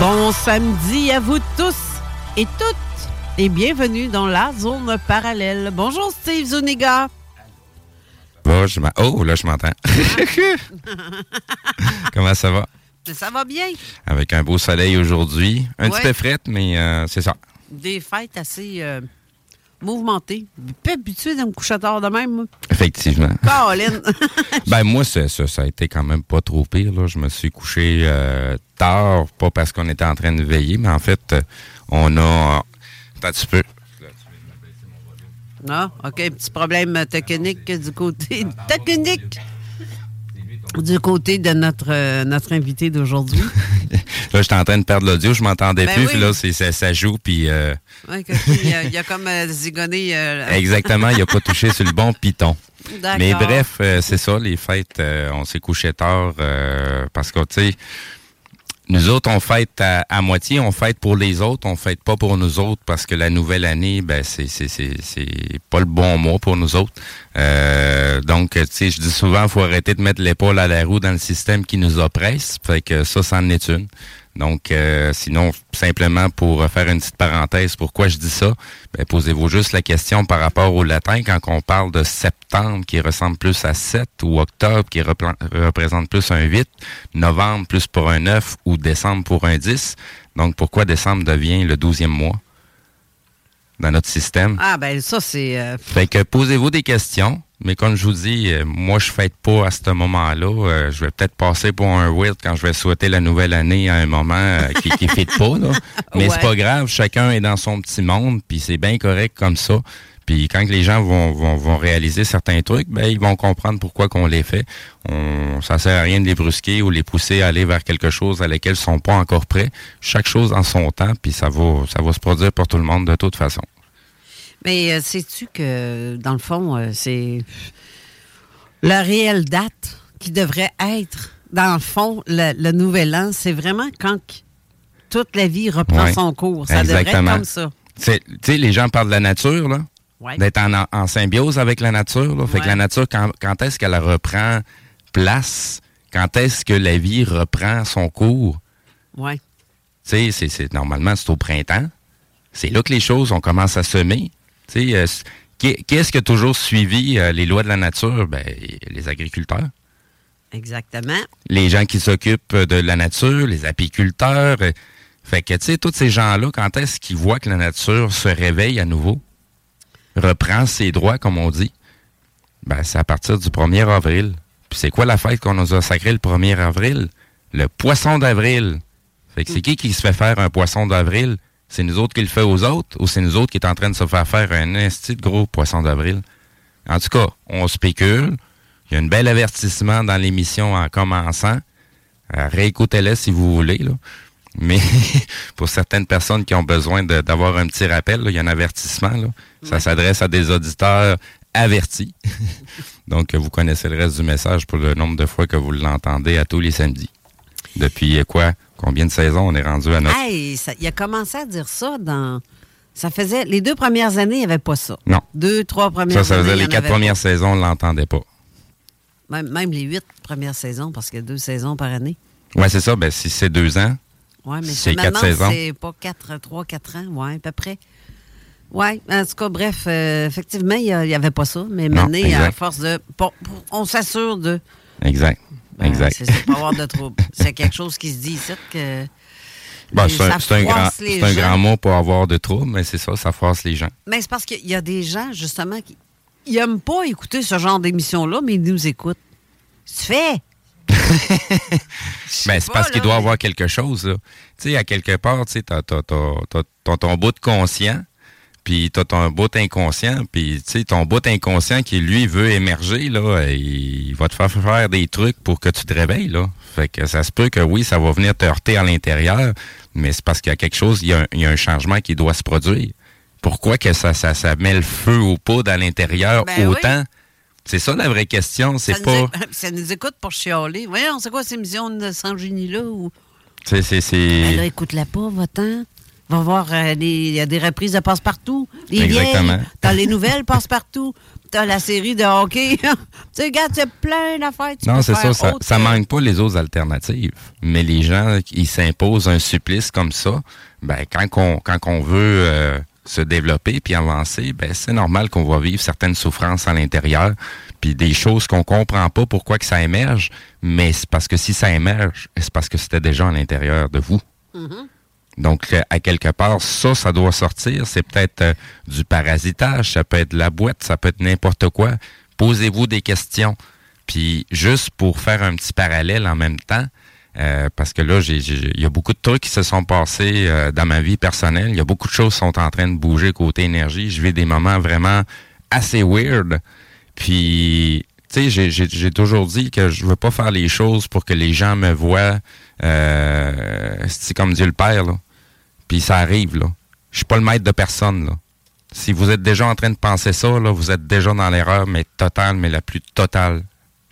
Bon samedi à vous tous et toutes et bienvenue dans la zone parallèle. Bonjour Steve Zuniga. Oh, je oh là, je m'entends. Comment ça va? Ça va bien. Avec un beau soleil aujourd'hui. Un petit peu fret, mais euh, c'est ça. Des fêtes assez euh, mouvementées. Pas habitué de me coucher tard de même. Effectivement. Caroline. ben moi, ça, ça, a été quand même pas trop pire. Là. Je me suis couché euh, tard, pas parce qu'on était en train de veiller, mais en fait, on a... Attends un petit peu. Non, ah, OK, petit problème technique du côté technique du côté de notre, euh, notre invité d'aujourd'hui. là, j'étais en train de perdre l'audio, je m'entendais ben plus, puis là, ça, ça, joue, puis... Euh... Oui, il, a, comme euh, zigonné... Euh, Exactement, il n'a pas touché sur le bon piton. Mais bref, c'est ça, les fêtes, on s'est couché tard, parce que, tu sais nous autres, on fête à, moitié, on fête pour les autres, on fête pas pour nous autres parce que la nouvelle année, ben c'est c'est c'est pas le bon mois pour nous autres. Euh, donc, tu sais, je dis souvent, faut arrêter de mettre l'épaule à la roue dans le système qui nous oppresse. Fait que ça, c'en est une. Donc, euh, sinon, simplement pour faire une petite parenthèse, pourquoi je dis ça? Ben, posez-vous juste la question par rapport au latin quand on parle de septembre qui ressemble plus à 7 ou octobre qui représente plus un 8, novembre plus pour un 9 ou décembre pour un 10. Donc, pourquoi décembre devient le douzième mois? Dans notre système? Ah, ben ça, c'est... Euh, fait que posez-vous des questions. Mais comme je vous dis, euh, moi, je fête pas à ce moment-là. Euh, je vais peut-être passer pour un weird quand je vais souhaiter la nouvelle année à un moment qui ne fait pas. Là. Mais c'est pas grave, chacun est dans son petit monde, puis c'est bien correct comme ça. Puis quand les gens vont, vont, vont, réaliser certains trucs, ben ils vont comprendre pourquoi qu'on les fait. On, ça sert à rien de les brusquer ou les pousser à aller vers quelque chose à laquelle ils sont pas encore prêts. Chaque chose en son temps, puis ça va, ça va se produire pour tout le monde de toute façon. Mais euh, sais-tu que, dans le fond, euh, c'est la réelle date qui devrait être, dans le fond, le, nouvel an, c'est vraiment quand toute la vie reprend son cours. Ça devrait être comme ça. Tu sais, les gens parlent de la nature, là. D'être en, symbiose avec la nature. Là. Fait que la nature, quand, quand est-ce qu'elle reprend place? Quand est-ce que la vie reprend son cours? Oui. Tu sais, c'est, normalement, c'est au printemps. C'est là que les choses, on commence à semer. Euh, Qu'est-ce qui a toujours suivi euh, les lois de la nature? Ben, les agriculteurs. Exactement. Les gens qui s'occupent de la nature, les apiculteurs. Euh, fait que, tu sais, tous ces gens-là, quand est-ce qu'ils voient que la nature se réveille à nouveau, reprend ses droits, comme on dit? Ben, c'est à partir du 1er avril. Puis c'est quoi la fête qu'on nous a sacré le 1er avril? Le poisson d'avril. Fait que c'est qui qui se fait faire un poisson d'avril? C'est nous autres qui le fait aux autres ou c'est nous autres qui est en train de se faire faire un esti de gros poisson d'avril? En tout cas, on spécule. Il y a un bel avertissement dans l'émission en commençant. Euh, réécoutez-le si vous voulez. Mais pour certaines personnes qui ont besoin d'avoir un petit rappel, il y a un avertissement. Là. Ça s'adresse à des auditeurs avertis. Donc, vous connaissez le reste du message pour le nombre de fois que vous l'entendez à tous les samedis. Depuis quoi? Combien de saisons on est rendu à notre... Hey, il a commencé à dire ça dans... Ça faisait... Les deux premières années, il n'y avait pas ça. Non. Deux, trois premières années. Ça, ça faisait les quatre premières saisons, on ne l'entendait pas. Même, même, les huit premières saisons, parce qu'il y a deux saisons par année. Oui, c'est ça. Ben, si c'est deux ans, ouais, mais c'est quatre saisons. C'est pas quatre, trois, quatre ans, oui, à peu près. Oui, en tout cas, bref, euh, effectivement, il n'y avait pas ça. Mais maintenant, à force de. on s'assure de. Exact. Ben, exact. c'est pas avoir de trouble. c'est quelque chose qui se dit ici que. Ben, c'est un, grand, un grand mot pour avoir de trouble, mais c'est ça, ça force les gens. Mais c'est parce qu'il y a des gens, justement, qui n'aiment pas écouter ce genre d'émission-là, mais ils nous écoutent. Tu fais? Ben, c'est parce qu'il doit avoir quelque chose. Tu sais, à quelque part, tu t'as ton bout de conscient, puis t'as ton bout inconscient, puis tu sais, ton bout inconscient qui, lui, veut émerger, là, il va te faire faire des trucs pour que tu te réveilles, là. Fait que ça se peut que oui, ça va venir te heurter à l'intérieur, mais c'est parce qu'il y a quelque chose, il y a, un, changement qui doit se produire. Pourquoi que ça, ça, ça met le feu au poudre à l'intérieur ben autant? C'est ça la vraie question, c'est pas. ça nous écoute pour chialer. Voyons, c'est quoi ces émission de sans génie-là? Ou... C'est. c'est, ben écoute-la pas, va-t'en. Va voir, euh, il y a des reprises de passe-partout. Les Exactement. t'as les nouvelles passe-partout. T'as la série de hockey. tu sais, regarde, c'est plein d'affaires. Non, c'est ça, ça, ça manque pas les autres alternatives. Mais les gens, ils s'imposent un supplice comme ça. Ben, quand on, quand on veut euh, se développer puis avancer, ben c'est normal qu'on va vivre certaines souffrances à l'intérieur, puis des choses qu'on comprend pas pourquoi que ça émerge, mais c'est parce que si ça émerge, c'est parce que c'était déjà à l'intérieur de vous. Mm-hmm. Donc, euh, à quelque part, ça, ça doit sortir. C'est peut-être euh, du parasitage, ça peut être la boîte, ça peut être n'importe quoi. Posez-vous des questions. Puis, juste pour faire un petit parallèle en même temps, euh, parce que là, il y a beaucoup de trucs qui se sont passés euh, dans ma vie personnelle. Il y a beaucoup de choses qui sont en train de bouger côté énergie. Je vis des moments vraiment assez weird. Puis, tu sais, j'ai toujours dit que je veux pas faire les choses pour que les gens me voient euh, c'est comme Dieu le Père, là. Puis ça arrive, là. Je suis pas le maître de personne, là. Si vous êtes déjà en train de penser ça, là, vous êtes déjà dans l'erreur, mais totale, mais la plus totale.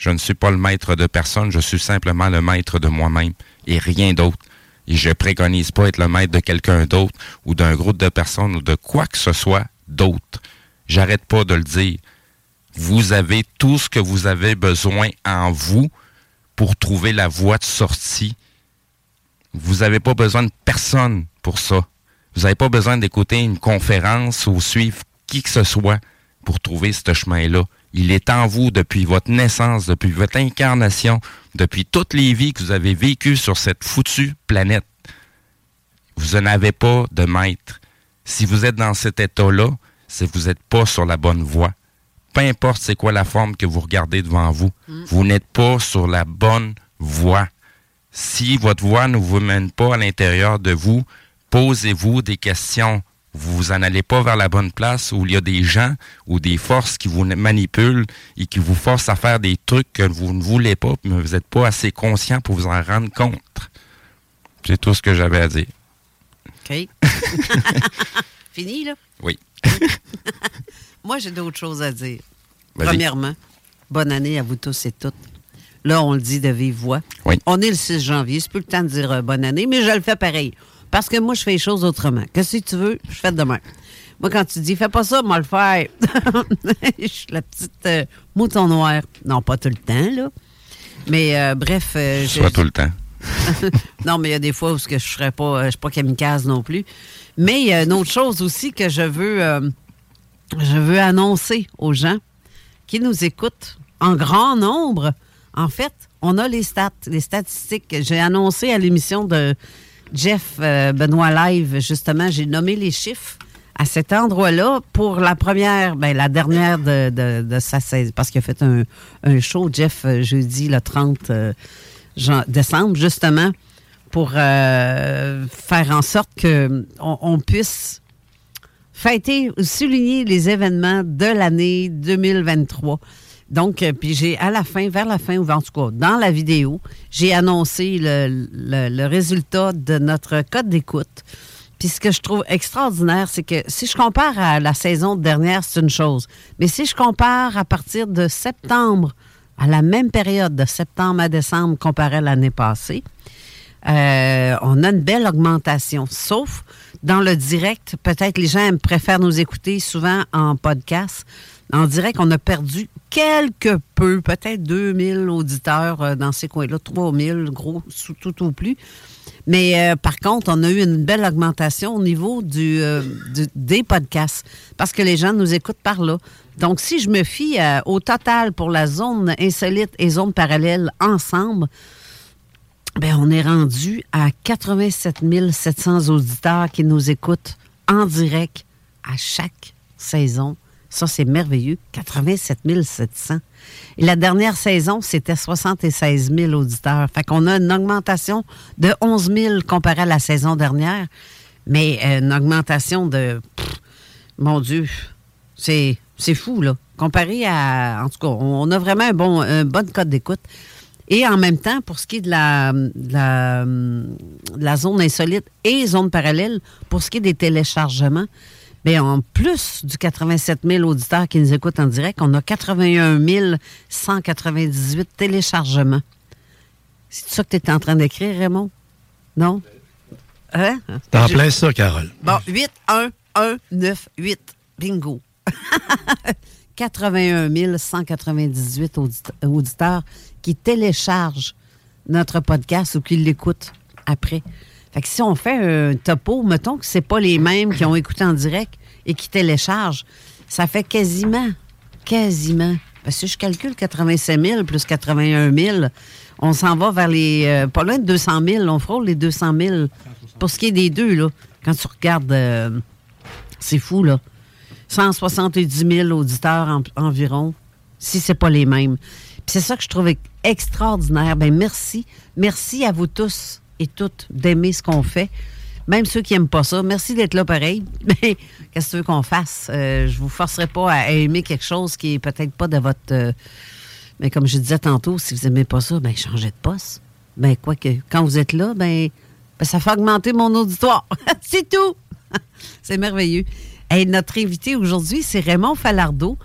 Je ne suis pas le maître de personne, je suis simplement le maître de moi-même et rien d'autre. Et je préconise pas être le maître de quelqu'un d'autre ou d'un groupe de personnes ou de quoi que ce soit d'autre. J'arrête pas de le dire. Vous avez tout ce que vous avez besoin en vous pour trouver la voie de sortie. Vous n'avez pas besoin de personne pour ça. Vous n'avez pas besoin d'écouter une conférence ou suivre qui que ce soit pour trouver ce chemin-là. Il est en vous depuis votre naissance, depuis votre incarnation, depuis toutes les vies que vous avez vécues sur cette foutue planète. Vous n'en avez pas de maître. Si vous êtes dans cet état-là, c'est que vous n'êtes pas sur la bonne voie. Peu importe c'est quoi la forme que vous regardez devant vous, mm. vous n'êtes pas sur la bonne voie. Si votre voie ne vous mène pas à l'intérieur de vous, posez-vous des questions vous n'en allez pas vers la bonne place où il y a des gens ou des forces qui vous manipulent et qui vous forcent à faire des trucs que vous ne voulez pas, mais vous n'êtes pas assez conscient pour vous en rendre compte. C'est tout ce que j'avais à dire. OK. Fini, là? Oui. Moi, j'ai d'autres choses à dire. Premièrement, bonne année à vous tous et toutes. Là, on le dit de vive voix. Oui. On est le 6 janvier. C'est plus le temps de dire euh, bonne année, mais je le fais pareil. Parce que moi, je fais les choses autrement. Que si tu veux, je fais demain. Moi, quand tu dis, fais pas ça, moi le faire. je suis la petite euh, mouton noir. Non, pas tout le temps, là. Mais euh, bref. Euh, Soit tout le temps. non, mais il y a des fois où je ne serais pas, je suis pas kamikaze non plus. Mais il y a une autre chose aussi que je veux, je veux annoncer aux gens qui nous écoutent en grand nombre. En fait, on a les stats, les statistiques. J'ai annoncé à l'émission de Jeff euh, Benoît Live, justement, j'ai nommé les chiffres à cet endroit-là pour la première, ben, la dernière de, de, sa saison, parce qu'il a fait un, show, Jeff, euh, jeudi le 30 euh, décembre, justement, pour faire en sorte qu'on on puisse fêter, souligner les événements de l'année 2023. Donc, euh, puis j'ai à la fin, vers la fin, ou en tout cas, dans la vidéo, j'ai annoncé le, le, résultat de notre code d'écoute. Puis ce que je trouve extraordinaire, c'est que si je compare à la saison dernière, c'est une chose. Mais si je compare à partir de septembre, à la même période de septembre à décembre comparé à l'année passée, euh, on a une belle augmentation. Sauf dans le direct, peut-être les gens préfèrent nous écouter souvent en podcast. En direct, on a perdu quelque peu, peut-être 2000 auditeurs euh, dans ces coins-là, 3000, gros, tout au plus. Mais euh, par contre, on a eu une belle augmentation au niveau du, des podcasts parce que les gens nous écoutent par là. Donc, si je me fie au total pour la zone insolite et zone parallèle ensemble, Bien, on est rendu à 87 700 auditeurs qui nous écoutent en direct à chaque saison. Ça, c'est merveilleux. 87 700. Et la dernière saison, c'était 76 000 auditeurs. Fait qu'on a une augmentation de 11 000 comparé à la saison dernière. Mais euh, une augmentation de... mon Dieu, c'est, fou, là. Comparé à... En tout cas, on a vraiment un bon, code d'écoute. Et en même temps, pour ce qui est de la, la, zone insolite et zone parallèle, pour ce qui est des téléchargements, bien, en plus du 87 000 auditeurs qui nous écoutent en direct, on a 81 198 téléchargements. C'est ça que tu étais en train d'écrire, Raymond? Non? Hein? T'es en plein ça, Carole. Bon, 8, 1, 1, 9, 8. Bingo. 81 198 auditeurs qui téléchargent notre podcast ou qui l'écoutent après. Fait que si on fait un topo, mettons que c'est pas les mêmes qui ont écouté en direct et qui téléchargent, ça fait quasiment, quasiment, parce que je calcule 85 000 plus 81 000, on s'en va vers les, euh, pas loin de 200 000, on frôle les 200 000 pour ce qui est des deux, là. Quand tu regardes, euh, c'est fou, là. 170 000 auditeurs environ, si c'est pas les mêmes. c'est ça que je trouve extraordinaire. Ben merci. Merci à vous tous et toutes d'aimer ce qu'on fait. Même ceux qui n'aiment pas ça. Merci d'être là pareil. Mais qu'est-ce que tu veux qu'on fasse? Euh, je vous forcerai pas à aimer quelque chose qui est peut-être pas de votre. Euh, mais comme je disais tantôt, si vous n'aimez pas ça, ben changez de poste. Ben quoi que quand vous êtes là, ben, ben ça fait augmenter mon auditoire. c'est tout. c'est merveilleux notre invité aujourd'hui, c'est Raymond Falardeau.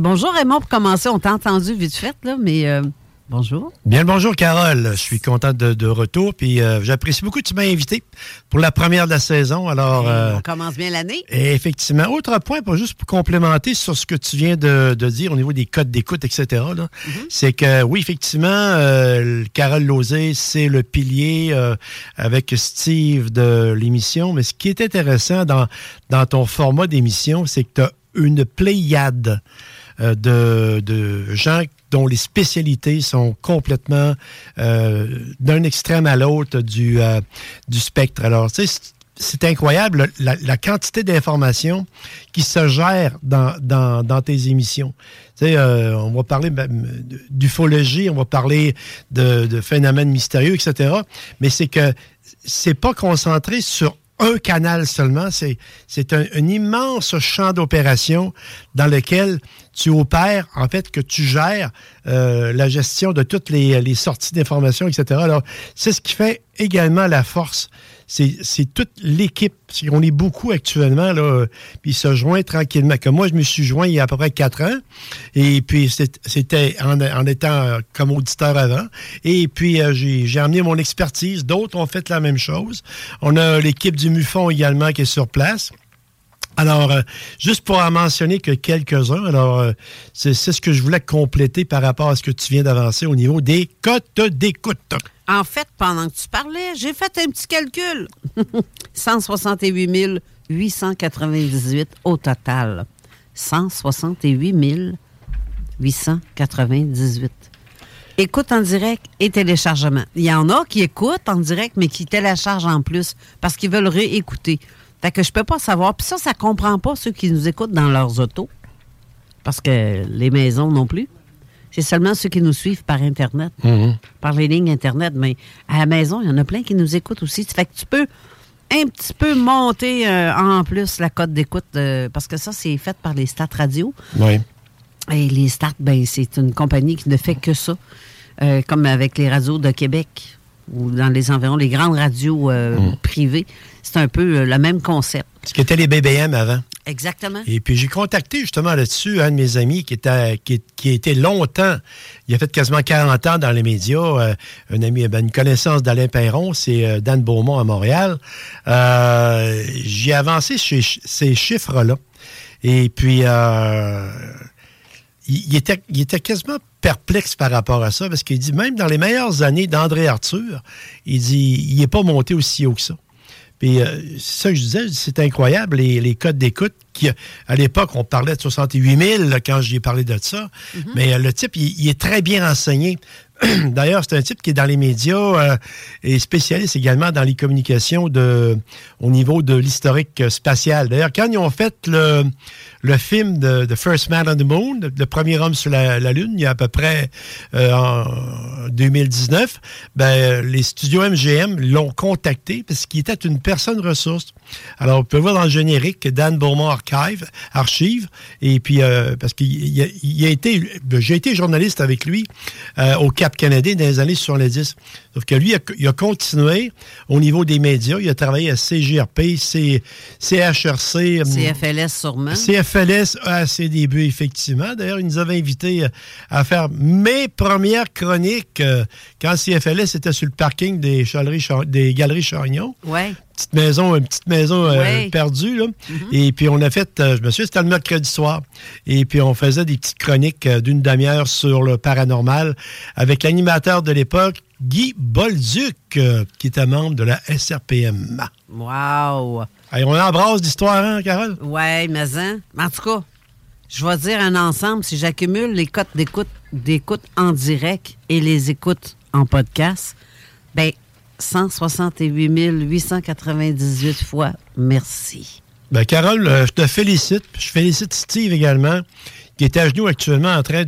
bonjour Raymond, pour commencer, on t'a entendu vite fait, là, mais euh, bonjour. Bien le bonjour Carole, je suis content de, retour, puis euh, j'apprécie beaucoup que tu m'as invité pour la première de la saison. Alors, euh, on commence bien l'année. Effectivement. Autre point, pour juste pour complémenter sur ce que tu viens de, dire au niveau des codes d'écoute, etc., mm-hmm. c'est que oui, effectivement, Carole Lozé, c'est le pilier avec Steve de l'émission, mais ce qui est intéressant dans, dans ton format d'émission, c'est que tu as une pléiade euh, de, de, gens dont les spécialités sont complètement euh, d'un extrême à l'autre du, euh, du spectre. Alors, tu sais, c'est incroyable la, quantité d'informations qui se gèrent dans, dans, dans tes émissions. Tu sais, on va parler d'ufologie, on va parler de, de, phénomènes mystérieux, etc. Mais c'est que c'est pas concentré sur un canal seulement. C'est un, immense champ d'opération dans lequel tu opères, en fait, que tu gères euh, la gestion de toutes les, les sorties d'informations, etc. Alors, c'est ce qui fait également la force c'est toute l'équipe. On est beaucoup actuellement, là, puis se joint tranquillement. Comme moi, je me suis joint il y a à peu près quatre ans, et puis c'était en, étant comme auditeur avant. Et puis, euh, j'ai amené mon expertise. D'autres ont fait la même chose. On a l'équipe du MUFON également qui est sur place. Alors, euh, juste pour en mentionner que quelques-uns, alors euh, c'est ce que je voulais compléter par rapport à ce que tu viens d'avancer au niveau des cotes d'écoute. En fait, pendant que tu parlais, j'ai fait un petit calcul. 168 898 au total. 168 898. Écoute en direct et téléchargement. Il y en a qui écoutent en direct, mais qui téléchargent en plus parce qu'ils veulent réécouter. Fait que je peux pas savoir. Puis ça, ça comprend pas ceux qui nous écoutent dans leurs autos. Parce que les maisons non plus. C'est seulement ceux qui nous suivent par Internet, mhm. par les lignes Internet. Mais à la maison, il y en a plein qui nous écoutent aussi. Fait que tu peux un petit peu monter euh, en plus la cote d'écoute, euh, parce que ça, c'est fait par les stats radio. Oui. Et les Start, ben, c'est une compagnie qui ne fait que ça, euh, comme avec les radios de Québec ou dans les environs, les grandes radios euh, mm. privées. C'est un peu le même concept. Ce qui était les BBM avant. Exactement. Et puis j'ai contacté justement là-dessus un de mes amis qui était qui, qui était longtemps, il a fait quasiment 40 ans dans les médias, euh, un ami, ben, une connaissance d'Alain Perron, c'est euh, Dan Beaumont à Montréal. Euh, j'ai avancé ces chiffres-là. Et puis il, était, il était quasiment perplexe par rapport à ça, parce qu'il dit, même dans les meilleures années d'André Arthur, il dit, il n'est pas monté aussi haut que ça. Puis, euh, c'est ça que je disais, c'est incroyable, les, les codes d'écoute. Qui, à l'époque, on parlait de 68 000 quand j'y ai parlé de ça. Mm-hmm. Mais euh, le type, il, est très bien renseigné. D'ailleurs, c'est un type qui est dans les médias euh, et spécialiste également dans les communications de, au niveau de l'historique spatial. D'ailleurs, quand ils ont fait le, le film de The First Man on the Moon, le premier homme sur la, Lune, il y a à peu près euh, en 2019, ben, les studios MGM l'ont contacté parce qu'il était une personne ressource. Alors, on peut voir dans le générique Dan Beaumont Archive, archive et puis euh, parce qu'il a, été, ben, j'ai été journaliste avec lui euh, au Cap Canadien dans les années 70. Sauf que lui, il a, continué au niveau des médias. Il a travaillé à CGRP, C, CHRC. CFLS sûrement. CFLS à ses débuts, effectivement. D'ailleurs, il nous avait invités euh, à faire mes premières chroniques euh, quand CFLS était sur le parking des, des Galeries Chagnon. Ouais petite maison, une petite maison euh, perdue. Là. Mm-hmm. Et puis on a fait, je me souviens, c'était le mercredi soir. Et puis on faisait des petites chroniques d'une demi-heure sur le paranormal avec l'animateur de l'époque, Guy Bolduc, qui était membre de la SRPM. Wow! On embrasse l'histoire, hein, Carole? Oui, mais hein? En tout cas, je vais dire un ensemble, si j'accumule les cotes d'écoute, d'écoute en direct et les écoutes en podcast, ben 168 898 fois merci. Ben, Carole, euh, je te félicite. Je félicite Steve également qui est à genoux actuellement en train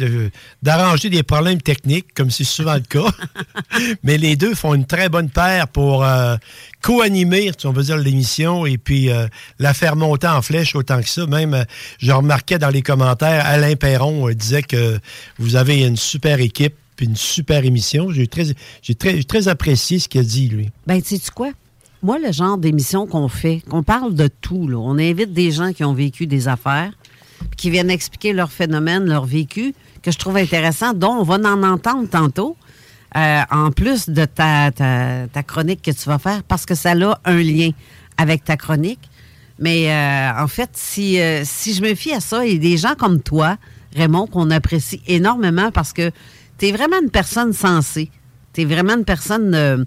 d'arranger des problèmes techniques, comme c'est souvent le cas. Mais les deux font une très bonne paire pour euh, co-animer, on veut dire, l'émission et puis euh, la faire monter en flèche autant que ça. Même, euh, je remarquais dans les commentaires, Alain Perron disait que vous avez une super équipe puis une super émission. J'ai très, apprécié ce qu'il a dit, lui. Ben, tu sais quoi? Moi, le genre d'émission qu'on fait, qu'on parle de tout, on invite des gens qui ont vécu des affaires, qui viennent expliquer leur phénomène, leur vécu, que je trouve intéressant, dont on va en entendre tantôt, euh, en plus de ta, chronique que tu vas faire, parce que ça a un lien avec ta chronique. Mais euh, en fait, si, euh, si je me fie à ça, a des gens comme toi, Raymond, qu'on apprécie énormément parce que tu es vraiment une personne sensée. Tu es vraiment une personne...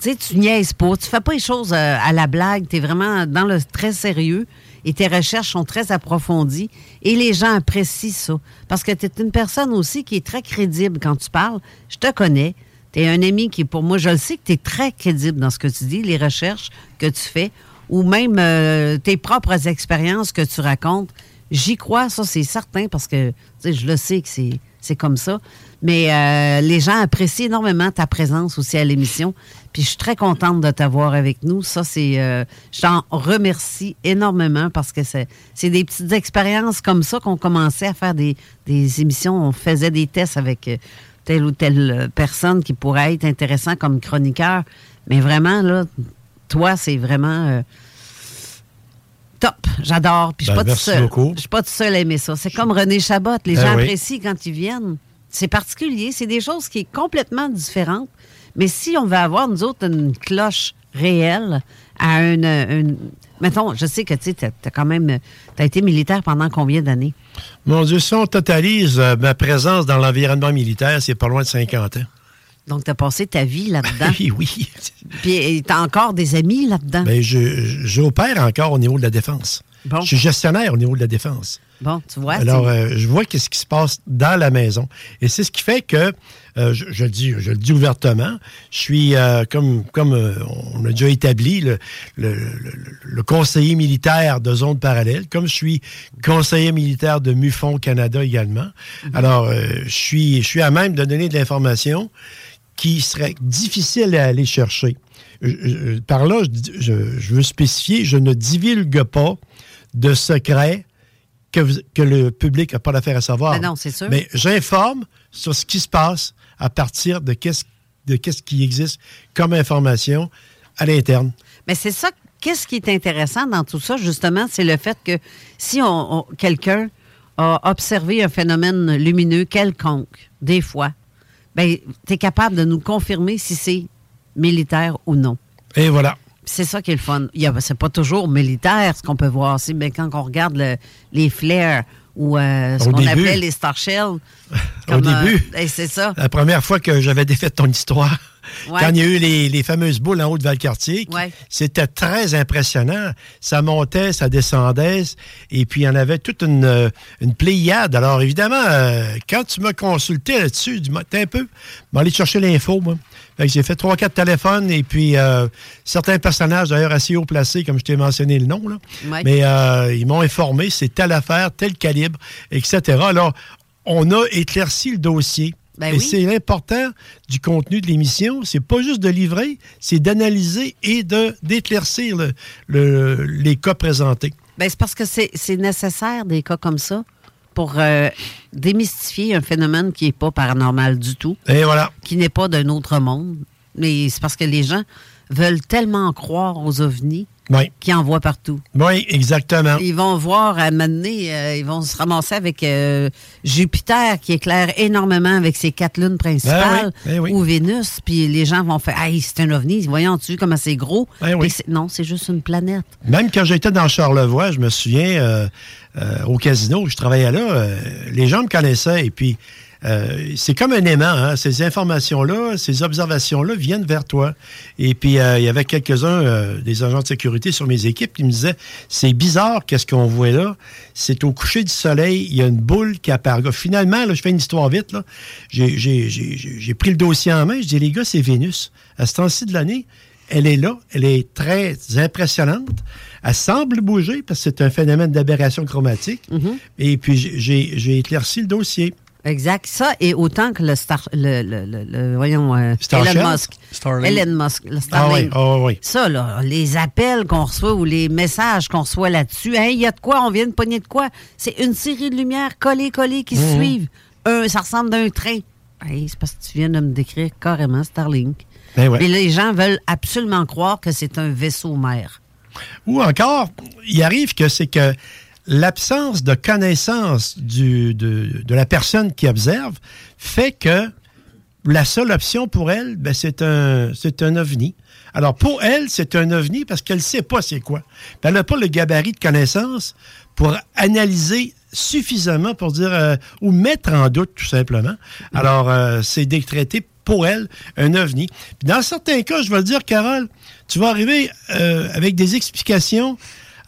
tu sais, tu niaises pas, tu fais pas les choses à la blague, tu es vraiment dans le très sérieux et tes recherches sont très approfondies et les gens apprécient ça. Parce que tu es une personne aussi qui est très crédible quand tu parles. Je te connais. Tu es un ami qui, pour moi, je le sais que tu es très crédible dans ce que tu dis, les recherches que tu fais ou même euh, tes propres expériences que tu racontes. J'y crois, ça, c'est certain, parce que je le sais que c'est comme ça. Mais euh, les gens apprécient énormément ta présence aussi à l'émission. Puis je suis très contente de t'avoir avec nous. Ça, c'est. Euh, je t'en remercie énormément parce que c'est des petites expériences comme ça qu'on commençait à faire des, émissions. On faisait des tests avec euh, telle ou telle personne qui pourrait être intéressant comme chroniqueur. Mais vraiment, là, toi, c'est vraiment. top. J'adore. Puis je suis ben, pas tout seul. Je suis pas tout seul à aimer ça. C'est comme René Chabot. Les ben gens apprécient quand ils viennent. C'est particulier. C'est des choses qui sont complètement différentes. Mais si on veut avoir, nous autres, une cloche réelle à une. mettons, je sais que tu as, quand même. Tu as été militaire pendant combien d'années? Mon Dieu, si on totalise euh, ma présence dans l'environnement militaire, c'est pas loin de 50 ans. Donc, tu as passé ta vie là-dedans? oui, oui. Puis, tu as encore des amis là-dedans? Bien, j'opère encore au niveau de la défense. Je suis gestionnaire au niveau de la défense. Bon, tu vois. Alors, euh, je vois qu'est-ce qui se passe dans la maison. Et c'est ce qui fait que, euh, je, le dis, je le dis ouvertement, je suis, euh, comme, comme on a déjà établi, le, le, conseiller militaire de zone parallèle, comme je suis conseiller militaire de MUFON Canada également. Mhm. Alors, je, suis, je suis à même de donner de l'information qui serait difficile à aller chercher. par là, je, je veux spécifier, je ne divulgue pas de secrets que, que le public n'a pas l'affaire à savoir. Mais ben non, c'est sûr. Mais j'informe sur ce qui se passe à partir de qu'est-ce de qu'est-ce qui existe comme information à l'interne. Mais c'est ça, qu'est-ce qui est intéressant dans tout ça, justement, c'est le fait que si on, quelqu'un a observé un phénomène lumineux quelconque, des fois, ben, tu es capable de nous confirmer si c'est militaire ou non. Et voilà. C'est ça qui est le fun. C'est pas toujours militaire ce qu'on peut voir. C'est ben, quand on regarde les flares ou euh, ce qu'on appelait les Star Shells. Au début. Euh, c'est ça. La première fois que j'avais défait ton histoire. Quand il y a eu les, fameuses boules en haut de Valcartier, c'était très impressionnant. Ça montait, ça descendait, et puis il y en avait toute une, euh, une pléiade. Alors évidemment, quand tu m'as consulté là-dessus, tu m'as un peu, aller chercher l'info, moi. J'ai fait trois, quatre téléphones et puis euh, certains personnages, d'ailleurs assez haut placés, comme je t'ai mentionné le nom, là, mais euh, ils m'ont informé, c'est telle affaire, tel calibre, etc. Alors, on a éclairci le dossier. Ben et c'est l'important du contenu de l'émission. C'est pas juste de livrer, c'est d'analyser et de d'éclaircir le, les cas présentés. Ben, c'est parce que c'est nécessaire des cas comme ça pour euh, démystifier un phénomène qui n'est pas paranormal du tout. Et voilà. Qui n'est pas d'un autre monde. Mais c'est parce que les gens veulent tellement croire aux ovnis qui en voient partout. Oui, exactement. Ils vont voir à donné, euh, ils vont se ramasser avec euh, Jupiter qui éclaire énormément avec ses quatre lunes principales ben ben ou Vénus, puis les gens vont faire Hey, c'est un ovni, voyons-tu comment c'est gros? Ben non, c'est juste une planète. Même quand j'étais dans Charlevoix, je me souviens euh, au casino, je travaillais là, les gens me connaissaient et puis euh, c'est comme un aimant, hein? ces informations-là, ces observations-là viennent vers toi. Et puis, il y avait quelques-uns des agents de sécurité sur mes équipes qui me disaient, c'est bizarre, qu'est-ce qu'on voit là? C'est au coucher du soleil, il y a une boule qui apparaît. Finalement, là, je fais une histoire vite, là. J'ai pris le dossier en main, je dis, les gars, c'est Vénus. À ce temps-ci de l'année, elle est là, elle est très impressionnante. Elle semble bouger parce que c'est un phénomène d'aberration chromatique. Mhm. Et puis, j'ai éclairci le dossier. Exact. Ça, et autant que le Star. Le, le, voyons. Euh, Elon Musk. Elon Musk, le Starlink. Ah oui, ah oui. Ça, là, les appels qu'on reçoit ou les messages qu'on reçoit là-dessus. Hein, il y a de quoi, on vient de pogner de quoi? C'est une série de lumières collées, collées qui se mhm. suivent. Un, ça ressemble d'un train. c'est parce que tu viens de me décrire carrément Starlink. Ben Mais les gens veulent absolument croire que c'est un vaisseau mère. Ou encore, il arrive que c'est que l'absence de connaissance du, de, la personne qui observe fait que la seule option pour elle, ben, c'est un, c'est un ovni. Alors, pour elle, c'est un ovni parce qu'elle ne sait pas c'est quoi. Elle n'a pas le gabarit de connaissance pour analyser suffisamment pour dire euh, ou mettre en doute tout simplement. Alors, euh, c'est décrété pour elle un ovni. dans certains cas, je vais le dire, Carole, tu vas arriver euh, avec des explications.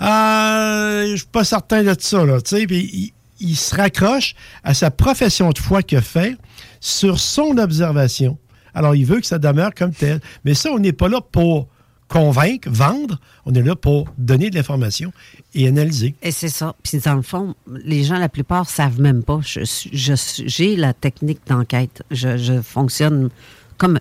Euh, je suis pas certain de ça, là. Puis il, se raccroche à sa profession de foi qu'il a fait sur son observation. Alors, il veut que ça demeure comme tel. Mais ça, on n'est pas là pour convaincre, vendre. On est là pour donner de l'information et analyser. Et c'est ça. Puis dans le fond, les gens, la plupart, savent même pas. J'ai la technique d'enquête. Je, fonctionne comme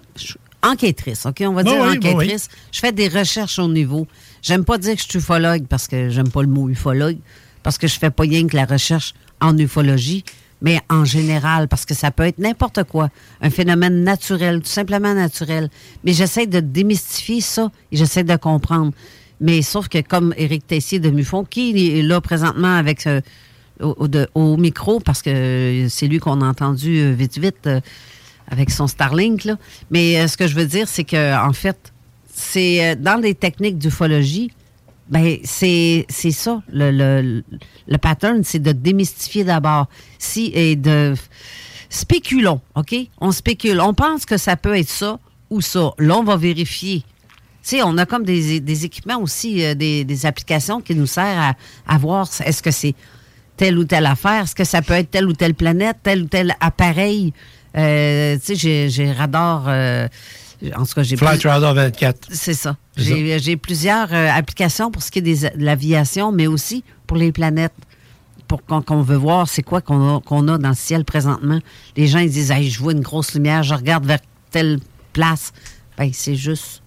enquêtrice, OK? On va dire enquêtrice. Je fais des recherches au niveau. J'aime pas dire que je suis ufologue parce que j'aime pas le mot ufologue, parce que je fais pas rien que la recherche en ufologie mais en général, parce que ça peut être n'importe quoi, un phénomène naturel, tout simplement naturel. Mais j'essaie de démystifier ça et j'essaie de comprendre. Mais sauf que comme Éric Tessier de Muffon, qui est là présentement avec euh, au, micro, parce que c'est lui qu'on a entendu euh, vite vite euh, avec son Starlink, là. Mais ce que je veux dire, c'est que en fait, c'est dans les techniques d'ufologie, ben, c'est ça. Le, pattern, c'est de démystifier d'abord. Si, et de. Spéculons, OK? On spécule. On pense que ça peut être ça ou ça. Là, on va vérifier. Tu on a comme des, des équipements aussi, euh, des, applications qui nous servent à, à voir est-ce que c'est telle ou telle affaire, est-ce que ça peut être telle ou telle planète, tel ou tel appareil. Euh, tu sais, j'ai radar. Euh, en tout cas, j'ai Flight Radar 24. C'est ça. J'ai plusieurs euh, applications pour ce qui est des, de l'aviation, mais aussi pour les planètes. Pour qu'on on veut voir c'est quoi qu'on a, dans le ciel présentement. Les gens ils disent hey, je vois une grosse lumière, je regarde vers telle place. Ben, c'est juste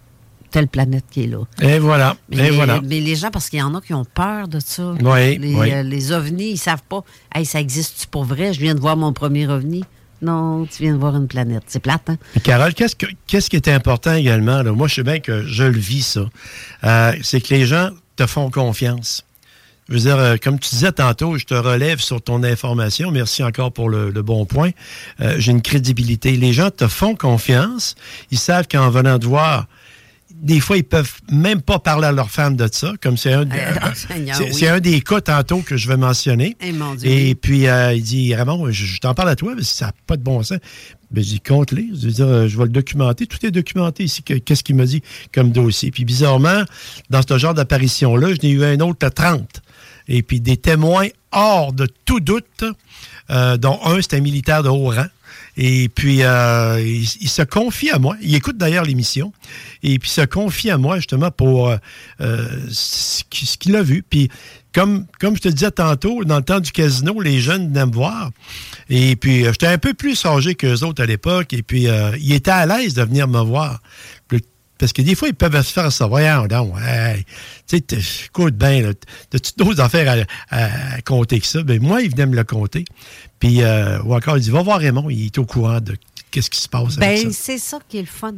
telle planète qui est là. Et voilà. Mais, et voilà. mais les gens, parce qu'il y en a qui ont peur de ça. Oui, les, oui. euh, les ovnis, ils savent pas. Hey, ça existe pour vrai? Je viens de voir mon premier ovni. Non, tu viens de voir une planète. C'est plate, hein? Carole, qu'est-ce, que- qu'est-ce qui est important également? Moi, je sais bien que je le vis, ça. Euh, c'est que les gens te font confiance. Je veux dire, euh, comme tu disais tantôt, je te relève sur ton information. Merci encore pour le, le bon point. Euh, j'ai une crédibilité. Les gens te font confiance. Ils savent qu'en venant te voir, des fois, ils peuvent même pas parler à leur femme de ça, comme c'est un, de- Seigneur, c'est, oui. c'est un des cas tantôt que je vais mentionner. Eh, mon Dieu, Et oui. puis, euh, il dit, Raymond, je, je t'en parle à toi, mais ça n'a pas de bon sens. Ben, je dis, compte-les. Je veux dire, euh, je vais le documenter. Tout est documenté ici. Que- Qu'est-ce qu'il m'a dit comme dossier? Puis, bizarrement, dans ce genre d'apparition-là, je n'ai eu un autre à 30. Et puis, des témoins hors de tout doute, euh, dont un, c'est un militaire de haut rang. Et puis, euh, il, se confie à moi. Il écoute d'ailleurs l'émission. Et puis, il se confie à moi, justement, pour euh, ce qu'il a vu. Puis, comme, comme je te disais tantôt, dans le temps du casino, les jeunes venaient me voir. Et puis, euh, j'étais un peu plus âgé qu'eux autres à l'époque. Et puis, euh, ils étaient à l'aise de venir me voir. Parce que des fois, ils peuvent se faire ça. Voyons donc, hey, tu sais, écoute bien, t'as-tu d'autres affaires à, à compter que ça? Ben, moi, ils venaient me le compter. Puis, euh, ou encore, il dit, va voir Raymond, il est au courant de qu'est-ce qui se passe avec Ben, ça. c'est ça qui est le fun.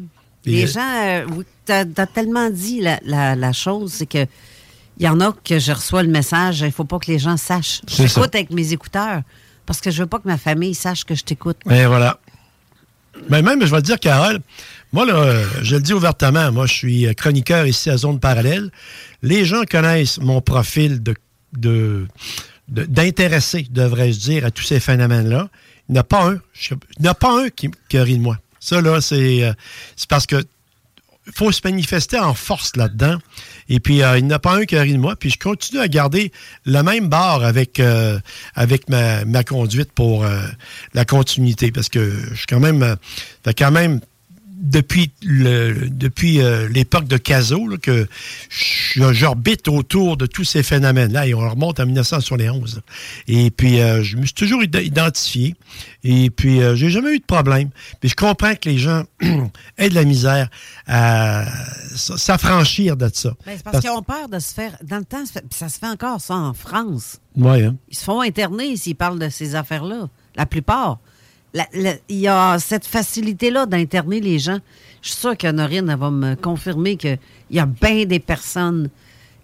Et, les euh, gens, euh, oui, t'as as tellement dit la, la- la chose, c'est que il y en a que je reçois le message, il faut pas que les gens sachent. C'est ça. J'écoute avec mes écouteurs parce que je veux pas que ma famille sache que je t'écoute. Et voilà. Mais même, je vais te dire, Carole, moi, là, je le dis ouvertement, moi, je suis chroniqueur ici à Zone Parallèle. Les gens connaissent mon profil de, de, d'intéressé, devrais-je dire, à tous ces phénomènes-là. Il n'y en a pas un, je- il n'y a pas un qui, qui rit de moi. Ça, là, c'est, euh, c'est parce que faut se manifester en force là-dedans. Et puis, euh, il n'y en a pas un qui a ri de moi. Puis, je continue à garder le même bar avec, euh, avec ma, ma conduite pour la continuité. Parce que je suis quand même... quand même depuis le depuis euh, l'époque de Caso là, que je- j'orbite autour de tous ces phénomènes-là et on remonte en 1971. là. Et puis euh, je me suis toujours id- identifié et puis euh, j'ai jamais eu de problème. Puis je comprends que les gens aient de la misère à s'affranchir de ça. Ben, c'est parce, Parce- qu'ils ont peur de se faire. Dans le temps, ça, se fait encore ça en France. Ouais, hein. Ils se font interner s'ils parlent de ces affaires-là. La plupart. Il y a cette facilité-là d'interner les gens. Je suis sûre que Norine elle va me confirmer qu'il y a bien des personnes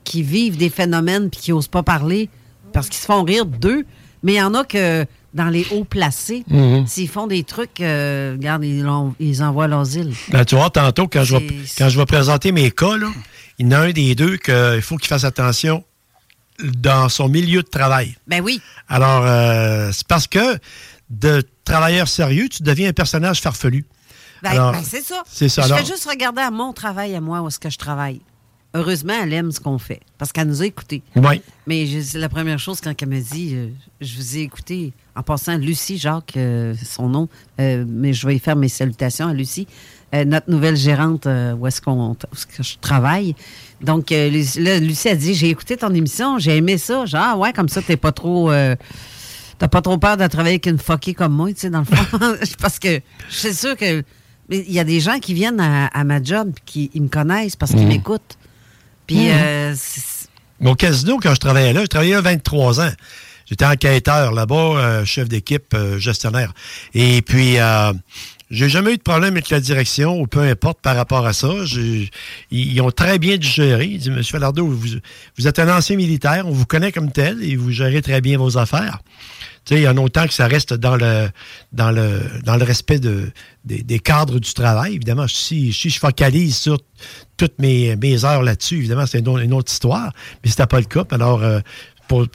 qui vivent des phénomènes puis qui n'osent pas parler parce qu'ils se font rire d'eux. Mais il y en a que dans les hauts placés, Mhm. s'ils font des trucs, euh, regarde, ils, envoient l'asile. Ben, tu vois, tantôt, quand je, vais, quand je vais présenter mes cas, là, il y en a un des deux qu'il faut qu'il fasse attention dans son milieu de travail. Ben oui. Alors, euh, c'est parce que de travailleur sérieux, tu deviens un personnage farfelu. Ben, ben, c'est ça. c'est ça. Je Alors- fais juste regarder à mon travail à moi où est-ce que je travaille. Heureusement, elle aime ce qu'on fait parce qu'elle nous a écoutés. Oui. Mais je- la première chose quand elle me dit euh, Je vous ai écouté. En passant, Lucie Jacques, euh, son nom, euh, mais je vais y faire mes salutations à Lucie, euh, notre nouvelle gérante où est-ce qu'on que je travaille. Donc, Lucie, là, Lucie a dit J'ai écouté ton émission, j'ai aimé ça. Genre, ah ouais, comme ça, t'es pas trop. Euh, T'as pas trop peur de travailler avec une fuckée comme moi, tu sais, dans le fond? parce que je suis sûr que. Il y a des gens qui viennent à, à ma job puis qui ils me connaissent parce qu'ils Mhm. m'écoutent. Puis, euh, c'est- Au casino, quand je travaillais là, je travaillais là 23 ans. J'étais enquêteur là-bas, euh, chef d'équipe, euh, gestionnaire. Et puis, euh, j'ai jamais eu de problème avec la direction, ou peu importe par rapport à ça. Ils, ils ont très bien digéré. Ils disent, Monsieur Falardeau, vous, vous êtes un ancien militaire, on vous connaît comme tel et vous gérez très bien vos affaires. Sais, il y en a autant que ça reste dans le dans le dans le respect de, des, des cadres du travail. Évidemment, si, si je focalise sur toutes mes, mes heures là-dessus, évidemment, c'est une, autre- une autre histoire. Mais c'était pas le cas. Alors, euh, pour,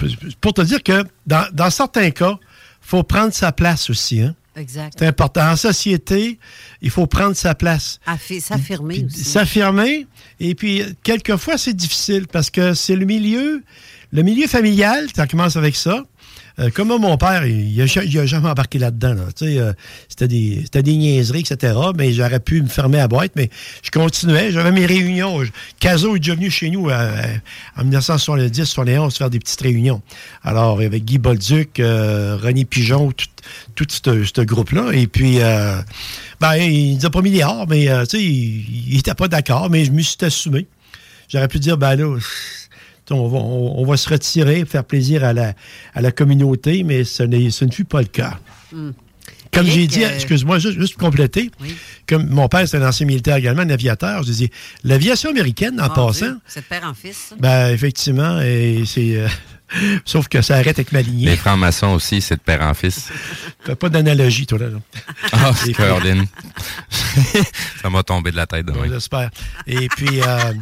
pour te dire que dans, dans certains cas, faut prendre sa place aussi. Hein? exact. C'est important. En société, il faut prendre sa place. Affi- S'affirmer aussi. S'affirmer. Et puis, quelquefois, c'est difficile parce que c'est le milieu, le milieu familial, ça commence avec ça. Euh, comme mon père, il n'a jamais embarqué là-dedans. Euh, c'était des, des niaiseries, etc. Mais j'aurais pu me fermer à boîte, mais je continuais. J'avais mes réunions. Caso est déjà venu chez nous euh, en 1970, 1971, faire des petites réunions. Alors, avec Guy Bolduc, René Pigeon, tout, ce groupe-là. Et puis, ben, il nous a pas mis dehors, mais il n'était pas d'accord, mais je me suis assumé. J'aurais pu dire, ben là, on va, se retirer, faire plaisir à la, à la communauté, mais ce, ce ne fut pas le cas. Hmm. Comme j'ai dit, euh, excuse-moi, juste, pour compléter, comme mon père, c'est un ancien militaire également, un aviateur, je disais, l'aviation américaine, en ah, passant. c'est de père en fils. Ben, effectivement, et c'est. Euh, sauf que ça arrête avec ma lignée. Les francs-maçons aussi, c'est de père en fils. Pas d'analogie, toi, là. Ah, c'est ça m'a tombé de la tête. J'espère. Et puis, euh,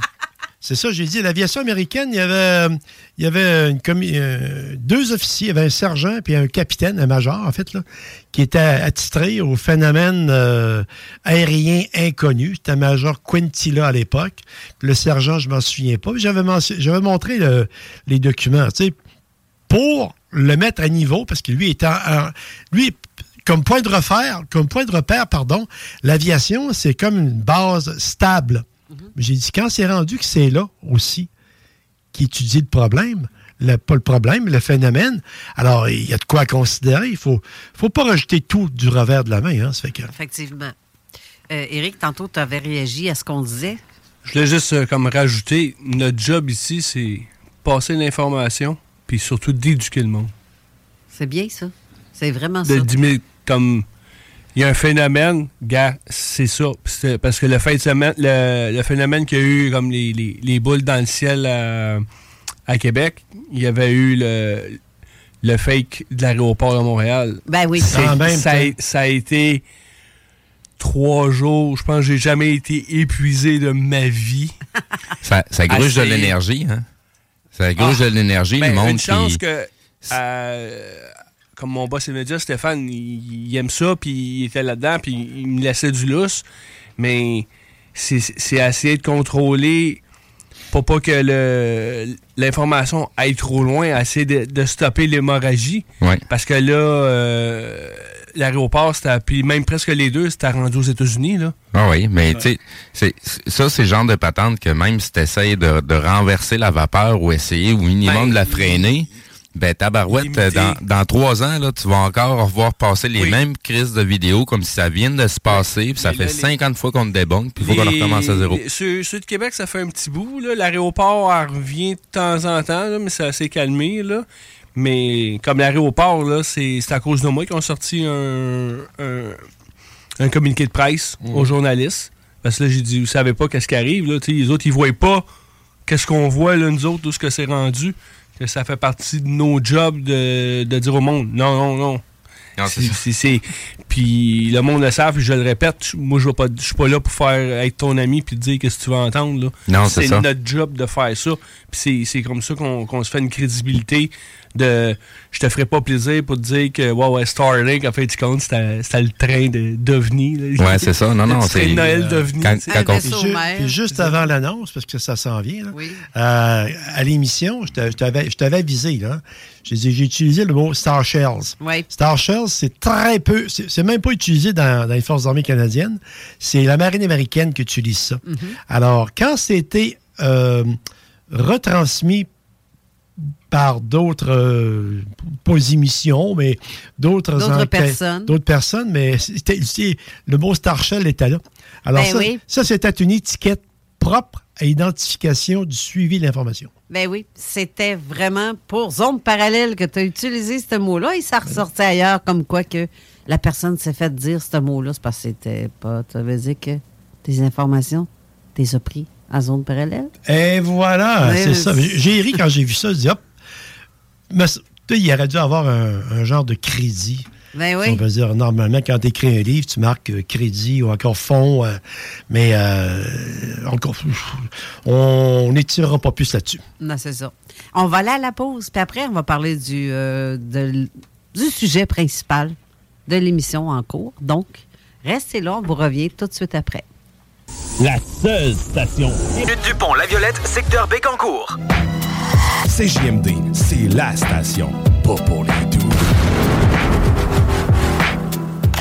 c'est ça, j'ai dit, l'aviation américaine, il y avait, il y avait euh, deux officiers, il y avait un sergent et un capitaine, un major, en fait, qui était attitré au phénomène euh, aérien inconnu. C'était un major Quintilla à l'époque. Le sergent, je m'en souviens pas. J'avais, j'avais montré les documents, tu sais, pour le mettre à niveau, parce que lui était lui, comme point de repère, comme point de repère, pardon, l'aviation, c'est comme une base stable. J'ai dit, quand c'est rendu que c'est là aussi qui étudie le problème, pas le problème, le phénomène, alors il y a de quoi considérer. Il ne faut, faut pas rejeter tout du revers de la main. Hein, fait que... Effectivement. Euh, Éric, tantôt, tu avais réagi à ce qu'on disait. Je voulais juste euh, comme rajouter, notre job ici, c'est passer l'information, puis surtout d'éduquer le monde. C'est bien ça. C'est vraiment ça. comme il y a un phénomène, gars, c'est ça. Parce que le, fait le, phénomène qu'il y a eu comme les, boules dans le ciel à, Québec, il y avait eu le, le fake de l'aéroport de Montréal. Ben oui. Ça, ça, a été trois jours. Je pense que j'ai jamais été épuisé de ma vie. ça, ça gruge de l'énergie, hein? Ça gruge ah, de l'énergie, le ben, monde une chance que euh, comme mon boss immédiat, Stéphane, il, aime ça, puis il était là-dedans, puis il me laissait du lousse. Mais c'est essayer de contrôler pour pas que l'information aille trop loin, essayer de, stopper l'hémorragie. Parce que là, euh, l'aéroport, puis même presque les deux, c'était rendu aux États-Unis. là. Ah oui, mais tu sais, ça, c'est le genre de patente que même si tu essaies de, renverser la vapeur ou essayer au minimum ben, de la freiner, ben, tabarouette, dans, dans trois ans, là, tu vas encore revoir passer les mêmes crises de vidéos comme si ça vient de se passer, puis ça fait 50 fois qu'on te débonne, puis il faut qu'on recommence à zéro. Ceux, de Québec, ça fait un petit bout. L'aéroport revient de temps en temps, mais ça s'est calmé. Là. Mais comme l'aéroport, c'est à cause de moi qu'ils ont sorti un, un, communiqué de presse aux journalistes. Parce que là, j'ai dit, vous savez pas qu'est-ce qui arrive. Là, les autres, ils voient pas qu'est-ce qu'on voit, là, nous autres, tout ce que c'est rendu que ça fait partie de nos jobs de, de dire au monde non, non, non. C'est puis le monde le savent, puis je le répète, moi je ne suis pas là pour faire être ton ami puis te dire qu'est-ce que tu vas entendre là. Non, c'est notre job de faire ça. Puis c'est comme ça qu'on se fait une crédibilité de je te ferai pas plaisir pour te dire que ouais, ouais Starlink, en fait, tu comptes, c'était le train de d'OVNI. Ouais, c'est ça. Non, non, c'est. Le Noël euh, d'OVNI. Quand, juste avant l'annonce, parce que ça s'en vient, là, euh, à l'émission, je t'avais avisé. J'ai utilisé le mot Star Shells. Oui. Star Shells, c'est très peu, c'est même pas utilisé dans, les forces armées canadiennes. C'est la marine américaine qui utilise ça. Mm-hmm. Alors, quand c'était euh, retransmis par d'autres, euh, pas émissions, mais d'autres personnes. D'autres personnes, mais le mot Starshell était là. Alors, ben ça, c'était une étiquette propre à identification du suivi de l'information. Ben oui, c'était vraiment pour zone parallèle que tu as utilisé ce mot-là et ça ressortait ailleurs comme quoi que la personne s'est fait dire ce mot-là. C'est parce que c'était pas. Tu avais dit que tes informations, t'es as pris à zone parallèle. Et voilà, c'est ça. J'ai ri quand j'ai vu ça. Je dis, hop, il aurait dû avoir un, genre de crédit. Ben oui. On va dire, normalement, quand tu écris un livre, tu marques euh, crédit ou encore fonds, euh, mais euh, encore, on n'étirera pas plus là-dessus. Non, c'est ça. On va aller à la pause, puis après, on va parler du, du sujet principal de l'émission en cours. Donc, restez là, on vous revient tout de suite après. La seule station. Dupont, La Violette, secteur Bécancourt. CJMD, c'est la station, pas pour les doux.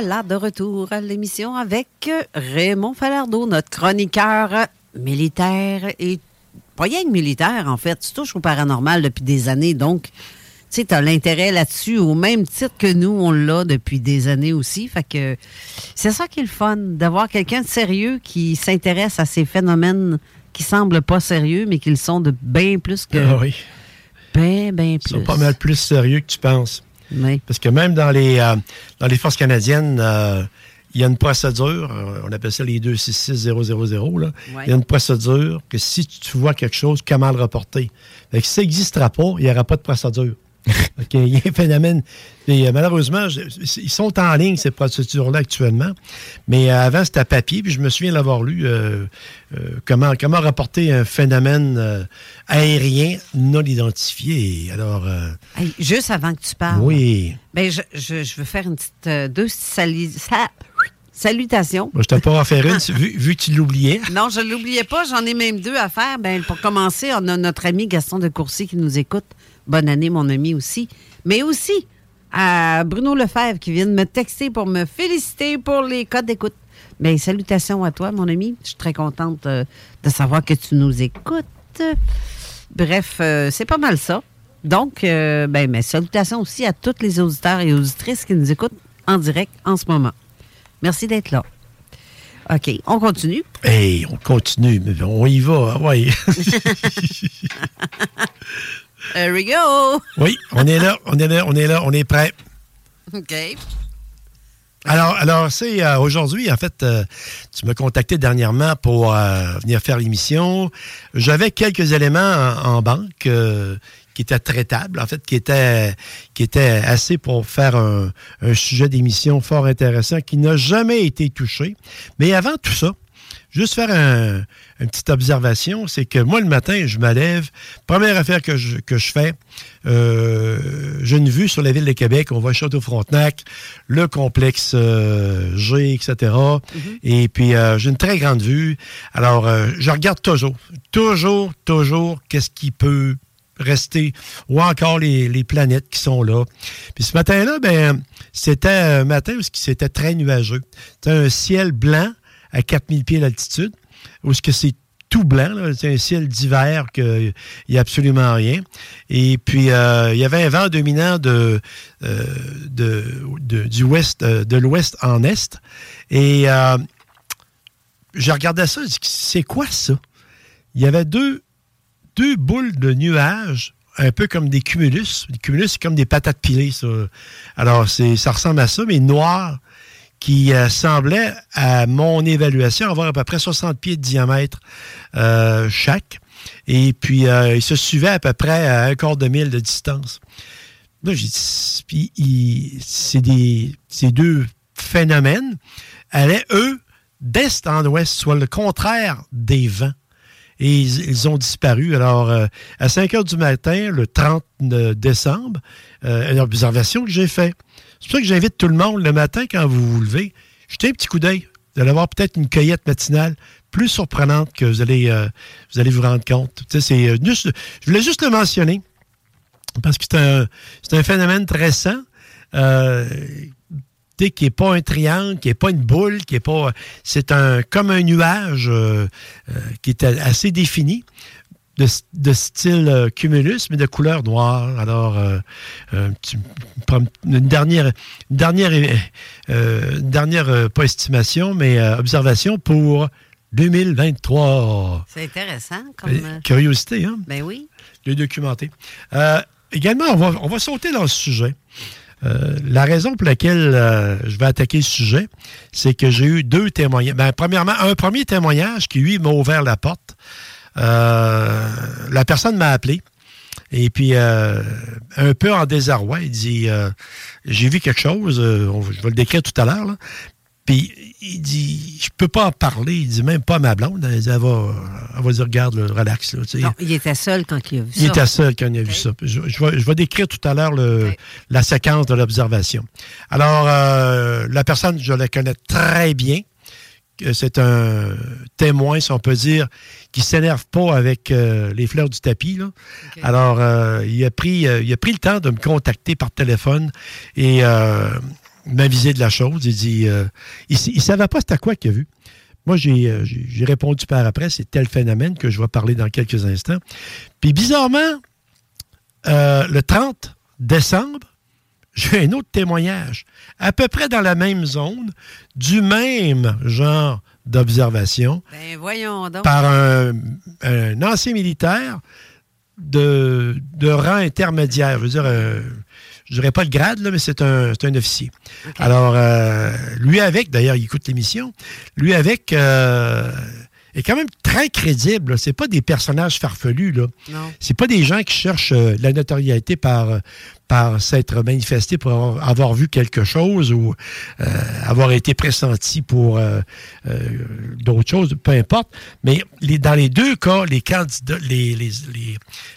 Voilà de retour à l'émission avec Raymond Falardeau, notre chroniqueur militaire et pas rien que militaire, en fait. Tu touches au paranormal depuis des années, donc tu sais, as l'intérêt là-dessus au même titre que nous, on l'a depuis des années aussi. Fait que c'est ça qui est le fun, d'avoir quelqu'un de sérieux qui s'intéresse à ces phénomènes qui semblent pas sérieux, mais qui le sont de bien plus que. Ah oui. Bien, bien plus. Ils sont pas mal plus sérieux que tu penses. Parce que même dans les, euh, dans les forces canadiennes, euh, il y a une procédure, euh, on appelle ça les 266000, là. Il y a une procédure que si tu vois quelque chose, comment le reporter? Fait ça n'existera pas, il n'y aura pas de procédure. il y a un phénomène. Et, malheureusement, ils sont en ligne, ces procédures-là, actuellement. Mais avant, c'était à papier, puis je me souviens l'avoir lu. comment, comment rapporter un phénomène aérien non identifié. Alors, juste avant que tu parles. Oui. Ben, je, je, veux faire une petite, deux salutations. je t'ai pas en faire une, vu, que tu l'oubliais. Non, je ne l'oubliais pas. J'en ai même deux à faire. Ben, pour commencer, on a notre ami Gaston de Courcy qui nous écoute. Bonne année, mon ami aussi. Mais aussi à Bruno Lefebvre qui vient de me texter pour me féliciter pour les codes d'écoute. Bien, salutations à toi, mon ami. Je suis très contente euh, de savoir que tu nous écoutes. Bref, euh, c'est pas mal ça. Donc, euh, ben, mes salutations aussi à tous les auditeurs et auditrices qui nous écoutent en direct en ce moment. Merci d'être là. OK, on continue. Hey, on continue, mais on y va, ah oui. There we go. Oui, on est là, on est là, on est là, on est prêt. OK. Alors, alors c'est euh, aujourd'hui, en fait, euh, tu m'as contacté dernièrement pour euh, venir faire l'émission. J'avais quelques éléments en, banque qui étaient traitables, en fait, qui étaient, qui étaient assez pour faire un, un sujet d'émission fort intéressant qui n'a jamais été touché. Mais avant tout ça, juste faire une petite observation, c'est que moi, le matin, je me lève. Première affaire que je, que je fais, euh, j'ai une vue sur la ville de Québec. On voit Château-Frontenac, le complexe euh, G, etc. Mm-hmm. Et puis, euh, j'ai une très grande vue. Alors, je regarde toujours, toujours, toujours qu'est-ce qui peut rester, ou encore les, planètes qui sont là. Puis ce matin-là, ben, c'était un matin où c'était très nuageux. C'était un ciel blanc à 4000 pieds d'altitude, où ce que c'est tout blanc, c'est un ciel d'hiver qu'il n'y a absolument rien. Et puis, euh, il y avait un vent dominant de, euh, du euh, de l'ouest en est. Et je regardais ça, je c'est quoi ça? Il y avait deux, deux boules de nuages un peu comme des cumulus. Les cumulus, c'est comme des patates pilées. Ça. Alors, ça ressemble à ça, mais noir qui euh, semblait, à mon évaluation, avoir à peu près 60 pieds de diamètre euh, chaque. Et puis, euh, il se suivait à peu près à un quart de mille de distance. Là, j'ai dit, c'est des, ces deux phénomènes allaient, eux, d'est en ouest, soit le contraire des vents. Et ils, ont disparu. Alors, à 5 heures du matin, le 30 décembre, une observation que j'ai faite. C'est pour ça que j'invite tout le monde le matin quand vous vous levez, jetez un petit coup d'œil. Vous allez avoir peut-être une cueillette matinale plus surprenante que vous allez, euh, vous, allez vous rendre compte. Euh, je voulais juste le mentionner parce que c'est un, un, phénomène très récent. Euh, qui n'est pas un triangle, qui n'est pas une boule, qui est pas. C'est un comme un nuage qui est assez défini de, style euh, cumulus, mais de couleur noire. Alors, euh, euh, une dernière, dernière, dernière pas estimation, mais observation pour 2023. C'est intéressant comme. Euh, curiosité, hein? Ben oui. De documenter. Également, on va, on va sauter dans le sujet. Euh, la raison pour laquelle je vais attaquer le sujet, c'est que j'ai eu deux témoignages. Ben, premièrement, un premier témoignage qui, lui, m'a ouvert la porte. La personne m'a appelé. Et puis, un peu en désarroi, il dit J'ai vu quelque chose, je vais le décrire tout à l'heure, puis il dit, je peux pas en parler. Il dit même pas à ma blonde. Elle, dit, elle, va, elle va dire, regarde, relax. Là, non, il était seul quand il a vu ça. Il était seul quand il a vu ça. Je, vais, je, vais, décrire tout à l'heure la séquence de l'observation. Alors, euh, la personne, je la connais très bien. C'est un témoin, si on peut dire, qui s'énerve pas avec euh, les fleurs du tapis. Là. Alors, euh, il, a pris, il a pris le temps de me contacter par téléphone et visé de la chose. Il dit, euh, il ne savait pas c'était quoi qu'il a vu. Moi, euh, j'ai répondu par après, c'est tel phénomène que je vais parler dans quelques instants. Puis bizarrement, euh, le 30 décembre, j'ai un autre témoignage, à peu près dans la même zone, du même genre d'observation. Ben, voyons donc. Par un, ancien militaire de, de, rang intermédiaire. Je veux dire, je dirais pas le grade, là, mais c'est un, un, officier. Alors, euh, lui avec, d'ailleurs, il écoute l'émission, lui avec euh, est quand même très crédible. C'est pas des personnages farfelus. Là. Non. C'est pas des gens qui cherchent euh, la notoriété par, par s'être manifesté pour avoir, vu quelque chose ou avoir été pressenti pour d'autres choses, peu importe. Mais les, dans les deux cas, les candidats, les, les,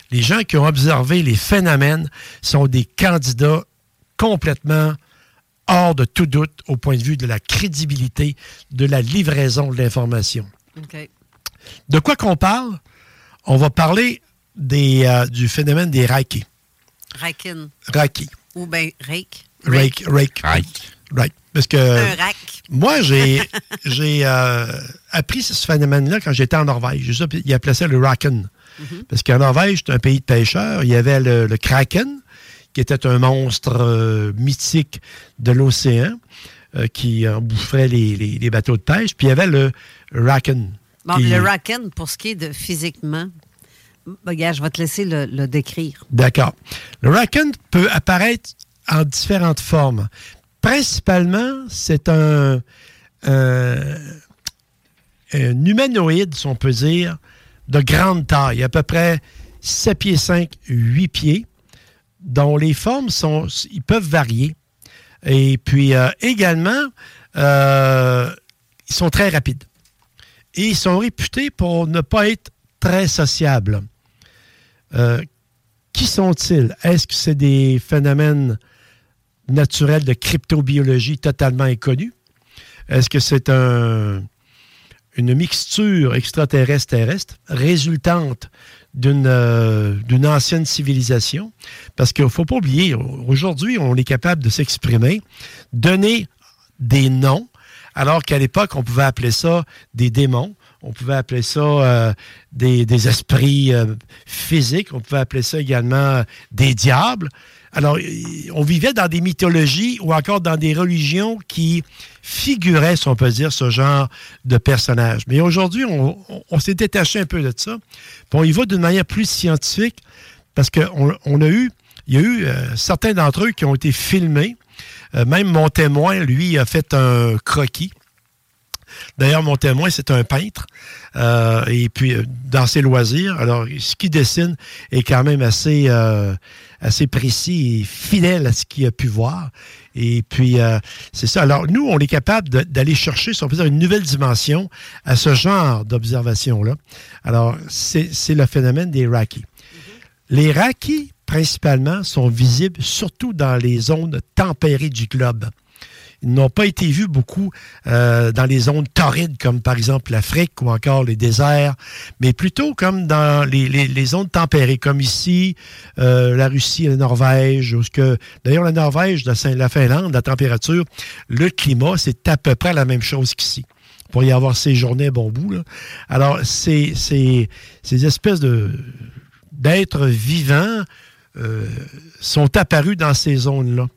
les gens qui ont observé les phénomènes sont des candidats complètement hors de tout doute au point de vue de la crédibilité de la livraison de l'information. De quoi qu'on parle? On va parler des, euh, du phénomène des Reiki. Reikin. Reiki. Ou bien Reiki. Reiki. Reiki. Reiki. Parce que Un moi, j'ai j'ai euh, appris ce phénomène-là quand j'étais en Norvège. Il appelait ça le Raken. Mhm. Parce qu'en Norvège, c'est un pays de pêcheurs. Il y avait le, Kraken, qui était un monstre euh, mythique de l'océan euh, qui emboufferait les, bateaux de pêche. Puis il y avait le Raken. Bon, le Raken, pour ce qui est de physiquement, regarde, je vais te laisser le, décrire. D'accord. Le Raken peut apparaître en différentes formes. Principalement, c'est un, un humanoïde, si on peut dire, de grande taille, à peu près 7 pieds 5, 8 pieds, dont les formes sont, ils peuvent varier. Et puis euh, également, euh, ils sont très rapides. Et ils sont réputés pour ne pas être très sociables. Euh, qui sont-ils? Est-ce que c'est des phénomènes naturels de cryptobiologie totalement inconnus? Est-ce que c'est un, une mixture extraterrestre-terrestre résultante euh, d'une ancienne civilisation? Parce qu'il ne faut pas oublier, aujourd'hui, on est capable de s'exprimer, donner des noms, alors qu'à l'époque, on pouvait appeler ça des démons, on pouvait appeler ça euh, des, esprits euh, physiques, on pouvait appeler ça également des diables. Alors, on vivait dans des mythologies ou encore dans des religions qui figuraient, si on peut dire, ce genre de personnages. Mais aujourd'hui, on, s'est détaché un peu de ça. On y va d'une manière plus scientifique parce qu'on on a eu, il y a eu euh, certains d'entre eux qui ont été filmés. Euh, même mon témoin, lui, a fait un croquis. D'ailleurs, mon témoin, c'est un peintre. Euh, et puis, dans ses loisirs, alors, ce qu'il dessine est quand même assez assez précis et fidèle à ce qu'il a pu voir. Et puis, euh, c'est ça. Alors, nous, on est capable d'aller chercher, si on peut dire, une nouvelle dimension à ce genre d'observation-là. Alors, c'est le phénomène des Raki. Les Raki, principalement, sont visibles surtout dans les zones tempérées du globe. N'ont pas été vus beaucoup euh, dans les zones torrides, comme par exemple l'Afrique ou encore les déserts, mais plutôt comme dans les, zones tempérées, comme ici, euh, la Russie, la Norvège, ou ce que d'ailleurs la Norvège, la Finlande, la température, le climat, c'est à peu près la même chose qu'ici pour y avoir ces journées bon bout. Alors, c'est ces espèces de d'êtres vivants euh, sont apparus dans ces zones-là.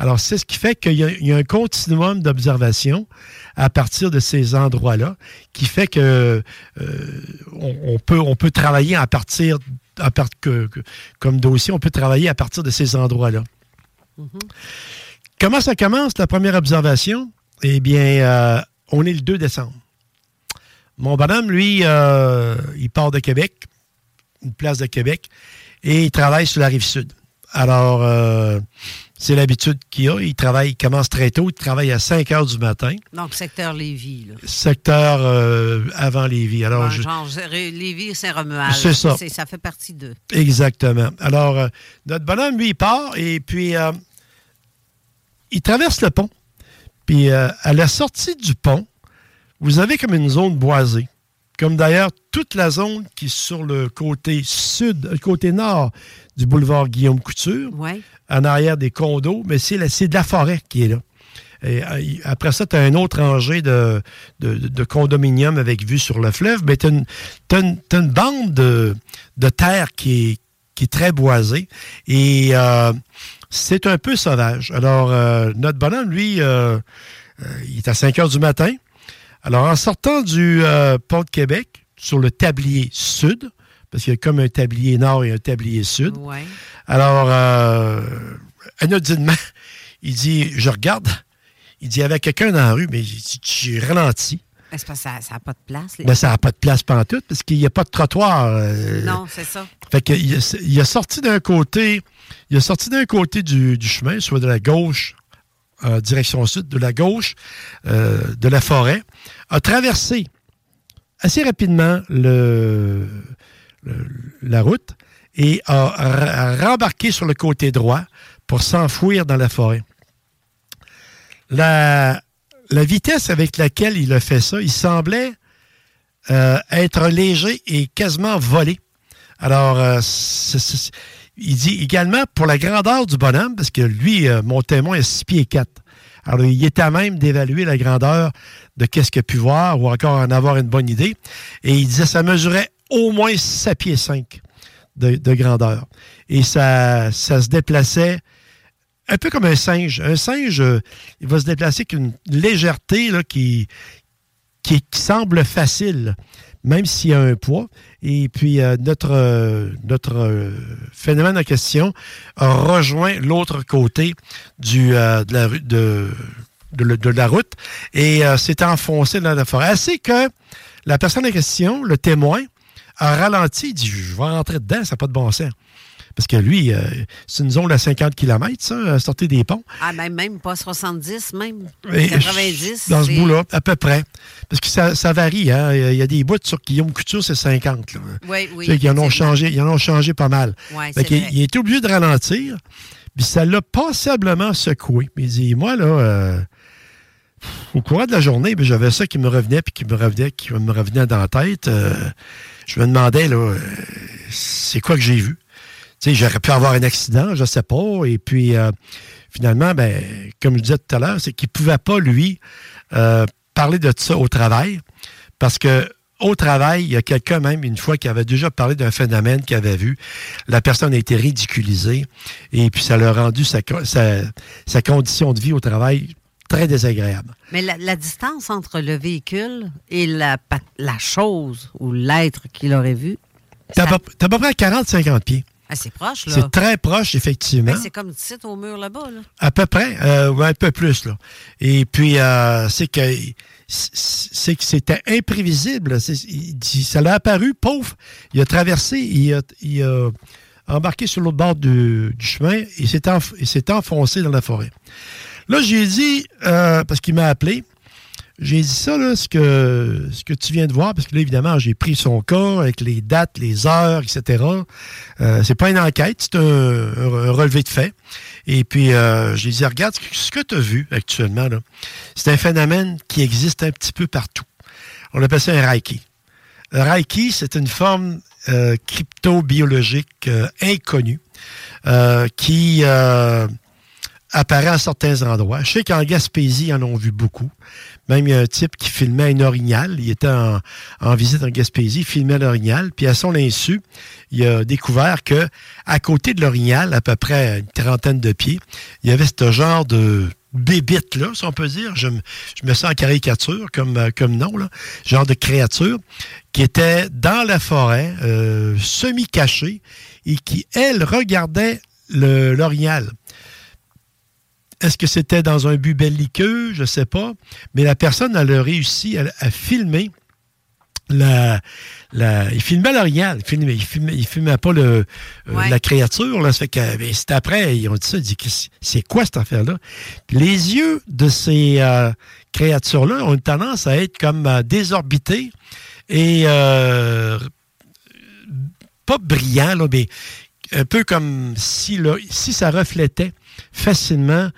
Alors, c'est ce qui fait qu'il y, a un continuum d'observation à partir de ces endroits-là, qui fait que euh, on, peut, on peut travailler à partir, à part, que, comme dossier, on peut travailler à partir de ces endroits-là. Mm-hmm. Comment ça commence, la première observation? Eh bien, euh, on est le 2 décembre. Mon bonhomme, lui, euh, il part de Québec, une place de Québec, et il travaille sur la rive sud. Alors, c'est l'habitude qu'il a. Il travaille, il commence très tôt. Il travaille à 5 heures du matin. Donc, secteur Lévis. Là. Secteur euh, avant Lévis. Alors, genre, Lévis, Saint-Romuald. C'est ça. Ça fait partie d'eux. Exactement. Alors, euh, notre bonhomme, lui, il part et puis euh, il traverse le pont. Puis, à la sortie du pont, vous avez comme une zone boisée. Comme d'ailleurs toute la zone qui est sur le côté sud, le côté nord du boulevard Guillaume Couture. Ouais en arrière des condos, mais c'est de la forêt qui est là. Euh, après ça, tu as un autre rangée de, de, condominiums avec vue sur le fleuve, mais tu as, une bande de, terre qui est, qui est très boisée. Et euh, c'est un peu sauvage. Alors, euh, notre bonhomme, lui, il est à 5 heures du matin. Alors, en sortant du pont de Québec, sur le tablier sud, parce qu'il y a comme un tablier nord et un tablier sud. Alors, euh, anodinement, il dit, je regarde, il dit, il y avait quelqu'un dans la rue, mais j'ai ralenti. C'est parce que ça n'a pas de place. Ben, ça n'a pas de place tout, parce qu'il n'y a pas de trottoir. Euh. non, c'est ça. Fait qu'il il a sorti d'un côté, il a sorti d'un côté du, chemin, soit de la gauche, en direction sud, de la gauche, euh, de la forêt, a traversé assez rapidement le, la route et a, rembarqué sur le côté droit pour s'enfouir dans la forêt. La, vitesse avec laquelle il a fait ça, il semblait euh, être léger et quasiment volé. Alors, euh, il dit également pour la grandeur du bonhomme, parce que lui, euh, mon témoin est 6 pieds 4. Alors, il est à même d'évaluer la grandeur de qu'est-ce qu'il a pu voir ou encore en avoir une bonne idée. Et il disait ça mesurait au moins 7 pieds 5 de, grandeur. Et ça, ça se déplaçait un peu comme un singe. Un singe, euh, il va se déplacer avec une légèreté là, qui, qui, semble facile, même s'il y a un poids. Et puis, euh, notre, euh, notre phénomène en question rejoint l'autre côté du, de, la, de, de, la route et s'est enfoncé dans la forêt. Ainsi que la personne en question, le témoin, a ralenti. Il dit Je vais rentrer dedans, ça n'a pas de bon sens. Parce que lui, euh, c'est une zone à 50 km, ça, à sortir des ponts. Ah, même, même pas 70, même. 90. Dans ce bout-là, à peu près. Parce que ça, varie, hein. Il y a des bouts sur Guillaume Couture, c'est 50. Oui, oui. Ils en, ont changé, ils en ont changé pas mal. Ouais, il, il, est obligé de ralentir. Puis ça l'a passablement secoué. Il dit Moi, là. Euh, au courant de la journée, ben, j'avais ça qui me revenait, puis qui me revenait, qui me revenait dans la tête. Euh, je me demandais, là, euh, c'est quoi que j'ai vu? Tu sais, j'aurais pu avoir un accident, je ne sais pas. Et puis, euh, finalement, ben, comme je disais tout à l'heure, c'est qu'il ne pouvait pas, lui, parler de ça au travail. Parce que au travail, il y a quelqu'un même, une fois, qui avait déjà parlé d'un phénomène qu'il avait vu. La personne a été ridiculisée et puis ça l'a rendu sa, sa, condition de vie au travail très désagréable. Mais la, distance entre le véhicule et la, la chose ou l'être qu'il aurait vu. T'as à peu près 40-50 pieds. Ah, c'est proche, là. C'est très proche, effectivement. c'est comme tu au mur là-bas, là. À peu près, euh, un peu plus, là. Et puis, euh, c'est que c'est que c'était imprévisible. Ça l'a apparu, pauvre. Il a traversé, il a, il a embarqué sur l'autre bord du, chemin et s'est enfoncé dans la forêt. Là, j'ai dit, euh, parce qu'il m'a appelé, j'ai dit ça, là, ce que, ce que tu viens de voir, parce que là, évidemment, j'ai pris son cas avec les dates, les heures, etc. Euh, c'est pas une enquête, c'est un, relevé de fait. Et puis, euh, j'ai dit, regarde ce que tu as vu actuellement, là. C'est un phénomène qui existe un petit peu partout. On appelle ça un Reiki. Un Reiki, c'est une forme euh, crypto-biologique inconnue qui apparaît à certains endroits. Je sais qu'en Gaspésie, ils en ont vu beaucoup. Même il y a un type qui filmait un orignal. Il était en, visite en Gaspésie, il filmait l'orignal. Puis à son insu, il a découvert que à côté de l'orignal, à peu près une trentaine de pieds, il y avait ce genre de bébite, là, si on peut dire. Je, me sens en caricature comme, euh, comme nom, là. Genre de créature qui était dans la forêt, euh, semi-cachée, et qui, elle, regardait l'orignal. Est-ce que c'était dans un but belliqueux? Je ne sais pas. Mais la personne, elle a réussi à, filmer la, la, il filmait l'orignal. Il filmait, il filmait, il filmait pas le, euh, la créature. Là. Ça fait que, ben, c'est après, ils ont dit ça. Ils dit, c'est quoi cette affaire-là? Les yeux de ces euh, créatures-là ont une tendance à être comme euh, désorbités et pas brillants, là, mais un peu comme si, là, si ça reflétait facilement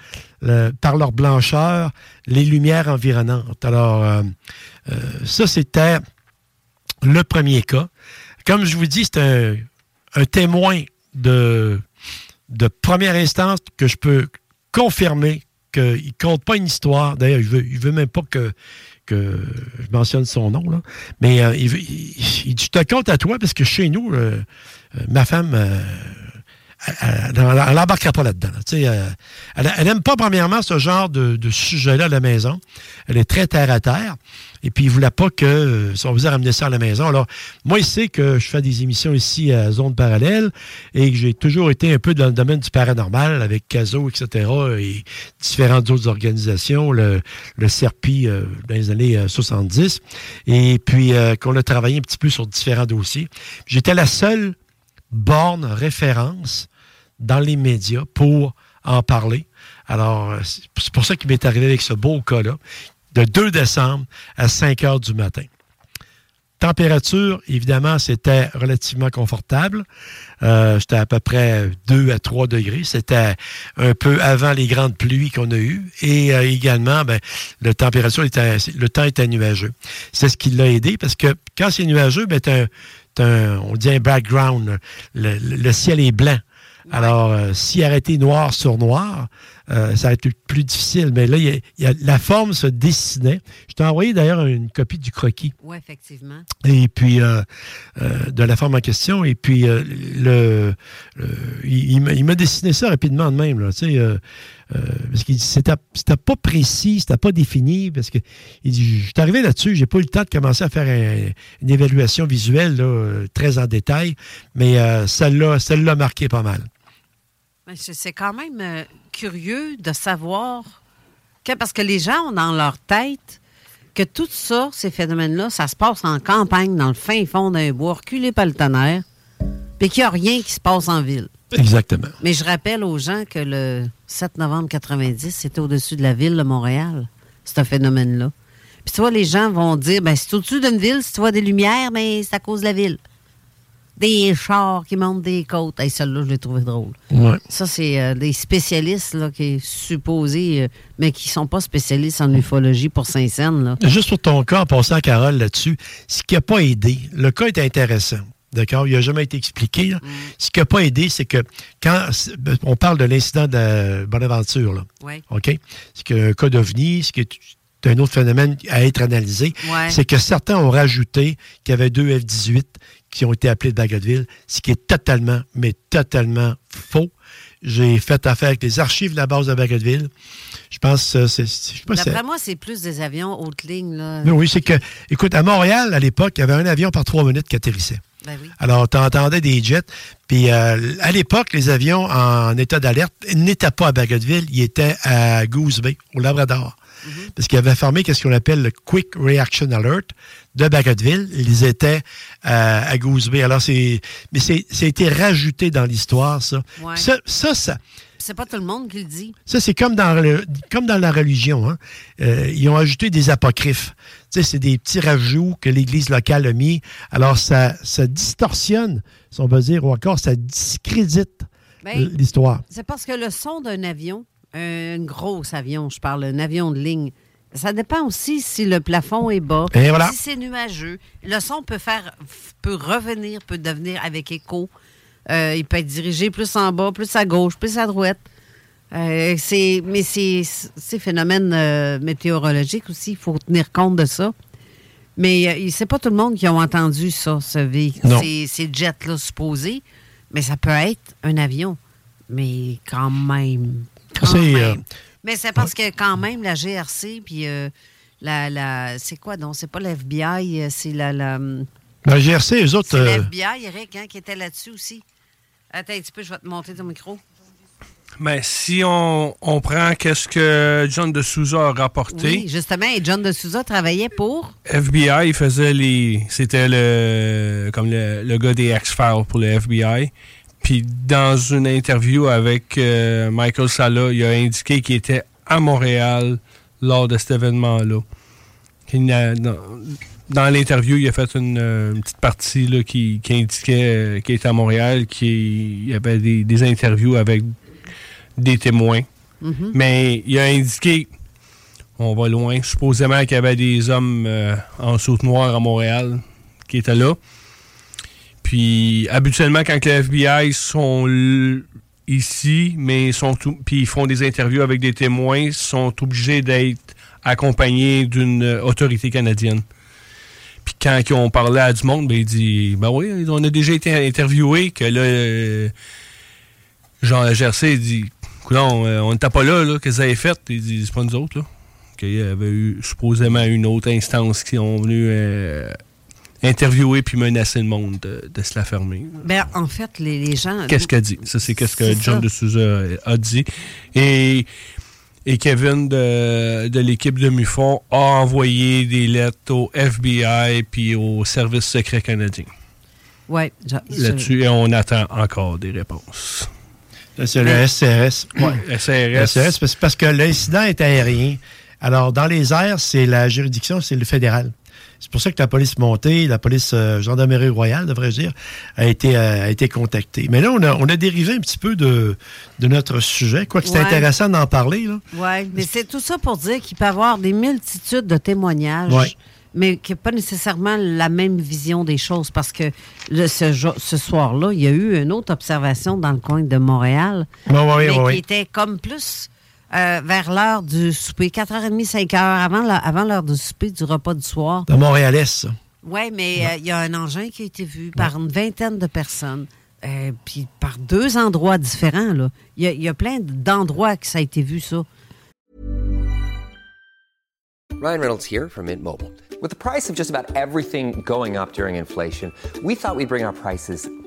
par leur blancheur les lumières environnantes. Alors, euh, euh, ça, c'était le premier cas. Comme je vous dis, c'est un, témoin de, première instance que je peux confirmer qu'il ne compte pas une histoire. D'ailleurs, il ne veut, même pas que, je mentionne son nom. Mais euh, il, il, dit, je te compte à toi parce que chez nous, ma femme elle n'embarquera pas là-dedans. Euh, elle n'aime pas, premièrement, ce genre de, sujet-là à la maison. Elle est très terre-à-terre. Et puis, il ne voulait pas que euh, son vous ramener ça à la maison. Alors, moi, il sait que je fais des émissions ici à Zone Parallèle et que j'ai toujours été un peu dans le domaine du paranormal avec CASO, etc. et différentes autres organisations, le, le CERPI euh, dans les années 70. Et puis, qu'on a travaillé un petit peu sur différents dossiers. J'étais la seule borne référence dans les médias pour en parler. Alors, euh, c'est pour ça qu'il m'est arrivé avec ce beau cas-là, de 2 décembre à 5 heures du matin. Température, évidemment, c'était relativement confortable. Euh, c'était à peu près 2 à 3 degrés. C'était un peu avant les grandes pluies qu'on a eues. Et euh, également, ben, la température était, le temps était nuageux. C'est ce qui l'a aidé parce que quand c'est nuageux, ben, un, on dit un background. le ciel est blanc. Alors, euh, s'il arrêtait noir sur noir, euh, ça aurait été plus difficile. Mais là, la forme se dessinait. Je t'ai envoyé d'ailleurs une copie du croquis. Oui, effectivement. Et puis, euh, de la forme en question. Et puis, le, il, m'a dessiné ça rapidement de même. Là, parce qu'il c'était, c'était pas précis, c'était pas défini. Parce que il dit, je suis arrivé là-dessus, j'ai pas eu le temps de commencer à faire une évaluation visuelle là, très en détail, mais celle-là, celle-là marqué pas mal. C'est quand même euh, curieux de savoir que, parce que les gens ont dans leur tête que tout ça, ces phénomènes-là, ça se passe en campagne, dans le fin fond d'un bois, reculé par le tonnerre, puis qu'il n'y a rien qui se passe en ville. Exactement. Mais je rappelle aux gens que le 7 novembre 90, c'était au-dessus de la ville de Montréal, ce phénomène-là. Puis tu vois, les gens vont dire, ben c'est au-dessus d'une ville, si tu vois des lumières, mais ben, c'est à cause de la ville des chars qui montent des côtes. Hey, celle-là, je l'ai trouvé drôle. Ça, c'est euh, des spécialistes là, qui est supposé, euh, mais qui sont pas spécialistes en ufologie pour Saint-Saëns. Juste pour ton cas, en passant à Carole là-dessus, ce qui n'a pas aidé, le cas est intéressant. D'accord? Il n'a jamais été expliqué. Mm. Ce qui n'a pas aidé, c'est que quand ben, on parle de l'incident de Bonaventure, là, OK? C'est qu'un cas d'OVNI, ce qui est un autre phénomène à être analysé, c'est que certains ont rajouté qu'il y avait deux F-18 qui ont été appelés de Bagotville, ce qui est totalement, mais totalement faux. J'ai fait affaire avec les archives de la base de Bagotville. Je pense que c'est. D'après moi, c'est plus des avions haute ligne. Là. oui, c'est que, écoute, à Montréal, à l'époque, il y avait un avion par trois minutes qui atterrissait. Ben oui. Alors, tu entendais des jets. Puis, euh, à l'époque, les avions en état d'alerte n'étaient pas à Bagotville, ils étaient à Goose Bay, au Labrador. Mhm. Parce qu'ils avaient formé ce qu'on appelle le Quick Reaction Alert de Bagotville. Ils étaient euh, à Goose Bay. Alors, c'est. Mais c'est, ça a été rajouté dans l'histoire, ça. Ça, ça, c'est pas tout le monde qui le dit. Ça, c'est comme dans, comme dans la religion. Hein. Euh, ils ont ajouté des apocryphes. Tu sais, c'est des petits rajouts que l'Église locale a mis. Alors, ça, ça distorsionne, si on veut dire, ou encore, ça discrédite ben, l'histoire. C'est parce que le son d'un avion, un gros avion, je parle, un avion de ligne, ça dépend aussi si le plafond est bas, si c'est nuageux. Le son peut faire, peut revenir, peut devenir avec écho. Euh, il peut être dirigé plus en bas, plus à gauche, plus à droite. Euh, mais c'est ces phénomènes euh, météorologiques aussi, il faut tenir compte de ça. Mais euh, c'est pas tout le monde qui a entendu ça, ce ces, ces jets-là supposés. Mais ça peut être un avion. Mais quand même. Mais c'est parce que quand même, la GRC, puis la, la c'est quoi donc? C'est pas l'FBI, c'est la, la. La GRC, eux autres. C'est l'FBI, Eric, hein, qui était là-dessus aussi. Attends un petit peu, je vais te monter ton micro. Mais si on, prend qu'est-ce que John de Souza a rapporté. Oui, justement, et John de Souza travaillait pour? FBI, il faisait les. C'était le. comme le, gars des X-Files pour le FBI. Puis dans une interview avec euh, Michael Sala, il a indiqué qu'il était à Montréal lors de cet événement-là. Dans, l'interview, il a fait une, petite partie là, qui, indiquait euh, qu'il était à Montréal, qu'il y avait des interviews avec des témoins. Mhm. Mais il a indiqué, on va loin, supposément qu'il y avait des hommes euh, en saute noire à Montréal qui étaient là. Puis habituellement, quand les FBI sont ici, mais sont puis ils font des interviews avec des témoins, sont obligés d'être accompagnés d'une autorité canadienne. Puis quand ils ont parlé à du monde, ben, il dit Ben oui, on a déjà été interviewés, que là, euh, Jean Gercé dit non, euh, on n'était pas là, là, que ça avait fait? Ils disent, c'est pas nous autres, là. Qu'il y avait eu supposément une autre instance qui ont venu euh, interviewer puis menacer le monde de, se la fermer. Ben, en fait, les, gens. Qu'est-ce qu'a dit? Ça, c'est qu'est-ce que John de Souza a dit. Et, et Kevin de, de l'équipe de MUFON a envoyé des lettres au FBI puis au Service secret canadien. Oui. Là-dessus, et on attend encore des réponses. C'est le SRS. Oui, SRS. SRS, parce que l'incident est aérien. Alors, dans les airs, c'est la juridiction, c'est le fédéral. C'est pour ça que la police montée, la police euh, gendarmerie royale, devrais-je dire, a été, euh, a été contactée. Mais là, on a, on a dérivé un petit peu de, de notre sujet. Quoique c'est intéressant d'en parler. Oui, mais c'est tout ça pour dire qu'il peut y avoir des multitudes de témoignages. Ouais mais qui n'a pas nécessairement la même vision des choses parce que ce, ce soir-là, il y a eu une autre observation dans le coin de Montréal, mais qui était comme plus euh, vers l'heure du souper, 4h30, 5h, avant, avant l'heure du souper, du repas du soir. De Montréalais, ça. Oui, mais euh, il y a un engin qui a été vu par une vingtaine de personnes. Euh, puis par deux endroits différents. Il y, y, a plein d'endroits que ça a été vu, ça. Ryan Reynolds here from Mint Mobile. With the price of just about everything going up during inflation, we thought we'd bring our prices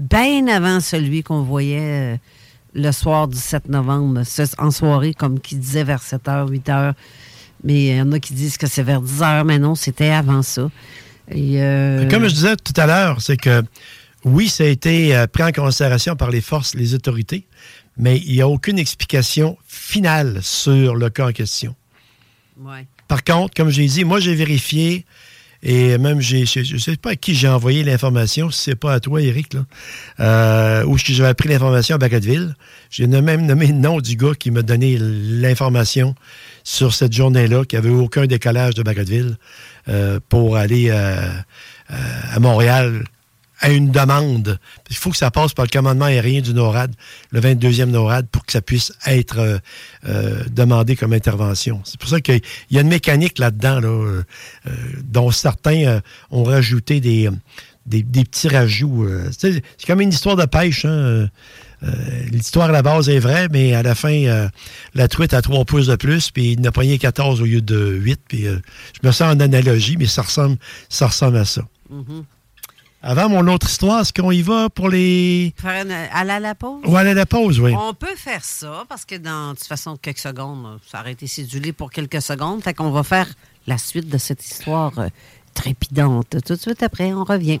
bien avant celui qu'on voyait euh, le soir du 7 novembre, en soirée, comme qui disait vers 7 h, 8 h. Mais il y en a qui disent que c'est vers 10 h, mais non, c'était avant ça. Euh, comme je disais tout à l'heure, c'est que oui, ça a été euh, pris en considération par les forces, les autorités, mais il n'y a aucune explication finale sur le cas en question. Par contre, comme j'ai dit, moi, j'ai vérifié et même, j'ai, je ne sais pas à qui j'ai envoyé l'information, si c'est pas à toi, Eric, là, euh, où j'avais pris l'information à Bagotville. J'ai même nommé le nom du gars qui m'a donné l'information sur cette journée-là, qui avait aucun décalage de Bagotville, euh, pour aller euh, euh, à Montréal à une demande. Il faut que ça passe par le commandement aérien du NORAD, le 22e NORAD, pour que ça puisse être euh, euh, demandé comme intervention. C'est pour ça qu'il y a une mécanique là-dedans, là, euh, dont certains ont rajouté des, des, petits rajouts. c'est comme une histoire de pêche. Hein? L'histoire à la base est vraie, mais à la fin, la truite a trois pouces de plus, puis il n'a pas 14 au lieu de 8. Puis, je me sens en analogie, mais ça ressemble, ça ressemble à ça. Mm-hmm. Avant mon autre histoire, est-ce qu'on y va pour les. aller à la pause? Ou aller à la pause, oui. On peut faire ça parce que dans, de toute façon, quelques secondes, ça aurait été cédulé pour quelques secondes. Fait qu'on va faire la suite de cette histoire euh, trépidante. Tout de suite après, on revient.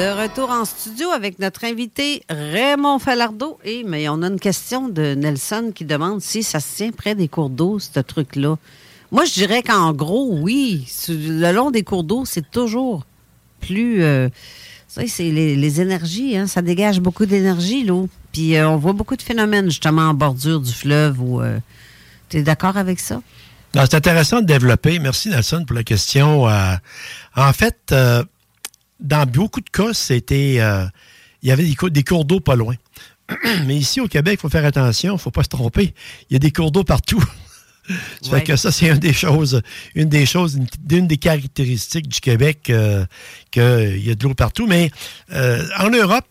De retour en studio avec notre invité Raymond Falardeau. Et mais on a une question de Nelson qui demande si ça se tient près des cours d'eau, ce truc-là. Moi, je dirais qu'en gros, oui. Le long des cours d'eau, c'est toujours plus. Euh, c'est les, énergies, hein, ça dégage beaucoup d'énergie, l'eau. Puis euh, on voit beaucoup de phénomènes, justement, en bordure du fleuve. Euh, tu es d'accord avec ça? C'est intéressant de développer. Merci, Nelson, pour la question. en fait, dans beaucoup de cas, c'était. Euh, il y avait des, cours, d'eau pas loin. Mais ici, au Québec, il faut faire attention, il ne faut pas se tromper. Il y a des cours d'eau partout. ça fait que ça, c'est une des choses, une des choses, une, des caractéristiques du Québec, euh, qu'il y a de l'eau partout. Mais euh, en Europe,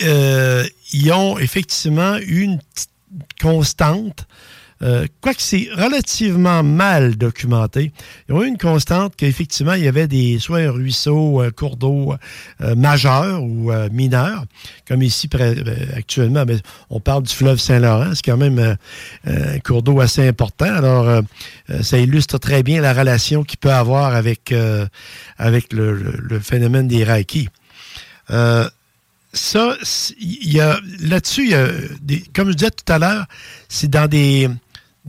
ils ont effectivement une constante euh, quoique c'est relativement mal documenté, il y a eu une constante qu'effectivement, il y avait des soit un ruisseau, un cours d'eau euh, majeur ou euh, mineur, comme ici actuellement, mais on parle du fleuve Saint-Laurent, c'est quand même un cours d'eau assez important. Alors, ça illustre très bien la relation qu'il peut avoir avec, avec le, phénomène des raquis ça, il y a là-dessus, comme je disais tout à l'heure, c'est dans des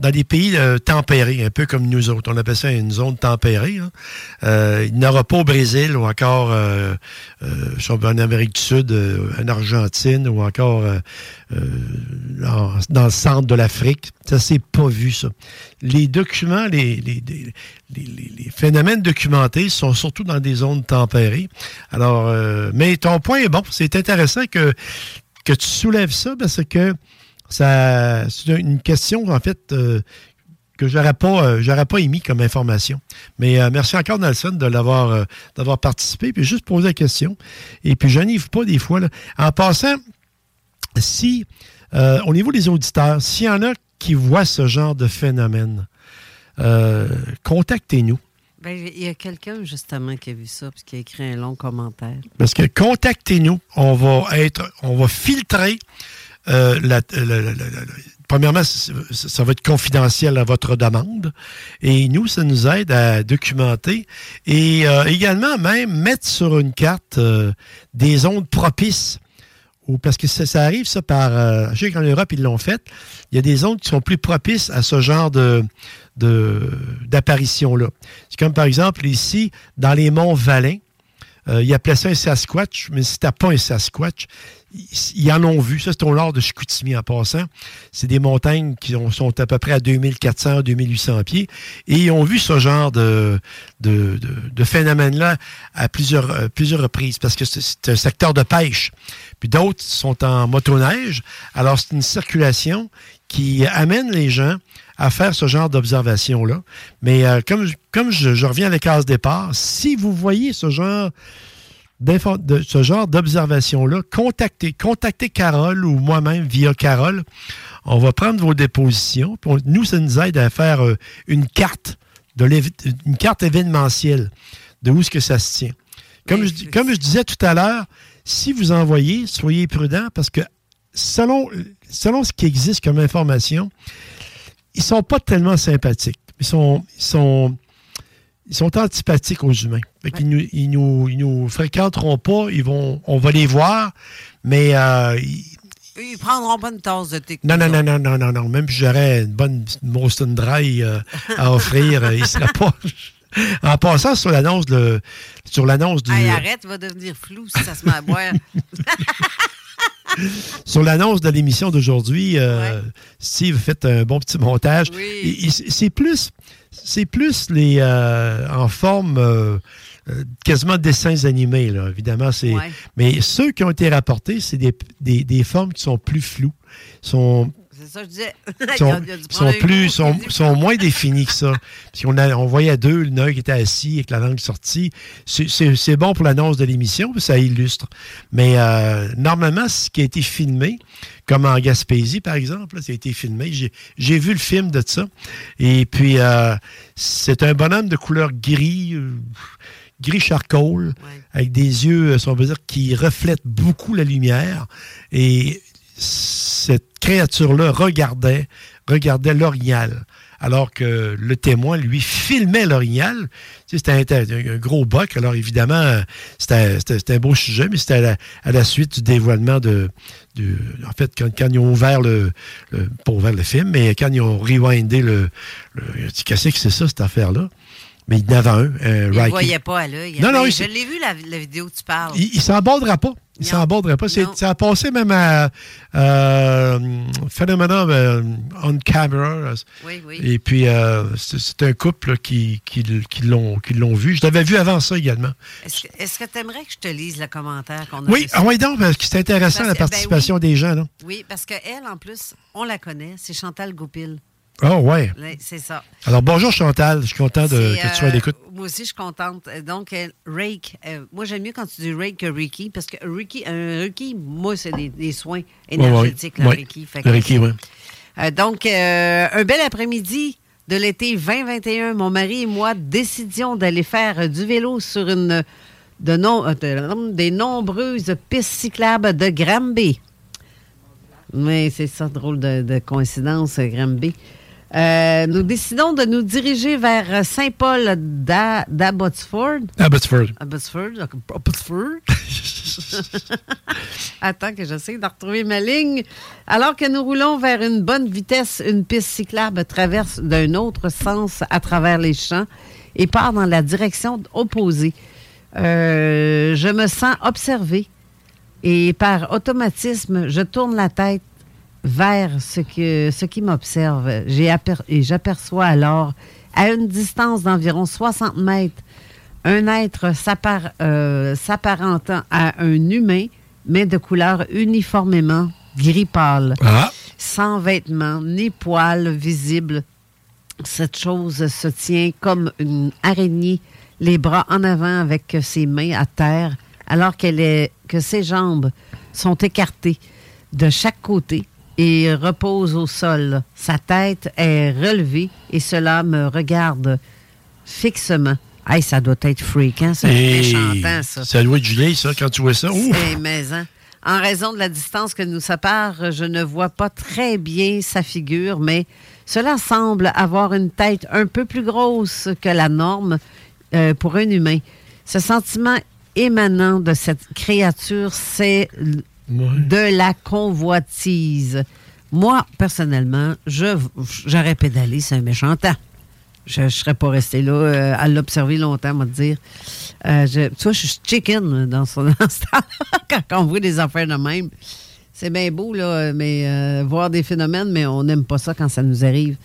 dans des pays euh, tempérés, un peu comme nous autres. On appelle ça une zone tempérée. Hein. Euh, il n'y aura pas au Brésil ou encore euh, en Amérique du Sud, en Argentine ou encore dans le centre de l'Afrique. Ça, c'est pas vu, ça. Les documents, les, les, les, phénomènes documentés sont surtout dans des zones tempérées. Alors, mais ton point est bon. C'est intéressant que, que tu soulèves ça parce que ça, c'est une question, en fait, euh, que j'aurais pas, euh, j'aurais pas émis comme information. Mais euh, merci encore, Nelson, de l'avoir, d'avoir participé, puis juste poser la question. Et puis, je n'y pas des fois. Là. En passant, si, au niveau des auditeurs, s'il y en a qui voient ce genre de phénomène, contactez-nous. Ben, il y a quelqu'un, justement, qui a vu ça, puis qui a écrit un long commentaire. Parce que contactez-nous. On va être, on va filtrer euh, premièrement, ça va être confidentiel à votre demande. Et nous, ça nous aide à documenter et euh, également même mettre sur une carte euh, des ondes propices. Ou parce que ça, arrive, ça, par. je sais qu'en Europe, ils l'ont fait. Il y a des ondes qui sont plus propices à ce genre de d'apparition-là. C'est comme, par exemple, ici, dans les monts Valin, il y a ça un Sasquatch, mais t'as pas un Sasquatch, ils en ont vu. Ça, c'est au nord de Chicoutimi en passant. C'est des montagnes qui sont à peu près à 2400, 2800 pieds. Et ils ont vu ce genre de, de, phénomène-là à plusieurs, euh, plusieurs reprises parce que c'est un secteur de pêche. Puis d'autres sont en motoneige. Alors, c'est une circulation qui amène les gens à faire ce genre d'observation-là. Mais euh, comme, comme je, je, reviens à la case départ, si vous voyez ce genre de ce genre d'observation-là, contactez, contactez Carole ou moi-même via Carole. On va prendre vos dépositions. nous, ça nous aide à faire euh, une carte, de une carte événementielle de où est-ce que ça se tient. Comme, je, comme je disais tout à l'heure, si vous envoyez, soyez prudent parce que selon, selon ce qui existe comme information, ils sont pas tellement sympathiques. Ils sont, ils sont, ils sont antipathiques aux humains. ils, nous, ils, nous, ils, nous, fréquenteront pas, ils vont, on va les voir, mais euh, ils, prendront pas une tasse de thé. Non, non, non, non, non, non, non. Même si j'aurais une bonne Boston Dry euh, à offrir, euh, ils ne seraient pas. En passant sur l'annonce de sur l'annonce du. Hey, arrête, va devenir flou si ça se met à boire. sur l'annonce de l'émission d'aujourd'hui, Steve fait un bon petit montage. C'est plus c'est plus les en forme quasiment dessins animés, là, évidemment. C'est, Mais ceux qui ont été rapportés, c'est des, des, des, formes qui sont plus floues. Sont c'est ça, je disais. sont, sont plus, sont, sont, moins définis que ça. Puis on, a, on voyait deux, le qui était assis avec la langue sortie. C'est bon pour l'annonce de l'émission, ça illustre. Mais euh, normalement, ce qui a été filmé, comme en Gaspésie, par exemple, ça a été filmé. J'ai vu le film de ça. Et puis, euh, c'est un bonhomme de couleur gris. Euh, gris charcoal, avec des yeux, on veut dire, qui reflètent beaucoup la lumière. Et cette créature-là regardait, regardait l'orignal. Alors que le témoin, lui, filmait l'orignal. c'était un, gros boc. Alors, évidemment, c'était un beau sujet, mais c'était à, la, suite du dévoilement de. en fait, quand, ils ont ouvert le, Pas ouvert le film, mais quand ils ont rewindé le. Qu'est-ce que c'est ça, cette affaire-là? Mais il y en avait un. Euh, il ne voyait pas à l'œil. Non, non, je l'ai vu, la, vidéo que tu parles. Il ne s'en pas. Il s'en aborderait pas. Ça a passé même à euh, Phenomena euh, on Camera. Oui, oui. Et puis, euh, c'est un couple qui, qui, qui l'ont vu. Je l'avais vu avant ça également. Est-ce que tu aimerais que je te lise le commentaire qu'on a Oui, ah, oui, donc, parce que c'est intéressant la ben participation des gens. Là. Oui, parce qu'elle, en plus, on la connaît. C'est Chantal Goupil. Oh, ouais. C'est ça. Alors, bonjour Chantal. Je suis content de, que tu sois à l'écoute. Euh, moi aussi, je suis contente. Donc, euh, Rake, euh, moi, j'aime mieux quand tu dis Rake que Ricky, parce que Ricky, Ricky moi, c'est des, soins énergétiques, le Ricky. Ricky, oui. donc, un bel après-midi de l'été 2021, mon mari et moi décidions d'aller faire du vélo sur une de, des nombreuses pistes cyclables de Granby. Mais c'est ça, drôle de, de coïncidence, Granby. Euh, nous décidons de nous diriger vers Saint-Paul d'Abbotsford. Abbotsford. Abbotsford. Abbotsford. Attends que j'essaie de retrouver ma ligne. Alors que nous roulons vers une bonne vitesse, une piste cyclable traverse d'un autre sens à travers les champs et part dans la direction opposée. Euh, je me sens observé et par automatisme, je tourne la tête vers ce, que, ce qui m'observe. Et j'aperçois alors, à une distance d'environ 60 mètres, un être euh, s'apparentant à un humain, mais de couleur uniformément gris pâle, ah. sans vêtements ni poils visibles. Cette chose se tient comme une araignée, les bras en avant avec ses mains à terre, alors qu'elle est, que ses jambes sont écartées de chaque côté et repose au sol. Sa tête est relevée et cela me regarde fixement. Hey, ça doit être fréquent, ça? chantant, ça. Ça doit être gelé, ça, quand tu vois ça. mais, hein. En raison de la distance que nous sépare, je ne vois pas très bien sa figure, mais cela semble avoir une tête un peu plus grosse que la norme euh, pour un humain. Ce sentiment émanant de cette créature, c'est de la convoitise. Moi, personnellement, j'aurais pédalé, c'est un méchant temps. Je ne serais pas resté là euh, à l'observer longtemps, moi, dire. Euh, je, tu vois, je suis chicken dans, ce temps quand on voit des affaires de même. C'est bien beau, là, mais euh, voir des phénomènes, mais on n'aime pas ça quand ça nous arrive.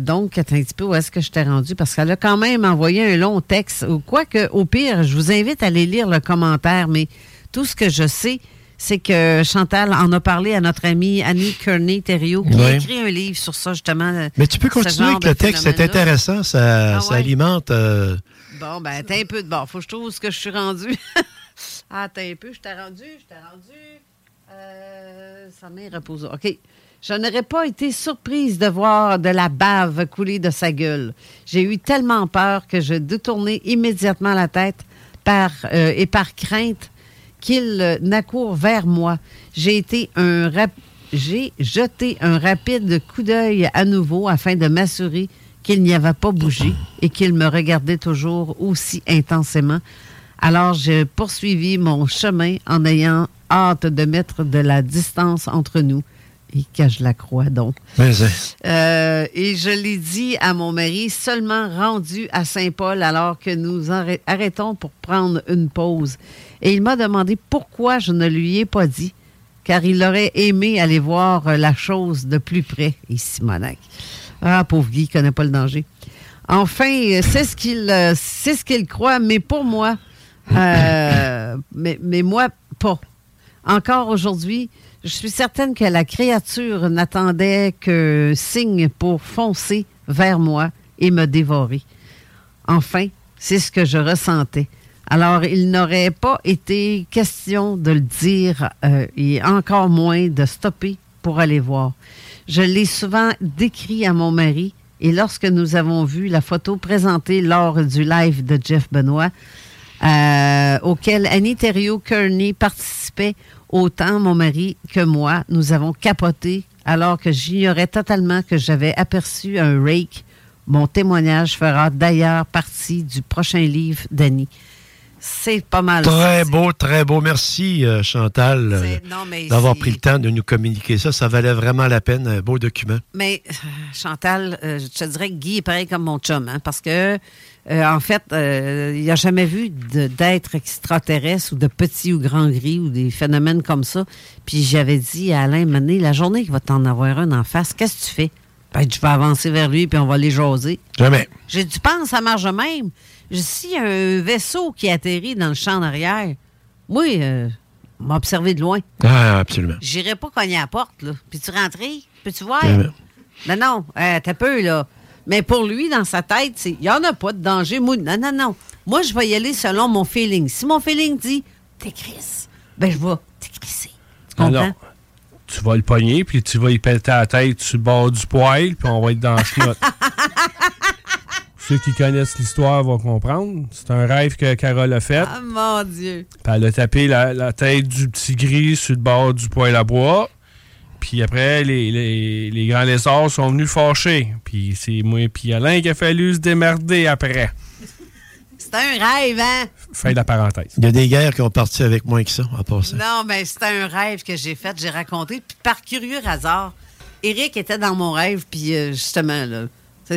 donc, attends un petit peu où est-ce que je t'ai rendu? Parce qu'elle a quand même envoyé un long texte. Quoique, au pire, je vous invite à aller lire le commentaire, mais tout ce que je sais, c'est que Chantal en a parlé à notre amie Annie Kearney Thériault, qui a écrit un livre sur ça, justement. Mais tu peux continuer avec le texte, c'est intéressant, ça, ah alimente. Euh, bon, ben, t'as un peu de bord. Faut que je trouve ce que je suis rendu. ah, t'as un peu, je t'ai rendu, je t'ai rendu. Euh, sa main repose. OK. Je n'aurais pas été surprise de voir de la bave couler de sa gueule. J'ai eu tellement peur que je détournais immédiatement la tête par, euh, et par crainte qu'il n'accourt vers moi. J'ai été un j'ai jeté un rapide coup d'œil à nouveau afin de m'assurer qu'il n'y avait pas bougé et qu'il me regardait toujours aussi intensément. Alors j'ai poursuivi mon chemin en ayant hâte de mettre de la distance entre nous. Et que je la crois donc. Euh, et je l'ai dit à mon mari seulement rendu à Saint-Paul alors que nous arrêtons pour prendre une pause. Et il m'a demandé pourquoi je ne lui ai pas dit, car il aurait aimé aller voir la chose de plus près. Et Simonac. Ah, pauvre Guy, il ne connaît pas le danger. Enfin, c'est ce qu'il euh, c'est ce qu'il croit, mais pour moi, euh, mais, mais moi, pas. Encore aujourd'hui, je suis certaine que la créature n'attendait que signe pour foncer vers moi et me dévorer. Enfin, c'est ce que je ressentais. Alors, il n'aurait pas été question de le dire euh, et encore moins de stopper pour aller voir. Je l'ai souvent décrit à mon mari et lorsque nous avons vu la photo présentée lors du live de Jeff Benoit, euh, auquel Annie Thériault Kearney participait, autant mon mari que moi, nous avons capoté alors que j'ignorais totalement que j'avais aperçu un rake. Mon témoignage fera d'ailleurs partie du prochain livre d'Annie. C'est pas mal. Très beau, très beau. Merci, euh, Chantal, euh, d'avoir pris le temps de nous communiquer ça. Ça valait vraiment la peine. Un beau document. Mais, euh, Chantal, je te dirais que Guy est pareil comme mon chum, hein, parce que, en fait, il n'a jamais vu d'être extraterrestre ou de petit ou grand gris ou des phénomènes comme ça. Puis j'avais dit à Alain Mané, la journée qu'il va t'en avoir un en face, qu'est-ce que tu fais? Ben, je vais avancer vers lui puis on va les jaser. Jamais. J'ai dit, pense, ça marche même. S'il y a un vaisseau qui atterrit dans le champ d'arrière, moi, euh, m'a observé de loin. Ah, absolument. J'irai pas cogner à la porte, là. Puis tu rentrer? Peux-tu voir? Non, non, euh, t'as peu, là. Mais pour lui, dans sa tête, c'est il n'y en a pas de danger. Moi, non, non, non. Moi, je vais y aller selon mon feeling. Si mon feeling dit t'es Chris, ben je vais t'écrisser. Tu ah comprends? tu vas le pogner, puis tu vas y pelleter la tête sur le bord du poil, puis on va être dans le Ceux qui connaissent l'histoire vont comprendre. C'est un rêve que Carole a fait. Ah, mon Dieu! Puis elle a tapé la, tête du petit gris sur le bord du poêle à bois. Puis après, les, grands lézards sont venus fâcher. Puis c'est moi et puis Alain qui a fallu se démerder après. C'est un rêve, hein? Fin de la parenthèse. Il y a des guerres qui ont parti avec moins que ça, à part ça. Non, mais c'est un rêve que j'ai fait, j'ai raconté. Puis par curieux hasard, Eric était dans mon rêve, puis euh, justement, là,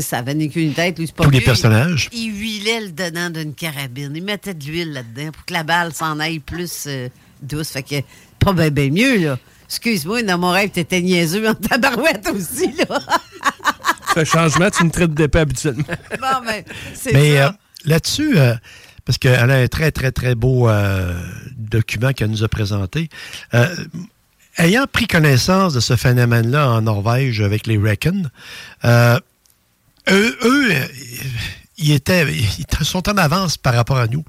ça venait qu'une tête, lui, c'est pas Tous les personnages. Il, huilait le dedans d'une carabine. Il mettait de l'huile là-dedans pour que la balle s'en aille plus euh, douce. Fait que pas bien mieux, là. Excuse-moi, dans mon rêve, t'étais niaiseux en tabarouette aussi, là. Ce changement, tu me traites d'épée habituellement. bon, ben, c'est ça. Mais euh, là-dessus, euh, parce qu'elle a un très, très, très beau document qu'elle nous a présenté. ayant pris connaissance de ce phénomène-là en Norvège avec les Reckon, eux, eux euh, ils, étaient, ils sont en avance par rapport à nous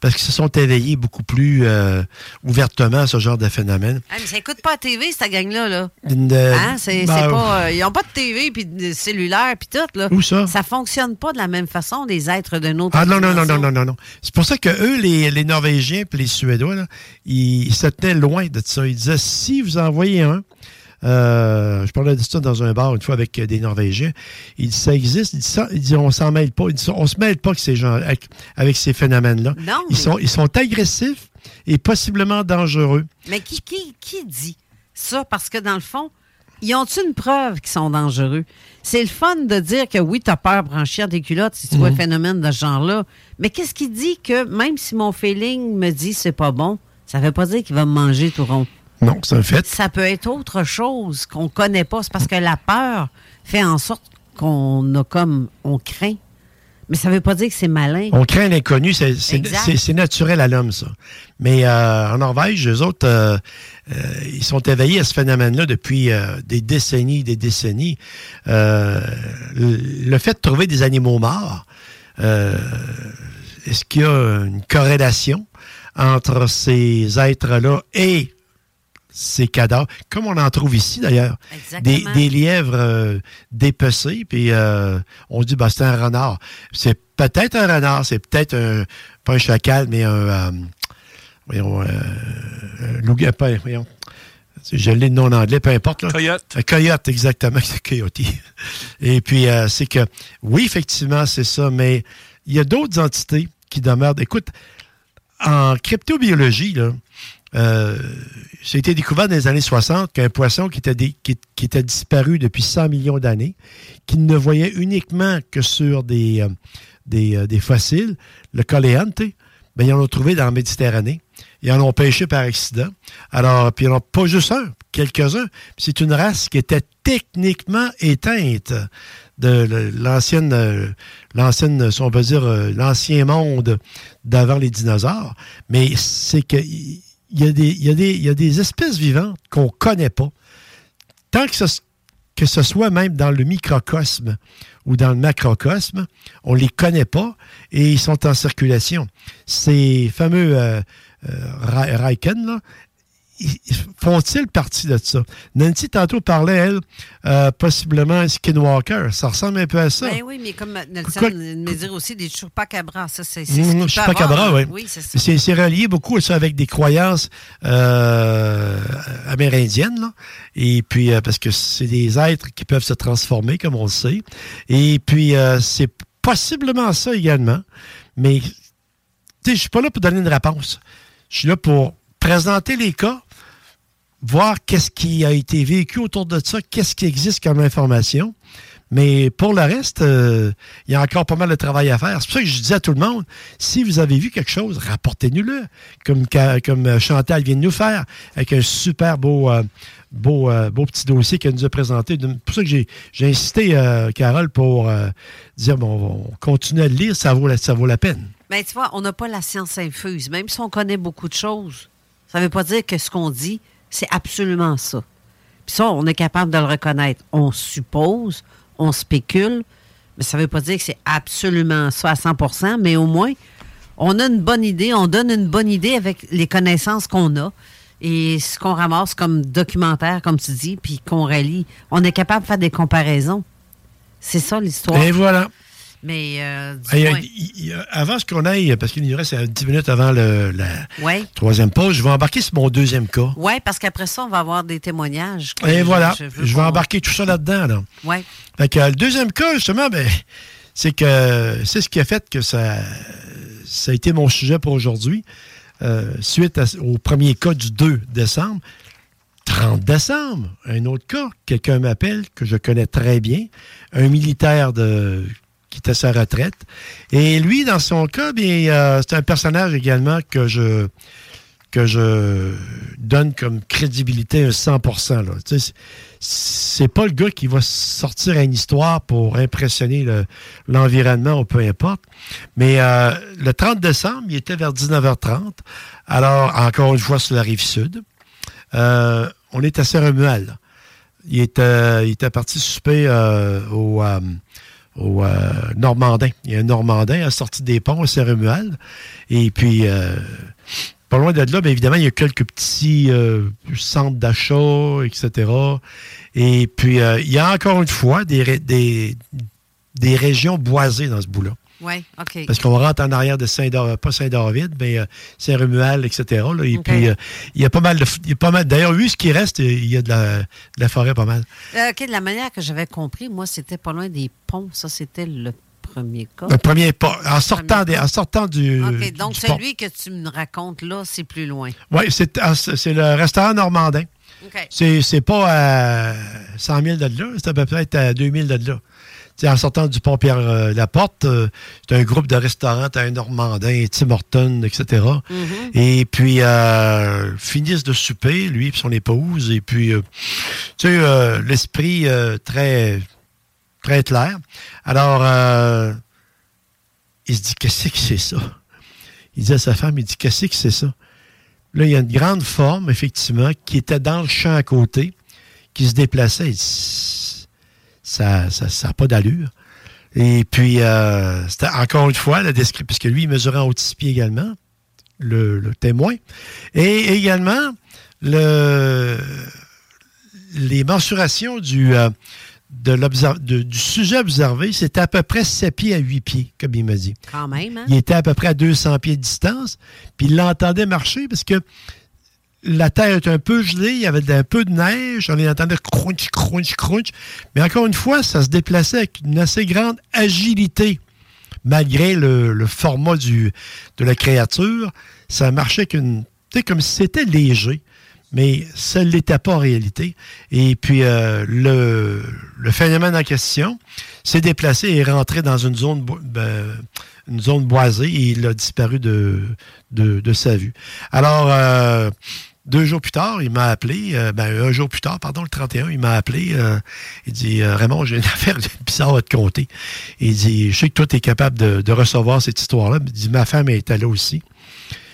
parce qu'ils se sont éveillés beaucoup plus euh, ouvertement à ce genre de phénomène. Ah, mais ça écoute pas la TV, cette gang-là. Là. Hein? C'est, ben, pas, euh, ils n'ont pas de TV puis de cellulaire puis tout. Là. Où ça? Ça fonctionne pas de la même façon des êtres d'un autre Ah non, non, non, non, non, non, non. C'est pour ça que eux, les, les Norvégiens puis les Suédois, là, ils, ils se tenaient loin de ça. Ils disaient, si vous envoyez un, euh, je parlais de ça dans un bar une fois avec des Norvégiens. Il dit ça existe? Il dit ça. Il dit on s'en mêle pas. Il dit on se mêle pas avec ces gens, avec, ces phénomènes-là. Ils sont, ils sont agressifs et possiblement dangereux. Mais qui, qui, qui dit ça? Parce que dans le fond, ils ont une preuve qu'ils sont dangereux? C'est le fun de dire que oui, tu as peur de branchir des culottes si tu vois un mhm. phénomène de ce genre-là. Mais qu'est-ce qui dit que même si mon feeling me dit c'est pas bon, ça veut pas dire qu'il va me manger tout rond? Non, c'est un fait. Ça peut être autre chose qu'on connaît pas. C'est parce que la peur fait en sorte qu'on a comme. On craint. Mais ça ne veut pas dire que c'est malin. On craint l'inconnu, c'est naturel à l'homme, ça. Mais euh, en Norvège, eux autres, euh, euh, ils sont éveillés à ce phénomène-là depuis des décennies, des décennies. le fait de trouver des animaux morts, est-ce qu'il y a une corrélation entre ces êtres-là et ces cadavres, comme on en trouve ici d'ailleurs. Des, des, lièvres euh, dépecés, puis euh, on se dit, bah, c'est un renard. C'est peut-être un renard, c'est peut-être un, pas un chacal, mais un, euh, voyons, un loup, pas, voyons, je l'ai le nom en anglais, peu importe. Là. Coyote. Un coyote, exactement, c'est coyote. Et puis, c'est que, oui, effectivement, c'est ça, mais il y a d'autres entités qui demeurent. Écoute, en cryptobiologie, là, euh, ça a été découvert dans les années 60 qu'un poisson qui était, qui, était disparu depuis 100 millions d'années, qui ne voyait uniquement que sur des, euh, euh, des, fossiles, le coléante, ben, ils en ont trouvé dans la Méditerranée. Ils en ont pêché par accident. Alors, puis ils n'en ont pas juste un, quelques-uns. C'est une race qui était techniquement éteinte de l'ancienne, l'ancienne, si on veut dire, l'ancien monde d'avant les dinosaures. Mais c'est que y, y, a des, y a des espèces vivantes qu'on ne connaît pas. Tant que ce, que ce soit même dans le microcosme ou dans le macrocosme, on ne les connaît pas et ils sont en circulation. Ces fameux euh, euh là, font-ils partie de ça? Nancy, tantôt, parlait, elle, euh, possiblement un skinwalker. Ça ressemble un peu à ça. Ben oui, mais comme Nelson me dire aussi des chupacabras. Ça, c'est mmh, Chupacabra, oui. oui c'est relié beaucoup ça avec des croyances euh, amérindiennes. Là. Et puis, euh, parce que c'est des êtres qui peuvent se transformer, comme on le sait. Et puis, euh, c'est possiblement ça également. Mais, tu sais, je suis pas là pour donner une réponse. Je suis là pour présenter les cas, voir qu'est-ce qui a été vécu autour de ça, qu'est-ce qui existe comme information. Mais pour le reste, euh, il y a encore pas mal de travail à faire. C'est pour ça que je dis à tout le monde, si vous avez vu quelque chose, rapportez-nous-le, comme, comme Chantal vient de nous faire, avec un super beau, euh, beau, euh, beau petit dossier qu'elle nous a présenté. C'est pour ça que j'ai, insisté, Carole, pour dire, bon, on continue à le lire, ça vaut la, ça vaut la peine. Ben, tu vois, on n'a pas la science infuse. Même si on connaît beaucoup de choses, ça ne veut pas dire que ce qu'on dit, c'est absolument ça. Puis ça, on est capable de le reconnaître. On suppose, on spécule, mais ça ne veut pas dire que c'est absolument ça à 100 mais au moins, on a une bonne idée, on donne une bonne idée avec les connaissances qu'on a et ce qu'on ramasse comme documentaire, comme tu dis, puis qu'on relie. On est capable de faire des comparaisons. C'est ça l'histoire. Et voilà. Mais euh, avant ce qu'on aille, parce qu'il nous reste 10 minutes avant le, la troisième pause, je vais embarquer sur mon deuxième cas. Oui, parce qu'après ça, on va avoir des témoignages. Et voilà, je, vais embarquer tout ça là-dedans. Oui. Fait que, le deuxième cas, justement, ben, c'est que c'est ce qui a fait que ça, ça a été mon sujet pour aujourd'hui. Euh, suite au premier cas du 2 décembre, 30 décembre, un autre cas, quelqu'un m'appelle que je connais très bien, un militaire de qui était sa retraite. Et lui, dans son cas, bien, c'est un personnage également que je que je donne comme crédibilité à 100 là. C'est pas le gars qui va sortir une histoire pour impressionner l'environnement ou peu importe. Mais euh, le 30 décembre, il était vers 19h30. Alors, encore une fois, sur la rive sud. Euh, on est à Saint-Romuald. Il était, il était parti euh, au, au euh, Normandin. Il y a un Normandin à sortie des ponts à Saint-Romuald. Et puis, euh, pas loin de là, bien évidemment, il y a quelques petits euh, centres d'achat, etc. Et puis, il y a encore une fois des, des, des régions boisées dans ce bout-là. Oui, OK. Parce qu'on rentre en arrière de Saint-David, pas Saint-David, mais euh, Saint-Romuald, etc. Et puis, euh, il y a pas mal de. Il y a pas mal, D'ailleurs, oui, ce qui reste, il y a de la, de la forêt pas mal. Euh, OK, de la manière que j'avais compris, moi, c'était pas loin des ponts. Ça, c'était le premier cas. Le premier pas. En sortant, des, en sortant du. OK, donc celui que tu me racontes là, c'est plus loin. Oui, c'est, le restaurant Normandin. OK. C'est, pas à 100 000 de là, c'est à peu près à 2000 de là en sortant du pont Pierre-Laporte, euh, c'est un groupe de restaurants, un Normandin, Tim Horton, etc. Mm-hmm. Et puis, euh, finissent de souper, lui et son épouse. Et puis, euh, tu sais, l'esprit très, très clair. Alors, il se dit, qu'est-ce que c'est ça? Il dit à sa femme, il dit, qu'est-ce que c'est ça? Là, il y a une grande forme, effectivement, qui était dans le champ à côté, qui se déplaçait. Il dit, ça n'a ça, pas d'allure. Et puis, euh, c'était encore une fois la description, puisque lui, il mesurait en haut de pieds également, le, témoin. Et également, le, les mensurations du, euh, de du sujet observé, c'était à peu près 7 pieds à 8 pieds, comme il m'a dit. Quand même, hein? Il était à peu près à 200 pieds de distance, puis il l'entendait marcher parce que la terre est un peu gelée, il y avait un peu de neige, on entendait crunch, crunch, crunch. Mais encore une fois, ça se déplaçait avec une assez grande agilité. Malgré le, format de la créature, ça marchait comme si c'était léger, mais ça ne l'était pas en réalité. Et puis, euh, le, phénomène en question s'est déplacé et est rentré dans une zone, ben, une zone boisée et il a disparu de, de, sa vue. Alors, euh, Deux jours plus tard, il m'a appelé, euh, ben, un jour plus tard, pardon, le 31, il m'a appelé. Euh, il dit euh, Raymond, j'ai une affaire bizarre à te compter. Il dit Je sais que toi, tu es capable de, recevoir cette histoire-là. Il dit Ma femme était là aussi.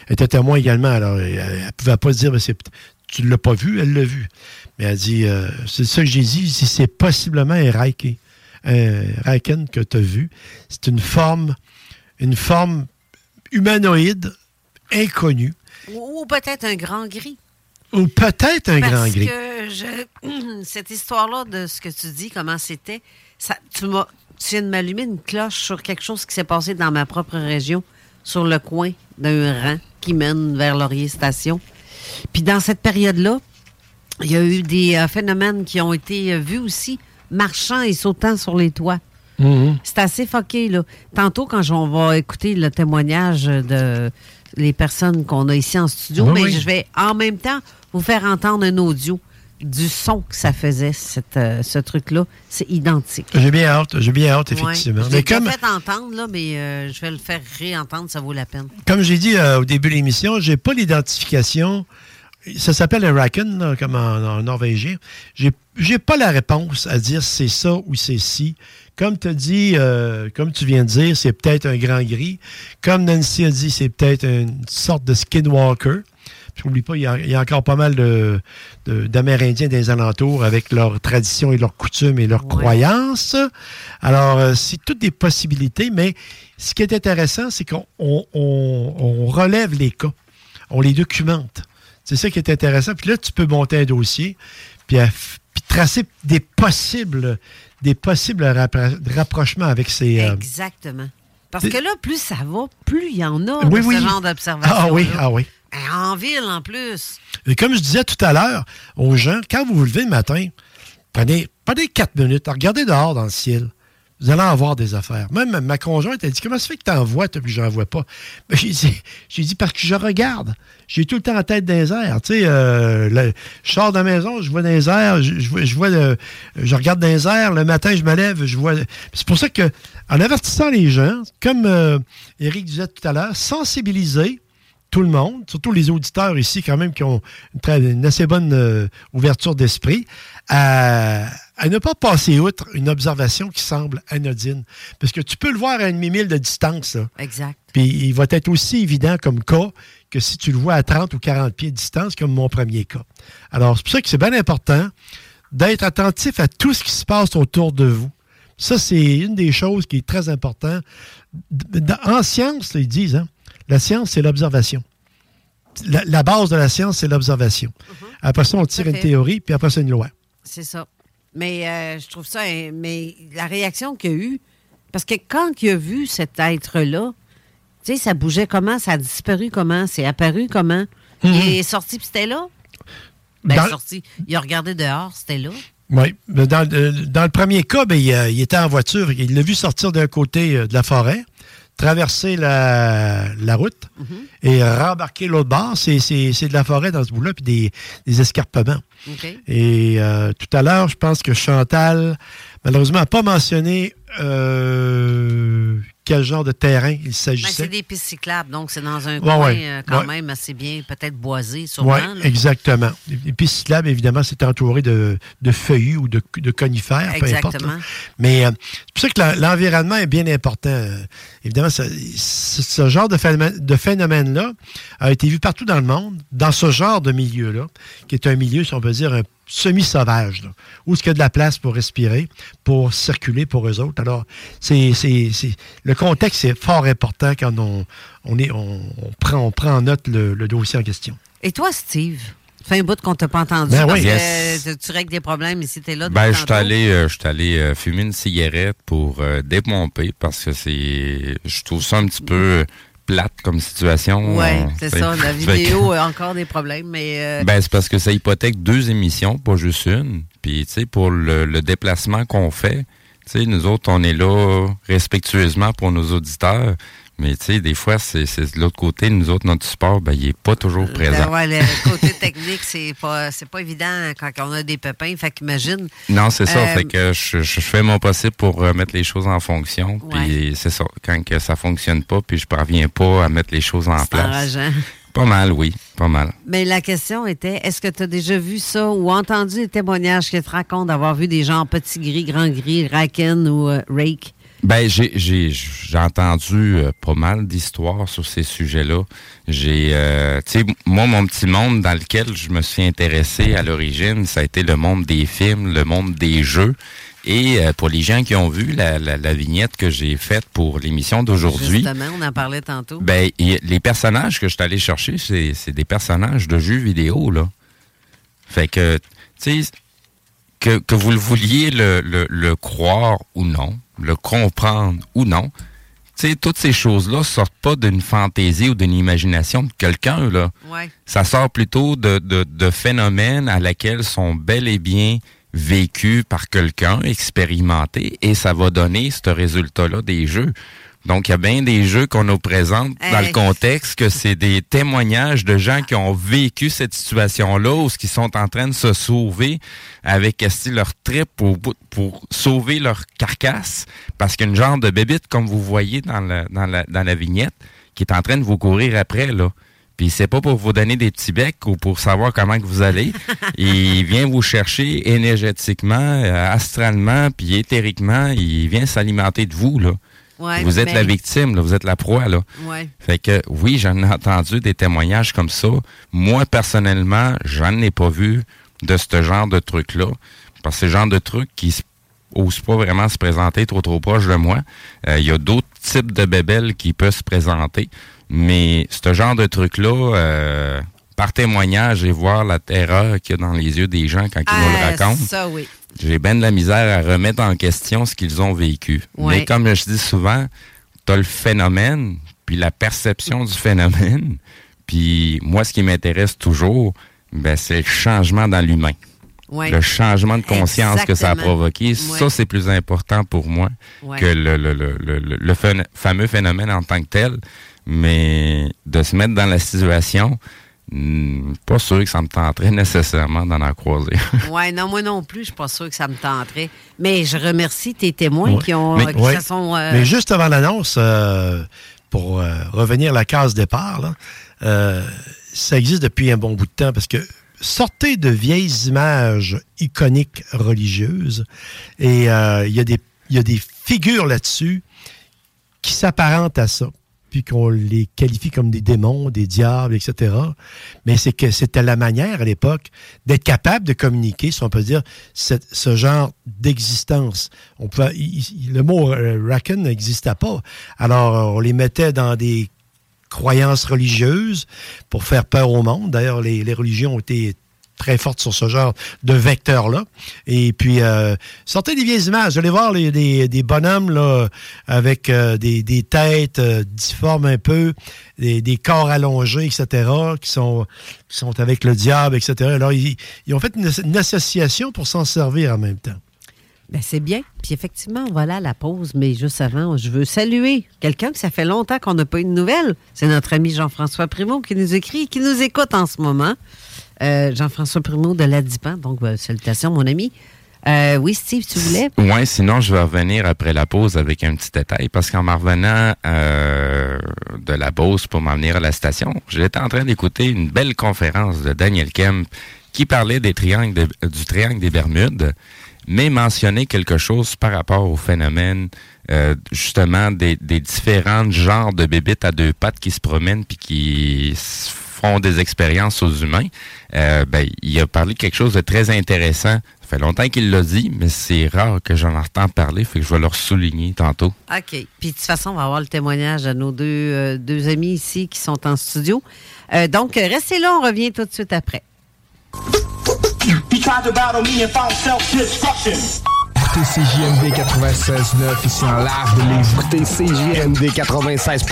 Elle était témoin également. Alors, elle ne pouvait pas dire mais Tu ne l'as pas vu, elle l'a vu. Mais elle dit C'est ça que j'ai dit, si c'est possiblement un Reiki, un Reiken que tu as vu. C'est une forme, une forme humanoïde inconnue ou, peut-être un grand gris. Ou peut-être un grand gris. Que cette histoire-là de ce que tu dis, comment c'était, ça, tu, tu viens de m'allumer une cloche sur quelque chose qui s'est passé dans ma propre région, sur le coin d'un rang qui mène vers Laurier Station. Puis dans cette période-là, il y a eu des euh, phénomènes qui ont été euh, vus aussi, marchant et sautant sur les toits. Mm-hmm. C'est assez foqué, là. Tantôt, quand on va écouter le témoignage de les personnes qu'on a ici en studio, mais je vais en même temps vous faire entendre un audio du son que ça faisait, cette, euh, ce truc-là. C'est identique. J'ai bien hâte, j'ai bien hâte, effectivement. je l'ai comme... fait entendre, là, mais euh, je vais le faire réentendre, ça vaut la peine. Comme j'ai dit euh, au début de l'émission, j'ai pas l'identification. Ça s'appelle un raken, comme en, en norvégien. J'ai, j'ai pas la réponse à dire c'est ça ou c'est ci. Comme tu dit, euh, comme tu viens de dire, c'est peut-être un grand gris. Comme Nancy a dit, c'est peut-être une sorte de skinwalker. N'oublie pas, il y, a, encore pas mal d'Amérindiens de, des alentours avec leurs traditions et leurs coutumes et leurs croyances. Alors, euh, c'est toutes des possibilités, mais ce qui est intéressant, c'est qu'on relève les cas, on les documente. C'est ça qui est intéressant. Puis là, tu peux monter un dossier, puis, puis tracer des possibles des possibles rapprochements avec ces... Euh, Exactement. Parce que là, plus ça va, plus il y en a de ce genre d'observation. Ah oui, ah oui. En ville, en plus. Et comme je disais tout à l'heure aux gens, quand vous vous levez le matin, prenez, prenez quatre minutes, regardez dehors dans le ciel vous allez avoir des affaires. Même ma conjointe, elle dit Comment ça fait que tu en vois, toi, puis j'en vois pas? Ben, J'ai dit, dit Parce que je regarde. J'ai tout le temps en tête airs. Tu sais, euh, je sors de la maison, je vois airs, je, je, vois, je regarde airs. Le matin, je me lève, je vois. C'est pour ça que, en avertissant les gens, comme euh, Eric disait tout à l'heure, sensibiliser tout le monde, surtout les auditeurs ici, quand même, qui ont une, assez bonne euh, ouverture d'esprit, à, ne pas passer outre une observation qui semble anodine. Parce que tu peux le voir à une demi-mille de distance. Exact. Puis il va être aussi évident comme cas que si tu le vois à 30 ou 40 pieds de distance, comme mon premier cas. Alors, c'est pour ça que c'est bien important d'être attentif à tout ce qui se passe autour de vous. Ça, c'est une des choses qui est très importante. En science, ils disent, hein, la science, c'est l'observation. La, base de la science, c'est l'observation. Mhm. Après ça, on tire une théorie, puis après ça, une loi. C'est ça. Mais euh, je trouve ça. Mais la réaction qu'il a eu, parce que quand il a vu cet être-là, tu sais, ça bougeait comment, ça a disparu comment, c'est apparu comment? Il mhm. est sorti, puis c'était là? Ben, sorti. Il a regardé dehors, c'était là. Oui. Dans, dans, le premier cas, ben, il, il, était en voiture. Il l'a vu sortir d'un côté euh, de la forêt traverser la, route mhm. et rembarquer l'autre bord. C'est de la forêt dans ce bout-là, puis des, des escarpements. Et euh, tout à l'heure, je pense que Chantal, malheureusement, n'a pas mentionné euh, quel genre de terrain il s'agissait. Ben, c'est des pistes cyclables, donc c'est dans un coin euh, quand même assez bien, peut-être boisé, sûrement. Oui, exactement. Les pistes cyclables, évidemment, c'est entouré de, de feuillus ou de, de conifères, peu importe. Mais euh, c'est pour ça que l'environnement est bien important. évidemment, ce genre de phénomène-là a été vu partout dans le monde, dans ce genre de milieu-là, qui est un milieu, si on peut dire, un semi-sauvage, où est-ce qu'il y a de la place pour respirer, pour circuler pour eux autres. Alors, c'est, le contexte est fort important quand on, on, est, on, prend, on prend en note le, dossier en question. Et toi, Steve? Fais un bout qu'on t'a pas entendu ben parce que tu règles des problèmes ici, t'es là. Ben, je suis allé, euh, allé euh, fumer une cigarette pour euh, dépomper parce que c'est, je trouve ça un petit peu plate comme situation. Oui, c'est ça. La vidéo a encore des problèmes, mais... Euh, ben, c'est parce que ça hypothèque deux émissions, pas juste une. Puis, tu sais, pour le, le déplacement qu'on fait, tu sais, nous autres, on est là respectueusement pour nos auditeurs. Mais tu sais, des fois, c'est de l'autre côté, nous autres, notre support, ben, il n'est pas toujours euh, présent. Ben ouais, le côté technique, c'est pas, pas évident quand on a des pépins. Fait qu'imagine. Non, c'est ça. Fait euh, que je, je, fais mon possible pour euh, mettre les choses en fonction. Puis c'est ça. Quand que ça fonctionne pas, puis je parviens pas à mettre les choses en place. Pas mal, oui, pas mal. Mais la question était, est-ce que tu as déjà vu ça ou entendu des témoignages qui te racontent d'avoir vu des gens petits gris, grands gris, Raken ou euh, Rake? Ben, j'ai, j'ai, entendu euh, pas mal d'histoires sur ces sujets-là. J'ai, euh, tu sais, moi, mon petit monde dans lequel je me suis intéressé à l'origine, ça a été le monde des films, le monde des jeux. Et euh, pour les gens qui ont vu la, la, vignette que j'ai faite pour l'émission d'aujourd'hui. Justement, on en parlait tantôt. Ben, les personnages que je suis allé chercher, c'est des personnages de jeux vidéo, là. Fait que, tu sais, que, que vous le vouliez le, le, le croire ou non, le comprendre ou non, tu sais, toutes ces choses-là sortent pas d'une fantaisie ou d'une imagination de quelqu'un, là. Ouais. Ça sort plutôt de, de, de phénomènes à laquelle sont bel et bien vécus par quelqu'un, expérimenté, et ça va donner ce résultat-là des jeux. Donc, il y a bien des jeux qu'on nous présente dans le contexte que c'est des témoignages de gens qui ont vécu cette situation-là ou qui sont en train de se sauver avec leur trip pour, pour sauver leur carcasse? Parce qu'une genre de bébite, comme vous voyez dans la, dans, la, dans la vignette, qui est en train de vous courir après, là. Puis c'est pas pour vous donner des petits becs ou pour savoir comment que vous allez. il vient vous chercher énergétiquement, euh, astralement, puis éthériquement. Il vient s'alimenter de vous, là vous êtes la victime, vous êtes la proie. Là. Fait que oui, j'en ai entendu des témoignages comme ça. Moi, personnellement, j'en ai pas vu de ce genre de truc-là. Parce que ce genre de truc qui n'ose pas vraiment se présenter trop trop proche de moi. Euh, il y a d'autres types de bébelles qui peuvent se présenter. Mais ce genre de truc-là, euh, par témoignage et voir la terreur qu'il y a dans les yeux des gens quand ils nous le ah, racontent. Ça, oui j'ai bien de la misère à remettre en question ce qu'ils ont vécu. Mais comme je dis souvent, tu as le phénomène, puis la perception du phénomène. Puis moi, ce qui m'intéresse toujours, ben, c'est le changement dans l'humain. Le changement de conscience que ça a provoqué. Ça, c'est plus important pour moi que le, le, le, le, fameux phénomène en tant que tel. Mais de se mettre dans la situation, Hmm, pas sûr que ça me tenterait nécessairement d'en en croiser. oui, non, moi non plus, je suis pas sûr que ça me tenterait. Mais je remercie tes témoins qui ont mais, sont, euh, mais juste avant l'annonce, euh, pour euh, revenir à la case départ, ça existe depuis un bon bout de temps parce que sortez de vieilles images iconiques religieuses et il y, y a des figures là-dessus qui s'apparentent à ça puis qu'on les qualifie comme des démons, des diables, etc. Mais c'est que c'était la manière à l'époque d'être capable de communiquer, si on peut dire, ce genre d'existence. On peut, le mot euh, Raken n'existait pas. Alors, on les mettait dans des croyances religieuses pour faire peur au monde. D'ailleurs, les religions ont été très forte sur ce genre de vecteur-là. Et puis, euh, sortez des vieilles images. Allez voir les, des, bonhommes là, avec euh, des, têtes euh, difformes un peu, des, corps allongés, etc., qui sont, qui sont avec le diable, etc. Alors, ils, ont fait une, association pour s'en servir en même temps. Ben, c'est bien. Puis effectivement, voilà la pause. Mais juste avant, je veux saluer quelqu'un que ça fait longtemps qu'on n'a pas eu de nouvelles. C'est notre ami Jean-François Primo qui nous écrit, qui nous écoute en ce moment. Euh, Jean-François Primo de l'Adipan. Donc, ben, salutations, mon ami. Euh, oui, Steve, tu voulais? Oui, sinon, je vais revenir après la pause avec un petit détail, parce qu'en m'en revenant euh, de la pause pour m'en venir à la station, j'étais en train d'écouter une belle conférence de Daniel Kemp qui parlait du triangle des Bermudes, mais mentionnait quelque chose par rapport au phénomène justement des, différents genres de bébites à deux pattes qui se promènent puis qui font des expériences aux humains, euh, ben, il a parlé de quelque chose de très intéressant. Ça fait longtemps qu'il l'a dit, mais c'est rare que j'en entends parler, fait que je vais leur souligner tantôt. OK. Puis de toute façon, on va avoir le témoignage de nos deux, euh, deux amis ici qui sont en studio. Euh, donc, restez là, on revient tout de suite après. Écoutez CJMD 96.9 ici en live de les Écoutez CJMD 96.9.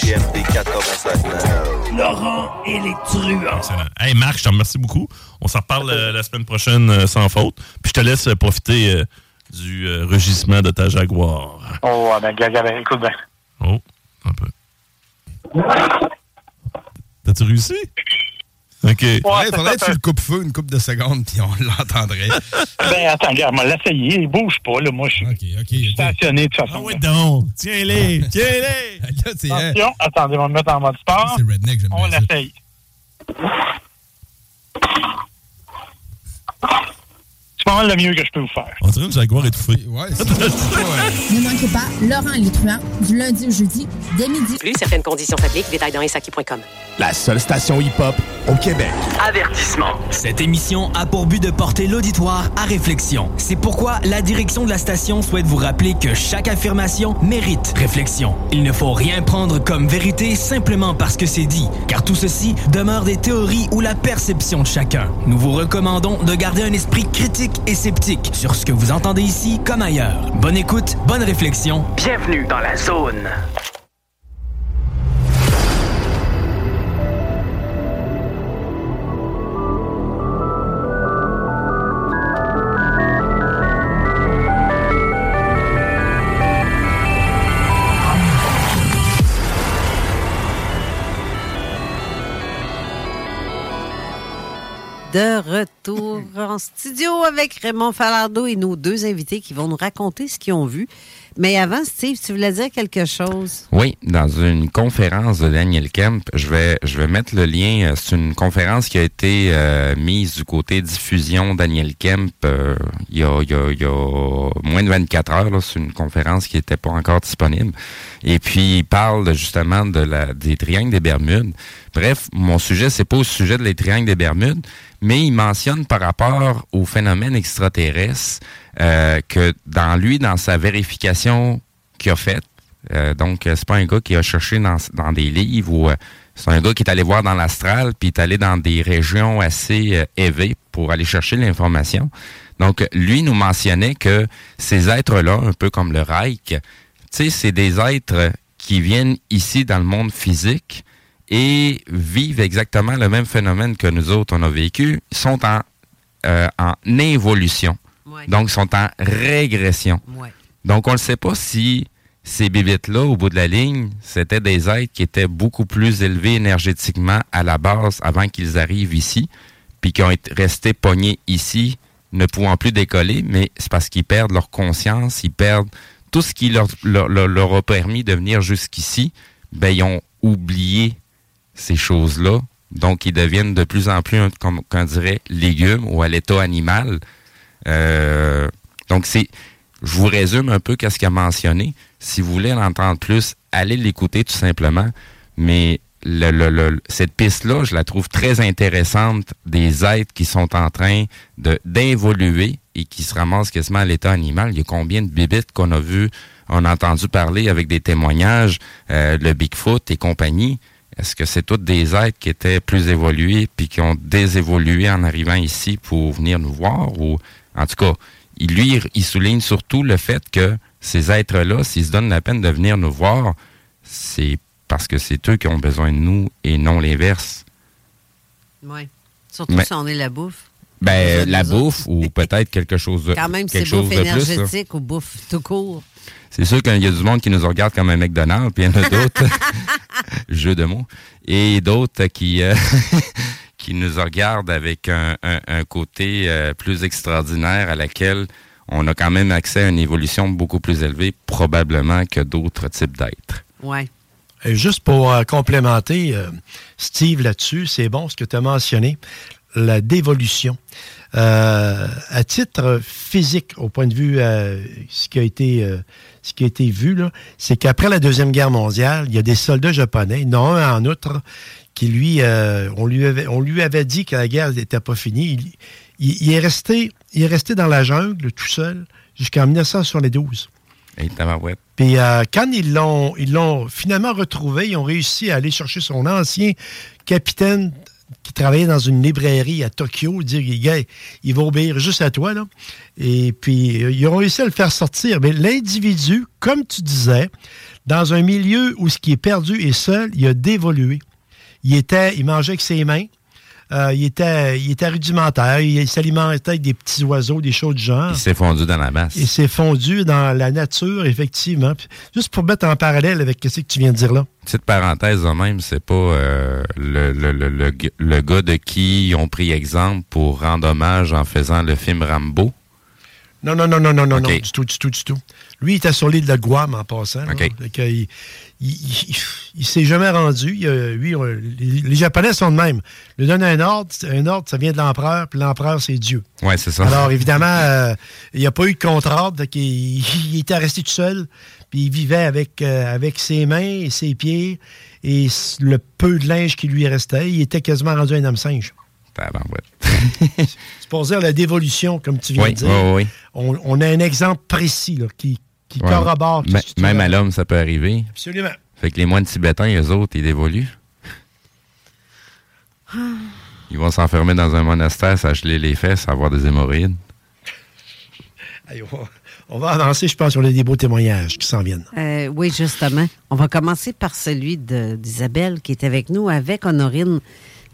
CJMD 96.9. Laurent et les truands. Excellent. Hey Marc, je te remercie beaucoup. On s'en reparle euh, la semaine prochaine euh, sans faute. Puis je te laisse euh, profiter du rugissement de ta Jaguar. Oh, ben, ben, écoute bien. Oh, un peu. T'as-tu réussi? OK. Il faudrait que tu le coupes-feu une coupe de secondes, puis on l'entendrait. ben, attends, regarde, moi, l'essayer. Il bouge pas, là. Moi, je suis okay, okay, stationné de toute façon. Ah oui, donc. Tiens-les. Tiens-les. Attention, attendez, on va me mettre en mode sport. C'est redneck, j'aime On l'essaye. Pas mal le mieux que je peux vous faire. On dirait une jaguar étouffée. Ouais, Ne manquez pas Laurent Létruant du lundi au jeudi dès midi. Plus certaines conditions s'appliquent. Détails dans insaki.com. La seule station hip-hop au Québec. Avertissement. Cette émission a pour but de porter l'auditoire à réflexion. C'est pourquoi la direction de la station souhaite vous rappeler que chaque affirmation mérite réflexion. Il ne faut rien prendre comme vérité simplement parce que c'est dit, car tout ceci demeure des théories ou la perception de chacun. Nous vous recommandons de garder un esprit critique et sceptique sur ce que vous entendez ici comme ailleurs. Bonne écoute, bonne réflexion. Bienvenue dans la zone. De retour en studio avec Raymond Falardeau et nos deux invités qui vont nous raconter ce qu'ils ont vu. Mais avant, Steve, tu voulais dire quelque chose? Oui, dans une conférence de Daniel Kemp, je vais, je vais mettre le lien. C'est une conférence qui a été euh, mise du côté diffusion Daniel Kemp euh, il, y a, il, y a, il y a moins de 24 heures. C'est une conférence qui n'était pas encore disponible. Et puis, il parle justement de la, des triangles des Bermudes. Bref, mon sujet, c'est pas au sujet des triangles des Bermudes, mais il mentionne par rapport au phénomène extraterrestre euh, que dans lui, dans sa vérification qu'il a faite, euh, donc euh, c'est pas un gars qui a cherché dans, dans des livres ou euh, c'est un gars qui est allé voir dans l'astral puis est allé dans des régions assez euh, élevées pour aller chercher l'information. Donc lui nous mentionnait que ces êtres-là, un peu comme le Reich, tu sais, c'est des êtres qui viennent ici dans le monde physique et vivent exactement le même phénomène que nous autres on a vécu, Ils sont en, euh, en évolution. Donc, ils sont en régression. Donc, on ne sait pas si ces bébites-là, au bout de la ligne, c'était des êtres qui étaient beaucoup plus élevés énergétiquement à la base avant qu'ils arrivent ici, puis qui ont été restés pognés ici, ne pouvant plus décoller, mais c'est parce qu'ils perdent leur conscience, ils perdent tout ce qui leur, a permis de venir jusqu'ici, ben, ils ont oublié ces choses-là. Donc, ils deviennent de plus en plus, comme on dirait, légumes ou à l'état animal. Euh, donc, c'est, je vous résume un peu qu'est-ce qu'il a mentionné. Si vous voulez en entendre plus, allez l'écouter tout simplement. Mais cette piste-là, je la trouve très intéressante des êtres qui sont en train de d'évoluer et qui se ramassent quasiment à l'état animal. Il y a combien de bébites qu'on a vu, on a entendu parler avec des témoignages, euh, le Bigfoot et compagnie? Est-ce que c'est toutes des êtres qui étaient plus évolués puis qui ont désévolué en arrivant ici pour venir nous voir ou en tout cas, il, lui il souligne surtout le fait que ces êtres-là, s'ils se donnent la peine de venir nous voir, c'est parce que c'est eux qui ont besoin de nous et non l'inverse. Oui. Surtout Mais- si on est la bouffe. Ben la bouffe ou peut-être quelque chose de Quand même, c'est quelque chose bouffe de plus. énergétique ou bouffe tout court. C'est sûr qu'il y a du monde qui nous regarde comme un McDonald's, puis il y en a d'autres, jeu de mots, et d'autres qui euh, qui nous regardent avec un, un- un côté euh, plus extraordinaire à laquelle on a quand même accès à une évolution beaucoup plus élevée, probablement que d'autres types d'êtres. Oui. Et juste pour euh, complémenter, euh, Steve, là-dessus, c'est bon ce que tu as mentionné, la dévolution. Euh, à titre physique, au point de vue, euh, ce, qui a été, euh, ce qui a été vu, là, c'est qu'après la Deuxième Guerre mondiale, il y a des soldats japonais, non un en outre, qui lui, euh, on, lui avait, on lui avait dit que la guerre n'était pas finie. Il, il- il est resté, il est resté dans la jungle tout seul jusqu'en 1972. Et. Puis quand ils l'ont, ils l'ont finalement retrouvé, ils ont réussi à aller chercher son ancien capitaine qui travaillait dans une librairie à Tokyo, dire gars, il va obéir juste à toi là. Et puis euh, ils ont réussi à le faire sortir. Mais l'individu, comme tu disais, dans un milieu où ce qui est perdu est seul, il a dévolué. Il était, il mangeait avec ses mains. Euh, il, était, il était rudimentaire. Il s'alimentait avec des petits oiseaux, des choses du genre. Il s'est fondu dans la masse. Il s'est fondu dans la nature, effectivement. Puis, juste pour mettre en parallèle avec ce que tu viens de dire là. Petite parenthèse même, c'est pas euh, le, le, le, le, gars de qui ils ont pris exemple pour rendre hommage en faisant le film Rambo? Non, non, non, non, non, non, non, du tout, du tout, du tout. Lui, il était sur l'île de Guam en passant. OK. il, il, s'est jamais rendu. lui, les, Japonais sont de même. Il lui donne un ordre, un ordre, ça vient de l'empereur, puis l'empereur, c'est Dieu. Oui, c'est ça. Alors, évidemment, euh, il n'y a pas eu de contre-ordre, il, il, était resté tout seul, puis il vivait avec, euh, avec ses mains et ses pieds et le peu de linge qui lui restait. Il était quasiment rendu un homme singe. c'est pour dire la dévolution, comme tu viens de dire. Oui, oui. On, a un exemple précis qui, qui corrobore. même à l'homme, ça peut arriver. Absolument. Fait que les moines tibétains, eux autres, ils dévoluent. Ils vont s'enfermer dans un monastère, s'acheler les fesses, avoir des hémorroïdes. on, va, avancer, je pense, sur les beaux témoignages qui s'en viennent. Euh, oui, justement. On va commencer par celui d'Isabelle qui est avec nous, avec Honorine.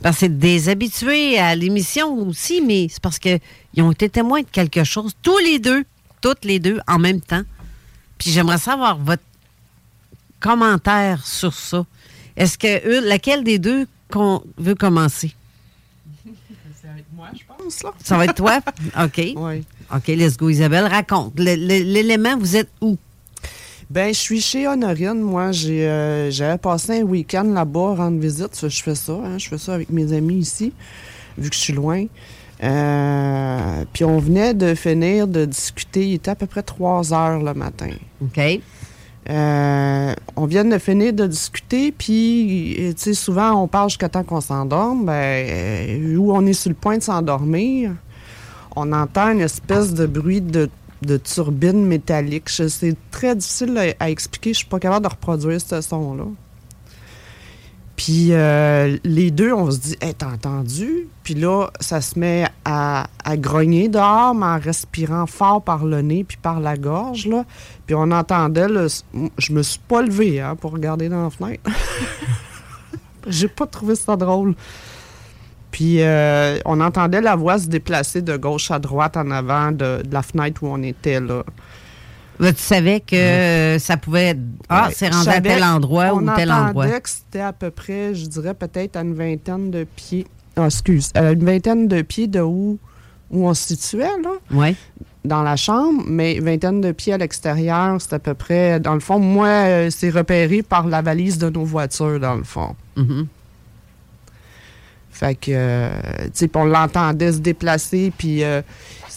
Parce que c'est des habitués à l'émission aussi, mais c'est parce qu'ils ont été témoins de quelque chose, tous les deux, toutes les deux, en même temps. Puis j'aimerais savoir votre commentaire sur ça. Est-ce que eux, laquelle des deux qu'on veut commencer? C'est avec moi, je pense. Là. Ça va être toi? OK. Oui. OK, let's go, Isabelle. Raconte. L'élément, vous êtes où? Ben, je suis chez Honorine. Moi, j'ai, euh, j'avais passé un week-end là-bas, rendre visite. Je fais ça. Hein. je fais ça avec mes amis ici, vu que je suis loin. Euh, puis on venait de finir de discuter. Il était à peu près 3 heures le matin. OK. Euh, on vient de finir de discuter, puis, tu sais, souvent, on parle jusqu'à temps qu'on s'endorme. Ben, où on est sur le point de s'endormir, on entend une espèce de bruit de de turbine métallique. C'est très difficile à, expliquer. Je suis pas capable de reproduire ce son-là. Puis euh, les deux, on se dit, hey, t'as entendu? Puis là, ça se met à, grogner dehors, mais en respirant fort par le nez puis par la gorge. Là. Puis on entendait, le, je me suis pas levé hein, pour regarder dans la fenêtre. J'ai pas trouvé ça drôle. Puis euh, on entendait la voix se déplacer de gauche à droite en avant de, la fenêtre où on était là. Tu savais que ça pouvait être. Ah, c'est rendu à tel endroit ou tel endroit. On que c'était à peu près, je dirais peut-être à une vingtaine de pieds. Ah, excuse, à une vingtaine de pieds de où, où on se situait, là. Oui. Dans la chambre, mais une vingtaine de pieds à l'extérieur, c'est à peu près. Dans le fond, moi, euh, c'est repéré par la valise de nos voitures, dans le fond. Mm fait que, euh, tu sais, on l'entendait se déplacer, puis euh,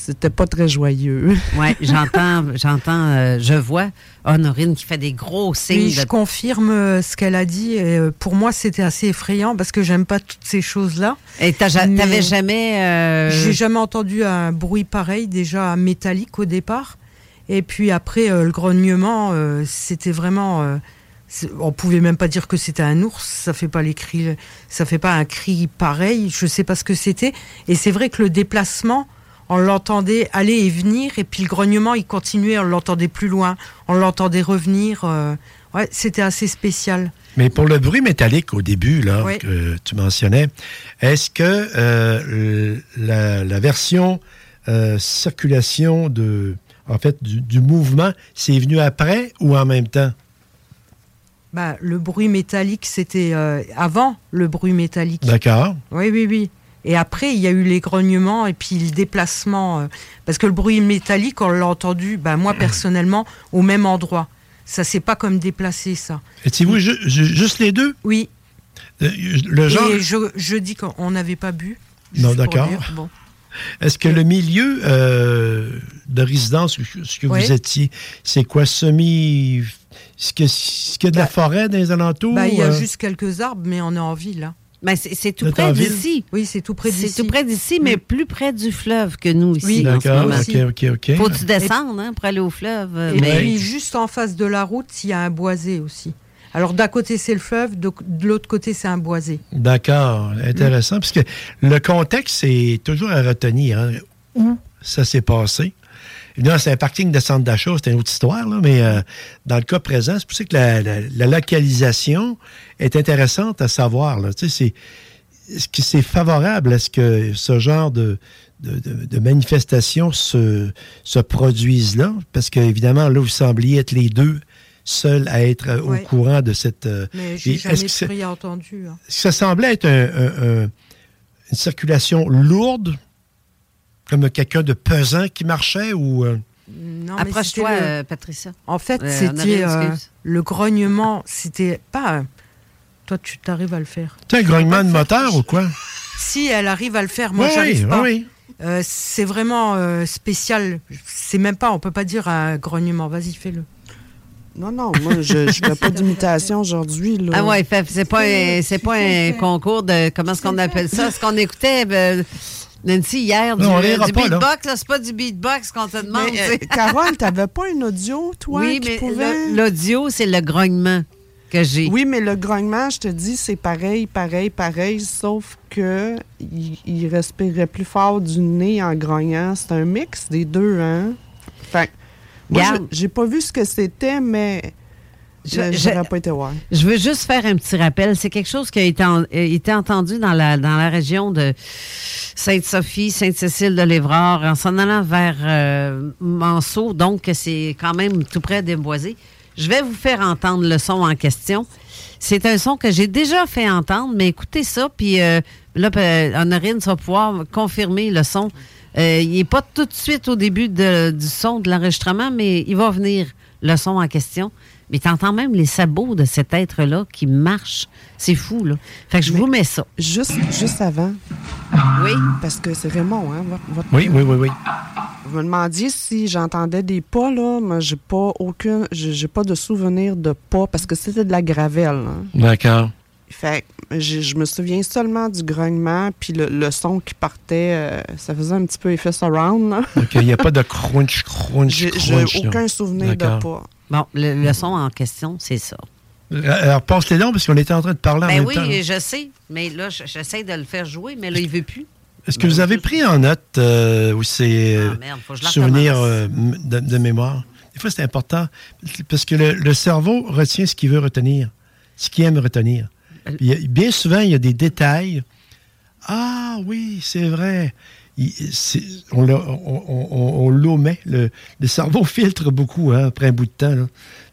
c'était pas très joyeux. oui, j'entends, j'entends, euh, je vois Honorine qui fait des gros signes. Oui, je confirme ce qu'elle a dit. pour moi, c'était assez effrayant parce que j'aime pas toutes ces choses-là. Et t'avais jamais. J'ai jamais entendu un bruit pareil, déjà métallique au départ. Et puis après, le grognement, c'était vraiment on pouvait même pas dire que c'était un ours, ça fait pas les cris, ça fait pas un cri pareil, je sais pas ce que c'était. Et c'est vrai que le déplacement, on l'entendait aller et venir, et puis le grognement, il continuait, on l'entendait plus loin, on l'entendait revenir. Euh, ouais, c'était assez spécial. Mais pour le bruit métallique au début, là, que tu mentionnais, est-ce que euh, la, version euh, circulation de, en fait, du mouvement, c'est venu après ou en même temps? Bah, le bruit métallique, c'était avant le bruit métallique. D'accord. Oui, oui, oui. Et après, il y a eu les grognements et puis le déplacement. Euh, parce que le bruit métallique, on l'a entendu, bah, moi personnellement, au même endroit. Ça s'est pas comme déplacé, ça. Étiez-vous juste les deux? Oui. Euh, le genre... Et je, je dis qu'on n'avait pas bu. Non, d'accord. Bon. Est-ce que le milieu de résidence, ce que vous étiez, c'est quoi, semi est-ce qu'il y a de la bah, forêt dans les alentours? Bah, il y a euh? juste quelques arbres, mais on est en ville. Hein. Ben, c'est tout près d'ici. Oui, c'est tout près d'ici. C'est tout près d'ici, mais plus près du fleuve que nous ici. Oui, d'accord. OK, OK, OK. Faut-tu descendre hein, pour aller au fleuve? Et puis, juste en face de la route, il y a un boisé aussi. Alors, d'un côté, c'est le fleuve, de, l'autre côté, c'est un boisé. D'accord. Intéressant, parce que le contexte, c'est toujours à retenir. Hein. Où ça s'est passé? Évidemment, c'est un parking de centre d'achat, c'est une autre histoire, mais euh, dans le cas présent, c'est pour ça que la, localisation est intéressante à savoir. Tu sais, est-ce que c'est favorable à ce que ce genre de, de, manifestations se, se produisent là? Parce qu'évidemment, là, vous sembliez être les deux seuls à être au courant de cette... Euh, mais j'ai jamais rien entendu. Hein. Ça semblait être une circulation lourde comme quelqu'un de pesant qui marchait ou. euh, Non, mais Approche-toi, le- euh, Patricia. En fait, Euh, c'était euh, le grognement. C'était pas. Toi, tu t'arrives à le faire. Tu un grognement de moteur ou quoi? Si elle arrive à le faire, moi Oui, j'arrive oui, pas. oui. Euh, c'est vraiment euh, spécial. C'est même pas, on peut pas dire un grognement. Vas-y, fais-le. Non, non, moi, je, je fais pas d'imitation aujourd'hui. Ah ouais, c'est pas un, c'est pas un concours de comment est-ce qu'on appelle ça, ce qu'on écoutait euh, Nancy hier du, Non, du là. beatbox, là, c'est pas du beatbox qu'on te demande. Mais, euh. Carole, t'avais pas un audio, toi, oui, qui mais pouvait... le- l'audio, c'est le grognement que j'ai. Oui, mais le grognement, je te dis, c'est pareil, pareil, pareil, sauf que il, il respirait plus fort du nez en grognant. C'est un mix des deux, hein? Fait j'ai pas vu ce que c'était, mais Je- je je- n'aurais pas été voir. Je veux juste faire un petit rappel. C'est quelque chose qui a été, en- euh, été entendu dans la, dans la région de Sainte-Sophie, Sainte-Cécile de l'Évrard, en s'en allant vers euh, Manceau. Donc, c'est quand même tout près d'Emboisé. Je vais vous faire entendre le son en question. C'est un son que j'ai déjà fait entendre, mais écoutez ça, puis euh, là, euh, Honorine va pouvoir confirmer le son. Euh, il n'est pas tout de suite au début de- du son de l'enregistrement, mais il va venir le son en question. Mais tu entends même les sabots de cet être-là qui marchent. C'est fou, là. Fait que je vous mets ça. Juste, juste avant. Oui. Parce que c'est Raymond, hein? votre- Oui, oui, oui, oui. Vous me demandiez si j'entendais des pas, là. Moi, j'ai pas aucune. J'ai pas de souvenir de pas parce que c'était de la gravelle. hein. D'accord. Fait que je, je me souviens seulement du grognement, puis le, le son qui partait, euh, ça faisait un petit peu effet surround. là. OK, il n'y a pas de crunch, crunch, J'ai crunch. j'ai aucun souvenir de pas. Bon, le, le son en question, c'est ça. Alors, passe les dents parce qu'on était en train de parler en Ben même oui, temps. hein. je sais. Mais là, je- j'essaie de le faire jouer, mais là, il veut plus. Est-ce que vous avez pris en note euh, euh, Ah, je la souvenirs euh, de, de mémoire? Des fois, c'est important parce que le, le cerveau retient ce qu'il veut retenir, ce qu'il aime retenir. Puis, a- bien souvent, il y a des détails. Ah oui, c'est vrai. On on-. Le, cerveau filtre beaucoup hein, après un bout de temps. là.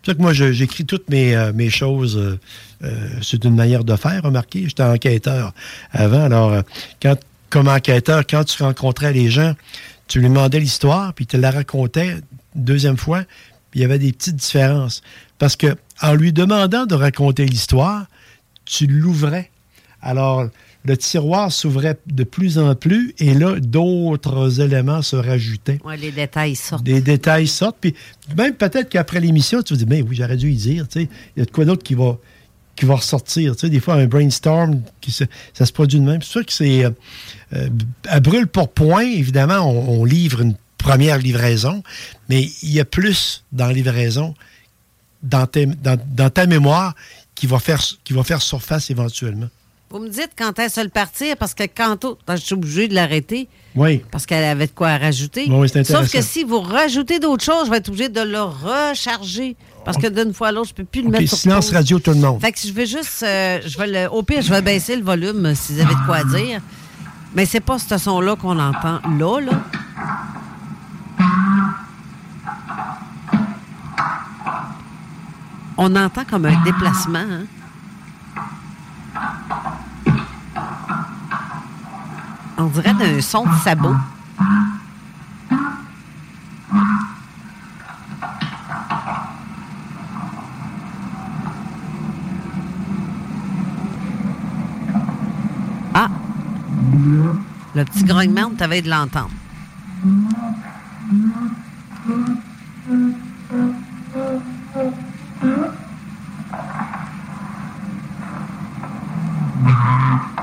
C'est que moi, j'écris toutes mes, euh, choses. euh, euh, c'est une manière de faire, remarquez. J'étais enquêteur avant. Alors, quand, comme enquêteur, quand tu rencontrais les gens, tu lui demandais l'histoire, puis tu la racontais deuxième fois, puis il y avait des petites différences. Parce que en lui demandant de raconter l'histoire, tu l'ouvrais. Alors, le tiroir s'ouvrait de plus en plus, et là, d'autres éléments se rajoutaient. Ouais, les détails sortent. Des détails sortent, puis même peut-être qu'après l'émission, tu vas dire, mais oui, j'aurais dû y dire, tu sais, il y a de quoi d'autre qui va, qui va ressortir, tu sais, des fois, un brainstorm, qui se- ça se produit de même. C'est sûr que c'est, euh, euh, à brûle pour point, évidemment, on, on livre une première livraison, mais il y a plus dans la livraison, dans, tes- dans, dans ta mémoire, qui va, faire, qui va faire surface éventuellement. Vous me dites quand est-ce le partir, parce que quand je suis obligé de l'arrêter, Oui. parce qu'elle avait de quoi rajouter. Oui, Sauf que si vous rajoutez d'autres choses, je vais être obligé de le recharger. Parce que d'une fois à l'autre, je peux plus le OK, mettre sur silence pause. radio, tout le monde. Fait que je vais juste. euh, je vais le, au pire, je vais baisser le volume euh, si vous avez de quoi dire. Mais c'est pas ce son-là qu'on entend là, là. On entend comme un déplacement. hein. On dirait d'un son de sabot. Ah! Le petit grognement, on t'avait de l'entendre. Mm-hmm.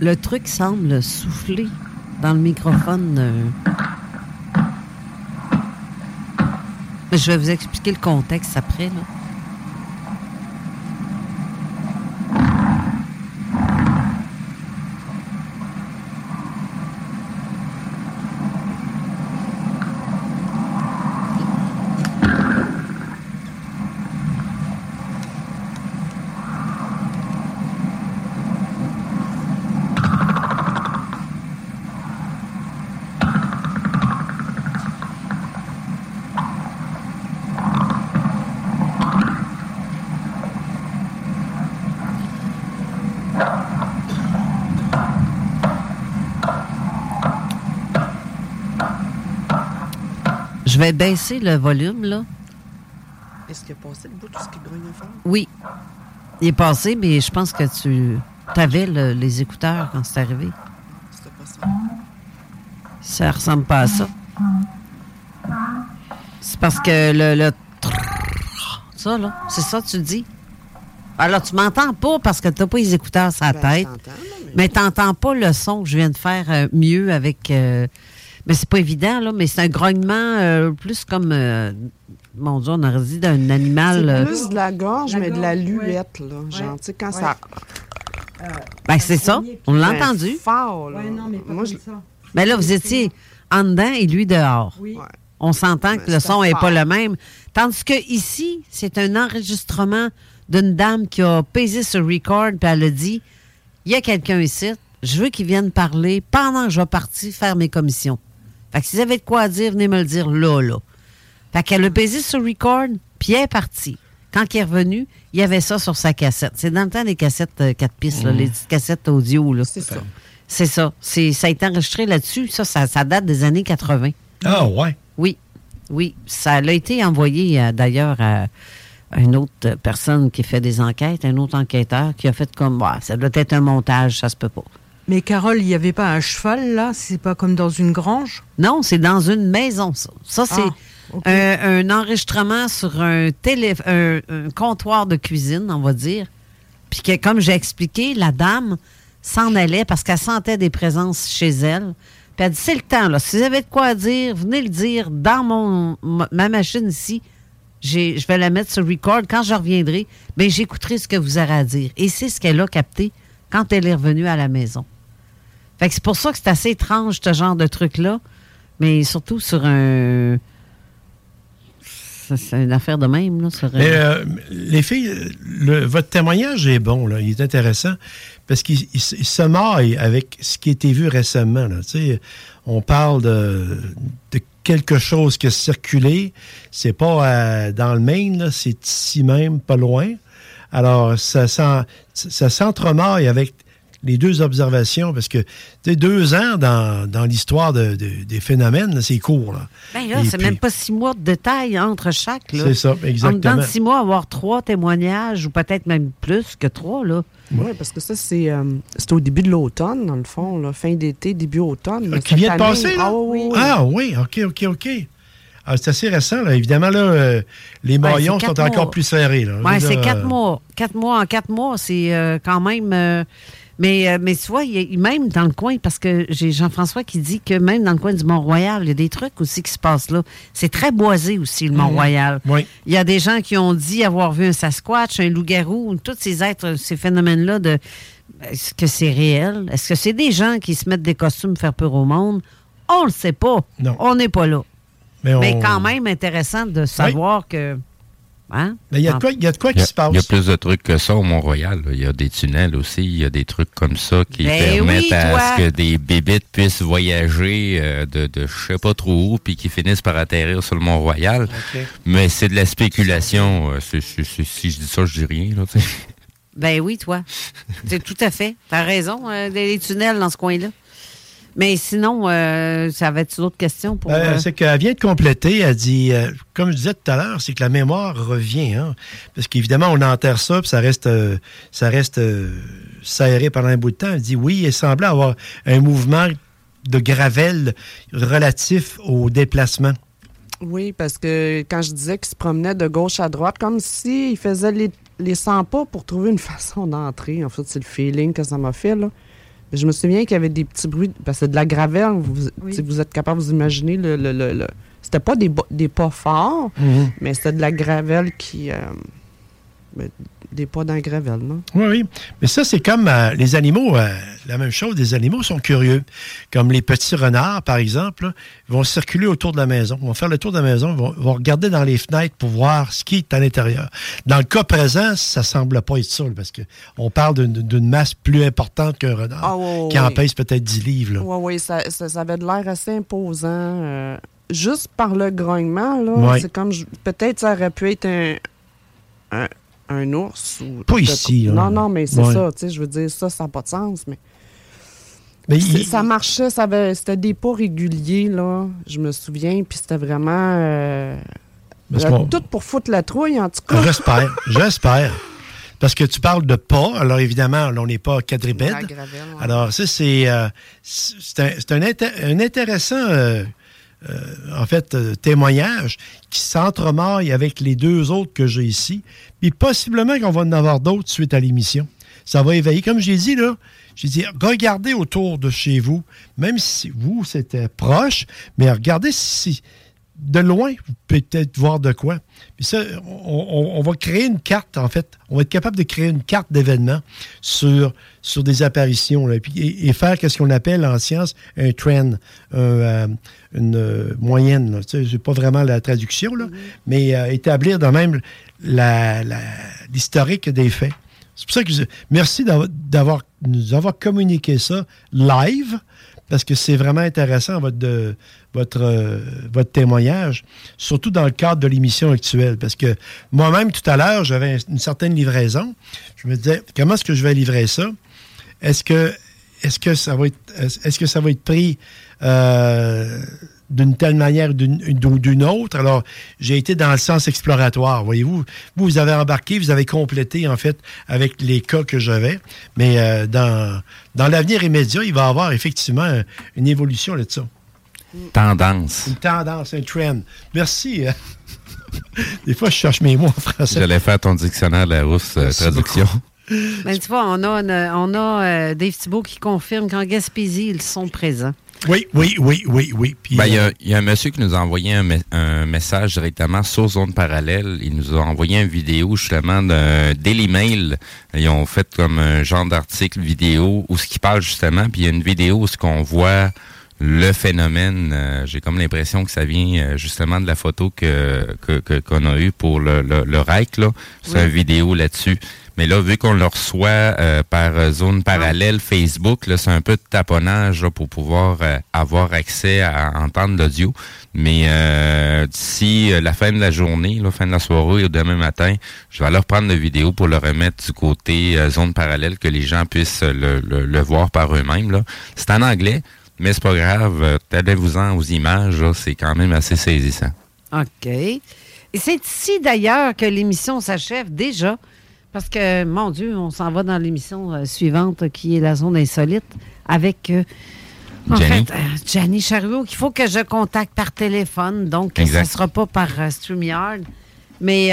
Le truc semble souffler dans le microphone. euh. Je vais vous expliquer le contexte après. Là. Vais baisser le volume, là. Est-ce qu'il a passé le bout de ce qui grogne fort? Oui. Il est passé, mais je pense que tu avais les écouteurs quand c'est arrivé. C'était pas ça. Ça ressemble pas à ça. C'est parce que le, le ça, là, c'est ça que tu dis? Alors, tu m'entends pas parce que tu n'as pas les écouteurs sur la Ben, tête. t'entends, mais tu n'entends pas le son que je viens de faire euh, mieux avec. euh, mais c'est pas évident, là, mais c'est un grognement euh, plus comme. euh, mon Dieu, on aurait dit d'un animal. C'est euh, plus de la gorge, mais de la luette, là. Genre, tu sais, quand ça... ben, c'est ça. On l'a Ben, entendu. fort, là. Moi, je... Mais là, vous étiez en dedans et lui dehors. On s'entend que le son n'est pas le même. Tandis que ici, c'est un enregistrement d'une dame qui a pesé sur record puis elle a dit il y a quelqu'un ici, je veux qu'il vienne parler pendant que je vais partir faire mes commissions. Fait que si vous avez de quoi dire, venez me le dire là, là. Fait qu'elle a pesé sur record, puis elle est partie. Quand il est revenu, il y avait ça sur sa cassette. C'est dans le temps des cassettes euh, 4 pistes, là, Mhm. les petites cassettes audio. C'est ça. C'est ça. C'est, ça a été enregistré là-dessus. Ça, ça, ça date des années 80. Ah, ouais. Oui. Oui. Ça a été envoyé euh, d'ailleurs à une autre euh, personne qui fait des enquêtes, un autre enquêteur qui a fait comme, bah, ça doit être un montage, ça se peut pas. Mais Carole, il n'y avait pas un cheval là? C'est pas comme dans une grange? Non, c'est dans une maison, ça. Ça, c'est Ah, ok. un, un enregistrement sur un, télé, un, un comptoir de cuisine, on va dire. Puis que, comme j'ai expliqué, la dame s'en allait parce qu'elle sentait des présences chez elle. Puis elle dit, c'est le temps, là. Si vous avez de quoi dire, venez le dire dans mon, ma, ma machine ici. J'ai- Je vais la mettre sur record. Quand je reviendrai, ben, j'écouterai ce que vous aurez à dire. Et c'est ce qu'elle a capté quand elle est revenue à la maison. Fait que c'est pour ça que c'est assez étrange, ce genre de truc-là. Mais surtout sur un. ça, C'est une affaire de même, là. Sur Mais euh, les filles, le- votre témoignage est bon, là. Il est intéressant parce qu'il il se il se maille avec ce qui a été vu récemment. Là. On parle de, de quelque chose qui a circulé. C'est pas euh, dans le Maine, c'est ici même, pas loin. Alors, ça, s'en- ça s'entremaille avec les deux observations parce que tu sais, deux ans dans, dans l'histoire de- de- des phénomènes, c'est court. Là. Ben là, c'est puis- même pas six mois de détails entre chaque. là. C'est ça, En dedans exactement. de six mois, avoir trois témoignages, ou peut-être même plus que trois, là. Oui, parce que ça, c'est euh, c'est au début de l'automne, dans le fond, là, fin d'été, début automne. là, Qui vient de passer, là? Ah oui. Ah oui, OK, OK, OK. Ah, c'est assez récent, là. Évidemment, là, euh, les maillons sont encore plus serrés, là. Oui, c'est quatre euh, mois. Quatre mois en quatre mois, c'est euh, quand même. Mais, euh, mais il a- même dans le coin, parce que j'ai Jean-François qui dit que même dans le coin du Mont-Royal, il y a des trucs aussi qui se passent là. C'est très boisé aussi, le Mont-Royal. Oui. Il y a des gens qui ont dit avoir vu un Sasquatch, un loup-garou, tous ces êtres, ces phénomènes-là de. Est-ce que c'est réel? Est-ce que c'est des gens qui se mettent des costumes faire peur au monde? On le sait pas. On n'est pas là. Mais, quand même intéressant de savoir que. Hein? Mais il y a de quoi, y a de quoi qui a- se passe. Il y a plus de trucs que ça au Mont-Royal. Il y a des tunnels aussi. Il y a des trucs comme ça qui Ben permettent oui, à ce que des bébites puissent voyager euh, de, de je sais pas trop où puis qui finissent par atterrir sur le Mont-Royal. Mais c'est de la spéculation. euh, si je dis ça, je dis rien. Là. Ben oui, toi. C'est tout à fait. T'as raison, euh, des tunnels dans ce coin-là. Mais sinon, euh, ça va être d'autres questions pour. Euh, euh, c'est qu'elle vient de compléter, elle dit, euh, comme je disais tout à l'heure, c'est que la mémoire revient. Hein, parce qu'évidemment, on enterre ça, puis ça reste, euh, ça reste euh, s'aérer pendant un bout de temps. Elle dit, oui, il semblait avoir un mouvement de gravelle relatif au déplacement. Oui, parce que quand je disais qu'il se promenait de gauche à droite, comme s'il faisait les, les 100 pas pour trouver une façon d'entrer. En fait, c'est le feeling que ça m'a fait, là. Je me souviens qu'il y avait des petits bruits, parce que c'est de la gravelle, vous, vous êtes capable de vous imaginer le... le, le, c'était pas des, des pas forts, Mhm. mais c'était de la gravelle qui... euh, ben, des pas dans la gravelle, non? Oui, oui. Mais ça, c'est comme euh, les animaux, euh, la même chose. Les animaux sont curieux. Comme les petits renards, par exemple, là, vont circuler autour de la maison, vont faire le tour de la maison, vont, vont regarder dans les fenêtres pour voir ce qui est à l'intérieur. Dans le cas présent, ça semble pas être ça, parce qu'on parle d'une- masse plus importante qu'un renard, Ah, qui en pèse peut-être 10 livres. là. Oui, oui, ça, ça, ça avait de l'air assez imposant. euh, juste par le grognement, là, c'est comme... Peut-être ça aurait pu être un, un, un ours. Ou, Pas ici, là. Non, non, mais c'est Ouais. ça, tu sais, je veux dire, ça, ça n'a pas de sens, mais... Mais il- Ça marchait, ça avait- c'était des pas réguliers, là, je me souviens, puis c'était vraiment... euh, tout pour foutre la trouille, en tout cas. J'espère, j'espère. Parce que tu parles de pas, alors évidemment, là, on n'est pas gravelle, ouais. Alors, ça, c'est euh, c'est un, c'est un un intéressant, euh, euh, en fait, euh, témoignage qui s'entremaille avec les deux autres que j'ai ici. Puis possiblement qu'on va en avoir d'autres suite à l'émission. Ça va éveiller. Comme j'ai dit, là, j'ai dit, regardez autour de chez vous, même si vous, c'était proche, mais regardez si de loin, vous pouvez peut-être voir de quoi. Puis ça, on, va créer une carte, en fait. On va être capable de créer une carte d'événements sur, sur des apparitions. et, faire ce qu'on appelle en science un trend, euh, une euh, moyenne. sais, j'ai pas vraiment la traduction, mais euh, établir de même l'historique des faits. C'est pour ça que je, merci d'avoir- nous avoir communiqué ça live, parce que c'est vraiment intéressant votre, votre, euh, votre témoignage, surtout dans le cadre de l'émission actuelle. Parce que moi-même, tout à l'heure, j'avais une certaine livraison. Je me disais, comment est-ce que je vais livrer ça? Est-ce que, est-ce que ça va être, est-ce que ça va être pris euh, d'une telle manière ou d'une, autre? Alors, j'ai été dans le sens exploratoire. Voyez-vous, vous, vous avez embarqué, vous avez complété, en fait, avec les cas que j'avais. Mais euh, dans, dans l'avenir immédiat, il va y avoir effectivement un- une évolution là-dessus. Tendance. Une tendance, un trend. Merci. euh. Des fois, je cherche mes mots en français. J'allais faire ton dictionnaire de la rousse euh, traduction. Mais tu vois, on a, une- on a euh, Dave Thibault qui confirme qu'en Gaspésie, ils sont présents. Oui, oui, oui, oui, oui. Ben, Il y, euh, y a un monsieur qui nous a envoyé un, me- un message directement sur Zone Parallèle. Il nous a envoyé une vidéo justement d'un Daily Mail. Ils ont fait comme un genre d'article vidéo où ce qui parle justement, puis il y a une vidéo où ce qu'on voit le phénomène. euh, J'ai comme l'impression que ça vient euh, justement de la photo que que- que- qu'on a eue pour le, le, le REC, là. C'est Oui. une vidéo là-dessus. Mais là, vu qu'on le reçoit euh, par euh, zone parallèle Facebook, c'est un peu de taponnage là, pour pouvoir euh, avoir accès à entendre l'audio. Mais euh, d'ici la fin de la journée, la fin de la soirée ou demain matin, je vais aller reprendre la vidéo pour le remettre du côté zone parallèle, que les gens puissent le, le- le voir par eux-mêmes. C'est en anglais, mais c'est pas grave. Tallez-vous-en aux images, c'est quand même assez saisissant. OK. Et c'est ici, d'ailleurs, que l'émission s'achève déjà. Parce que, mon Dieu, on s'en va dans l'émission euh, suivante qui est la zone insolite avec, euh, en Jenny. fait, euh, Jenny Chariot, qu'il faut que je contacte par téléphone. Donc, Exact. ça ne sera pas par euh, StreamYard. Mais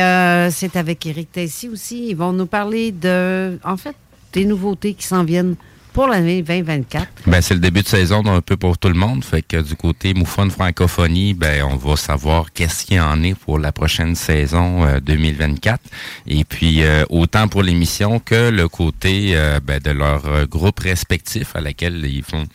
c'est avec Eric Tessy aussi. Ils vont nous parler de, en fait, des nouveautés qui s'en viennent pour l'année 2024. Ben, c'est le début de saison un peu pour tout le monde. Fait que du côté Moufone Francophonie, ben, on va savoir qu'est-ce qu'il y en est pour la prochaine saison euh, 2024. Et puis, euh, autant pour l'émission que le côté euh, ben, de leur euh, groupe respectif à laquelle ils font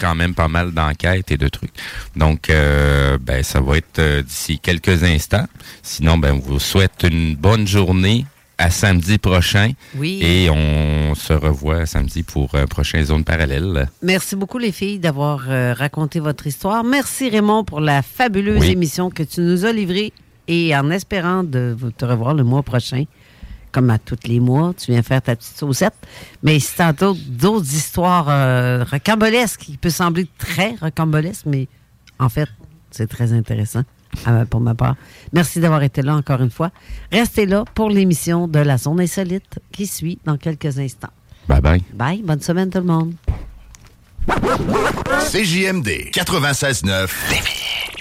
quand même pas mal d'enquêtes et de trucs. Donc, euh, ben, ça va être euh, d'ici quelques instants. Sinon, ben, on vous souhaite une bonne journée. À samedi prochain. Oui. Et on se revoit samedi pour un prochain Zone Parallèle. Merci beaucoup, les filles, d'avoir euh, raconté votre histoire. Merci, Raymond, pour la fabuleuse Oui. émission que tu nous as livrée. Et en espérant de te revoir le mois prochain, comme à tous les mois, tu viens faire ta petite saucette. Mais si t'as d'autres histoires euh, rocambolesques, qui peut sembler très rocambolesques, mais en fait, c'est très intéressant euh, pour ma part. Merci d'avoir été là encore une fois. Restez là pour l'émission de la Zone Insolite qui suit dans quelques instants. Bye bye. Bye, bonne semaine tout le monde. CJMD 96.9